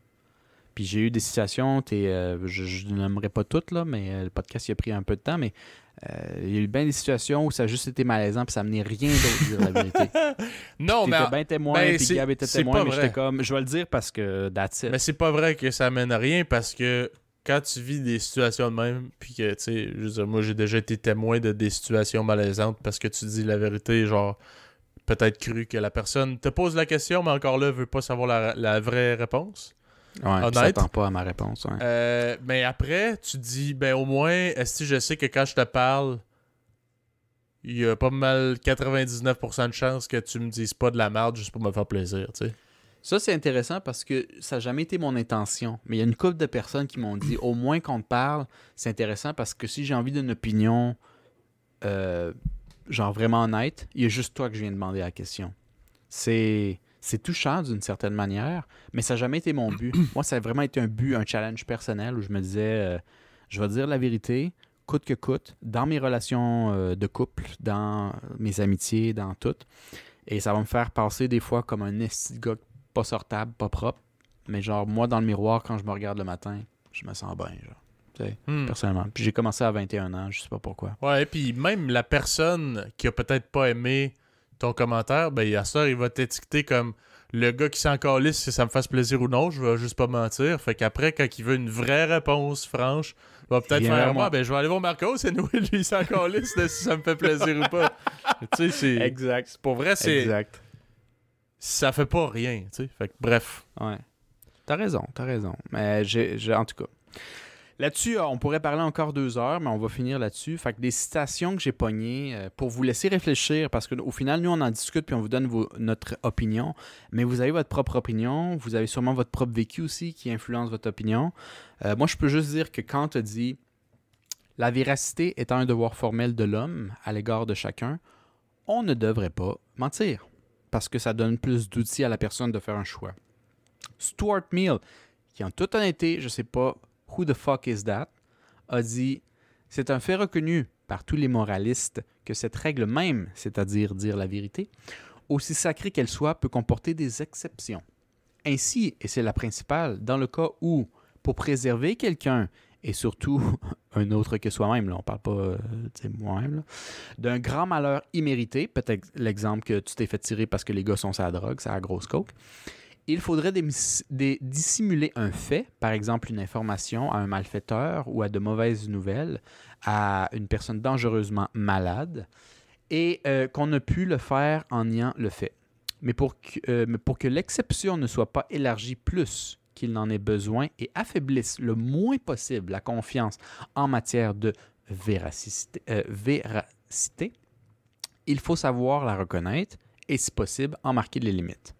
Puis j'ai eu des situations, t'es, euh, je, je n'aimerais pas toutes, là, mais euh, le podcast il a pris un peu de temps, mais euh, il y a eu bien des situations où ça a juste été malaisant, puis ça menait rien d'autre de dire la vérité. Non, mais, t'étais bien témoin, ben, puis Gab était témoin, mais j'étais comme, je vais le dire parce que that's it. mais c'est pas vrai que ça mène à rien parce que quand tu vis des situations de même, puis que, tu sais, je veux dire, moi j'ai déjà été témoin de des situations malaisantes parce que tu dis la vérité, genre, peut-être cru que la personne te pose la question, mais encore là, veut pas savoir la, la vraie réponse. ouais, s'attend pas à ma réponse. ouais. Euh, mais après, tu dis, ben au moins, est-ce que je sais que quand je te parle, il y a pas mal 99% de chances que tu me dises pas de la merde juste pour me faire plaisir, tu sais? Ça, c'est intéressant parce que ça n'a jamais été mon intention. Mais il y a une couple de personnes qui m'ont dit au moins qu'on te parle, c'est intéressant parce que si j'ai envie d'une opinion, euh, genre vraiment honnête, il y a juste toi que je viens demander la question. C'est. C'est touchant d'une certaine manière, mais ça n'a jamais été mon but. Moi, ça a vraiment été un but, un challenge personnel où je me disais, euh, je vais dire la vérité, coûte que coûte, dans mes relations euh, de couple, dans mes amitiés, dans tout. Et ça va me faire passer des fois comme un esti de gars pas sortable, pas propre. Mais genre, moi, dans le miroir, quand je me regarde le matin, je me sens bien, genre. Hmm. personnellement. Puis j'ai commencé à 21 ans, je sais pas pourquoi. Ouais, puis même la personne qui a peut-être pas aimé ton commentaire, ben à ça, il va t'étiqueter comme le gars qui s'en calisse si ça me fasse plaisir ou non, je vais juste pas mentir. Fait qu'après, quand il veut une vraie réponse franche, il va peut-être faire moi. ben je vais aller voir Marco, c'est nous, lui, il s'en calisse de si ça me fait plaisir ou pas. tu sais, c'est. Exact. Pour vrai, c'est. Exact. Ça fait pas rien, tu sais. Fait que bref. Ouais. T'as raison, t'as raison. Mais j'ai, j'ai- en tout cas. Là-dessus, euh, on pourrait parler encore deux heures, mais on va finir là-dessus. Fait que des citations que j'ai pognées euh, pour vous laisser réfléchir, parce qu'au final, nous, on en discute puis on vous donne notre opinion. Mais vous avez votre propre opinion, vous avez sûrement votre propre vécu aussi qui influence votre opinion. Euh, moi, je peux juste dire que Kant a dit La véracité étant un devoir formel de l'homme à l'égard de chacun, on ne devrait pas mentir, parce que ça donne plus d'outils à la personne de faire un choix. Stuart Mill, qui en toute honnêteté, je sais pas who the fuck is that, a dit C'est un fait reconnu par tous les moralistes que cette règle même, c'est-à-dire dire la vérité, aussi sacrée qu'elle soit, peut comporter des exceptions. Ainsi, et c'est la principale, dans le cas où, pour préserver quelqu'un, et surtout un autre que soi-même, là, on parle pas euh, moi-même, d'un grand malheur immérité, peut-être l'exemple que tu t'es fait tirer parce que les gars sont la drogue, la grosse coke, il faudrait dissimuler un fait, par exemple une information à un malfaiteur ou à de mauvaises nouvelles, à une personne dangereusement malade, et euh, qu'on ne pu le faire en niant le fait. mais pour que, euh, mais pour que l'exception ne soit pas élargie plus qu'il n'en ait besoin et affaiblisse le moins possible la confiance en matière de euh, véracité, il faut savoir la reconnaître et, si possible, en marquer les limites.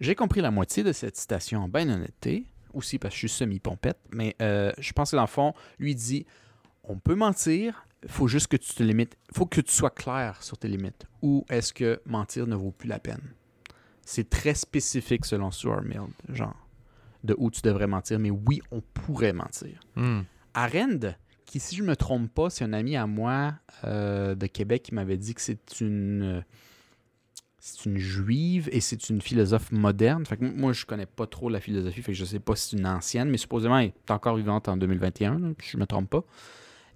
J'ai compris la moitié de cette citation en bien honnêteté, aussi parce que je suis semi-pompette, mais euh, je pense que dans le fond, lui dit on peut mentir, il faut juste que tu te limites, il faut que tu sois clair sur tes limites. Ou est-ce que mentir ne vaut plus la peine? C'est très spécifique selon Stuart Mill, genre, de où tu devrais mentir, mais oui, on pourrait mentir. Hmm. Arend, qui, si je ne me trompe pas, c'est un ami à moi euh, de Québec qui m'avait dit que c'est une. C'est une juive et c'est une philosophe moderne. Fait que moi, je connais pas trop la philosophie, fait que je sais pas si c'est une ancienne, mais supposément elle est encore vivante en 2021, là, je me trompe pas.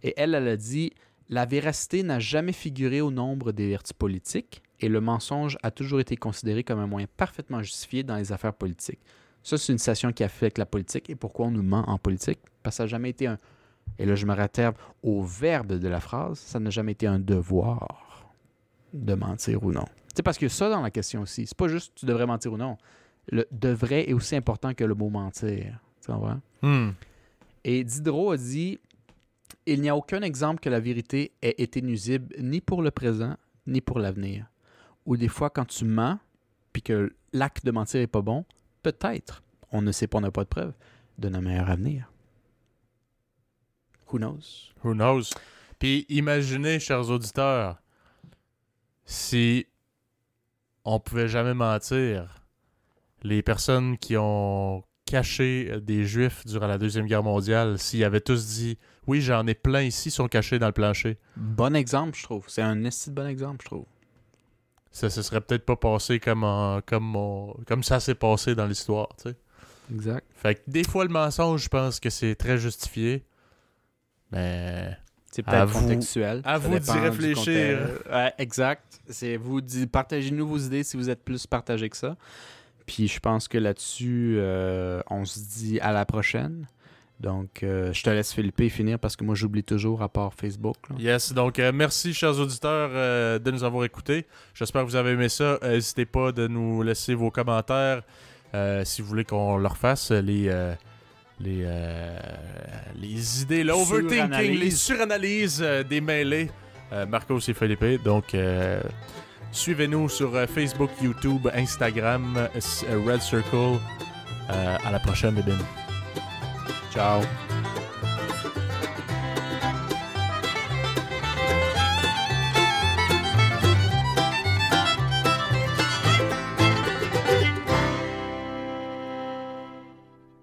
Et elle, elle a dit La véracité n'a jamais figuré au nombre des vertus politiques et le mensonge a toujours été considéré comme un moyen parfaitement justifié dans les affaires politiques. Ça, c'est une citation qui affecte la politique. Et pourquoi on nous ment en politique Parce que ça n'a jamais été un. Et là, je me rattrape au verbe de la phrase ça n'a jamais été un devoir de mentir ou non. C'est parce que ça dans la question aussi. C'est pas juste tu devrais mentir ou non. Le devrait est aussi important que le mot mentir. Tu comprends? Hmm. Et Diderot a dit Il n'y a aucun exemple que la vérité ait été nuisible ni pour le présent ni pour l'avenir. Ou des fois, quand tu mens, puis que l'acte de mentir est pas bon, peut-être, on ne sait pas, on n'a pas de preuve, donne un meilleur avenir. Who knows? Who knows? Puis imaginez, chers auditeurs, si on pouvait jamais mentir, les personnes qui ont caché des juifs durant la Deuxième Guerre mondiale, s'ils avaient tous dit Oui, j'en ai plein ici, sont cachés dans le plancher, Bon exemple, je trouve. C'est un esti de bon exemple, je trouve. ça se serait peut-être pas passé comme, en- comme, on- comme ça s'est passé dans l'histoire. tu sais. Exact. Fait que des fois, le mensonge, je pense que c'est très justifié. Mais. C'est À peut-être vous- contextuel. à vous d'y réfléchir. exact. C'est vous partagez-nous vos idées si vous êtes plus partagé que ça. Puis je pense que là-dessus, euh, on se dit à la prochaine. Donc, euh, je te laisse Philippe finir parce que moi, j'oublie toujours à part Facebook. là. Yes, donc euh, merci, chers auditeurs, euh, de nous avoir écoutés. J'espère que vous avez aimé ça. N'hésitez pas de nous laisser vos commentaires euh, si vous voulez qu'on leur fasse les. Les, euh, les idées, l'overthinking, les suranalyses euh, des mêlés. Euh, Marcos et Philippe. Donc, suivez-nous sur Facebook, YouTube, Instagram, Red Circle. À la prochaine, bins. Ciao.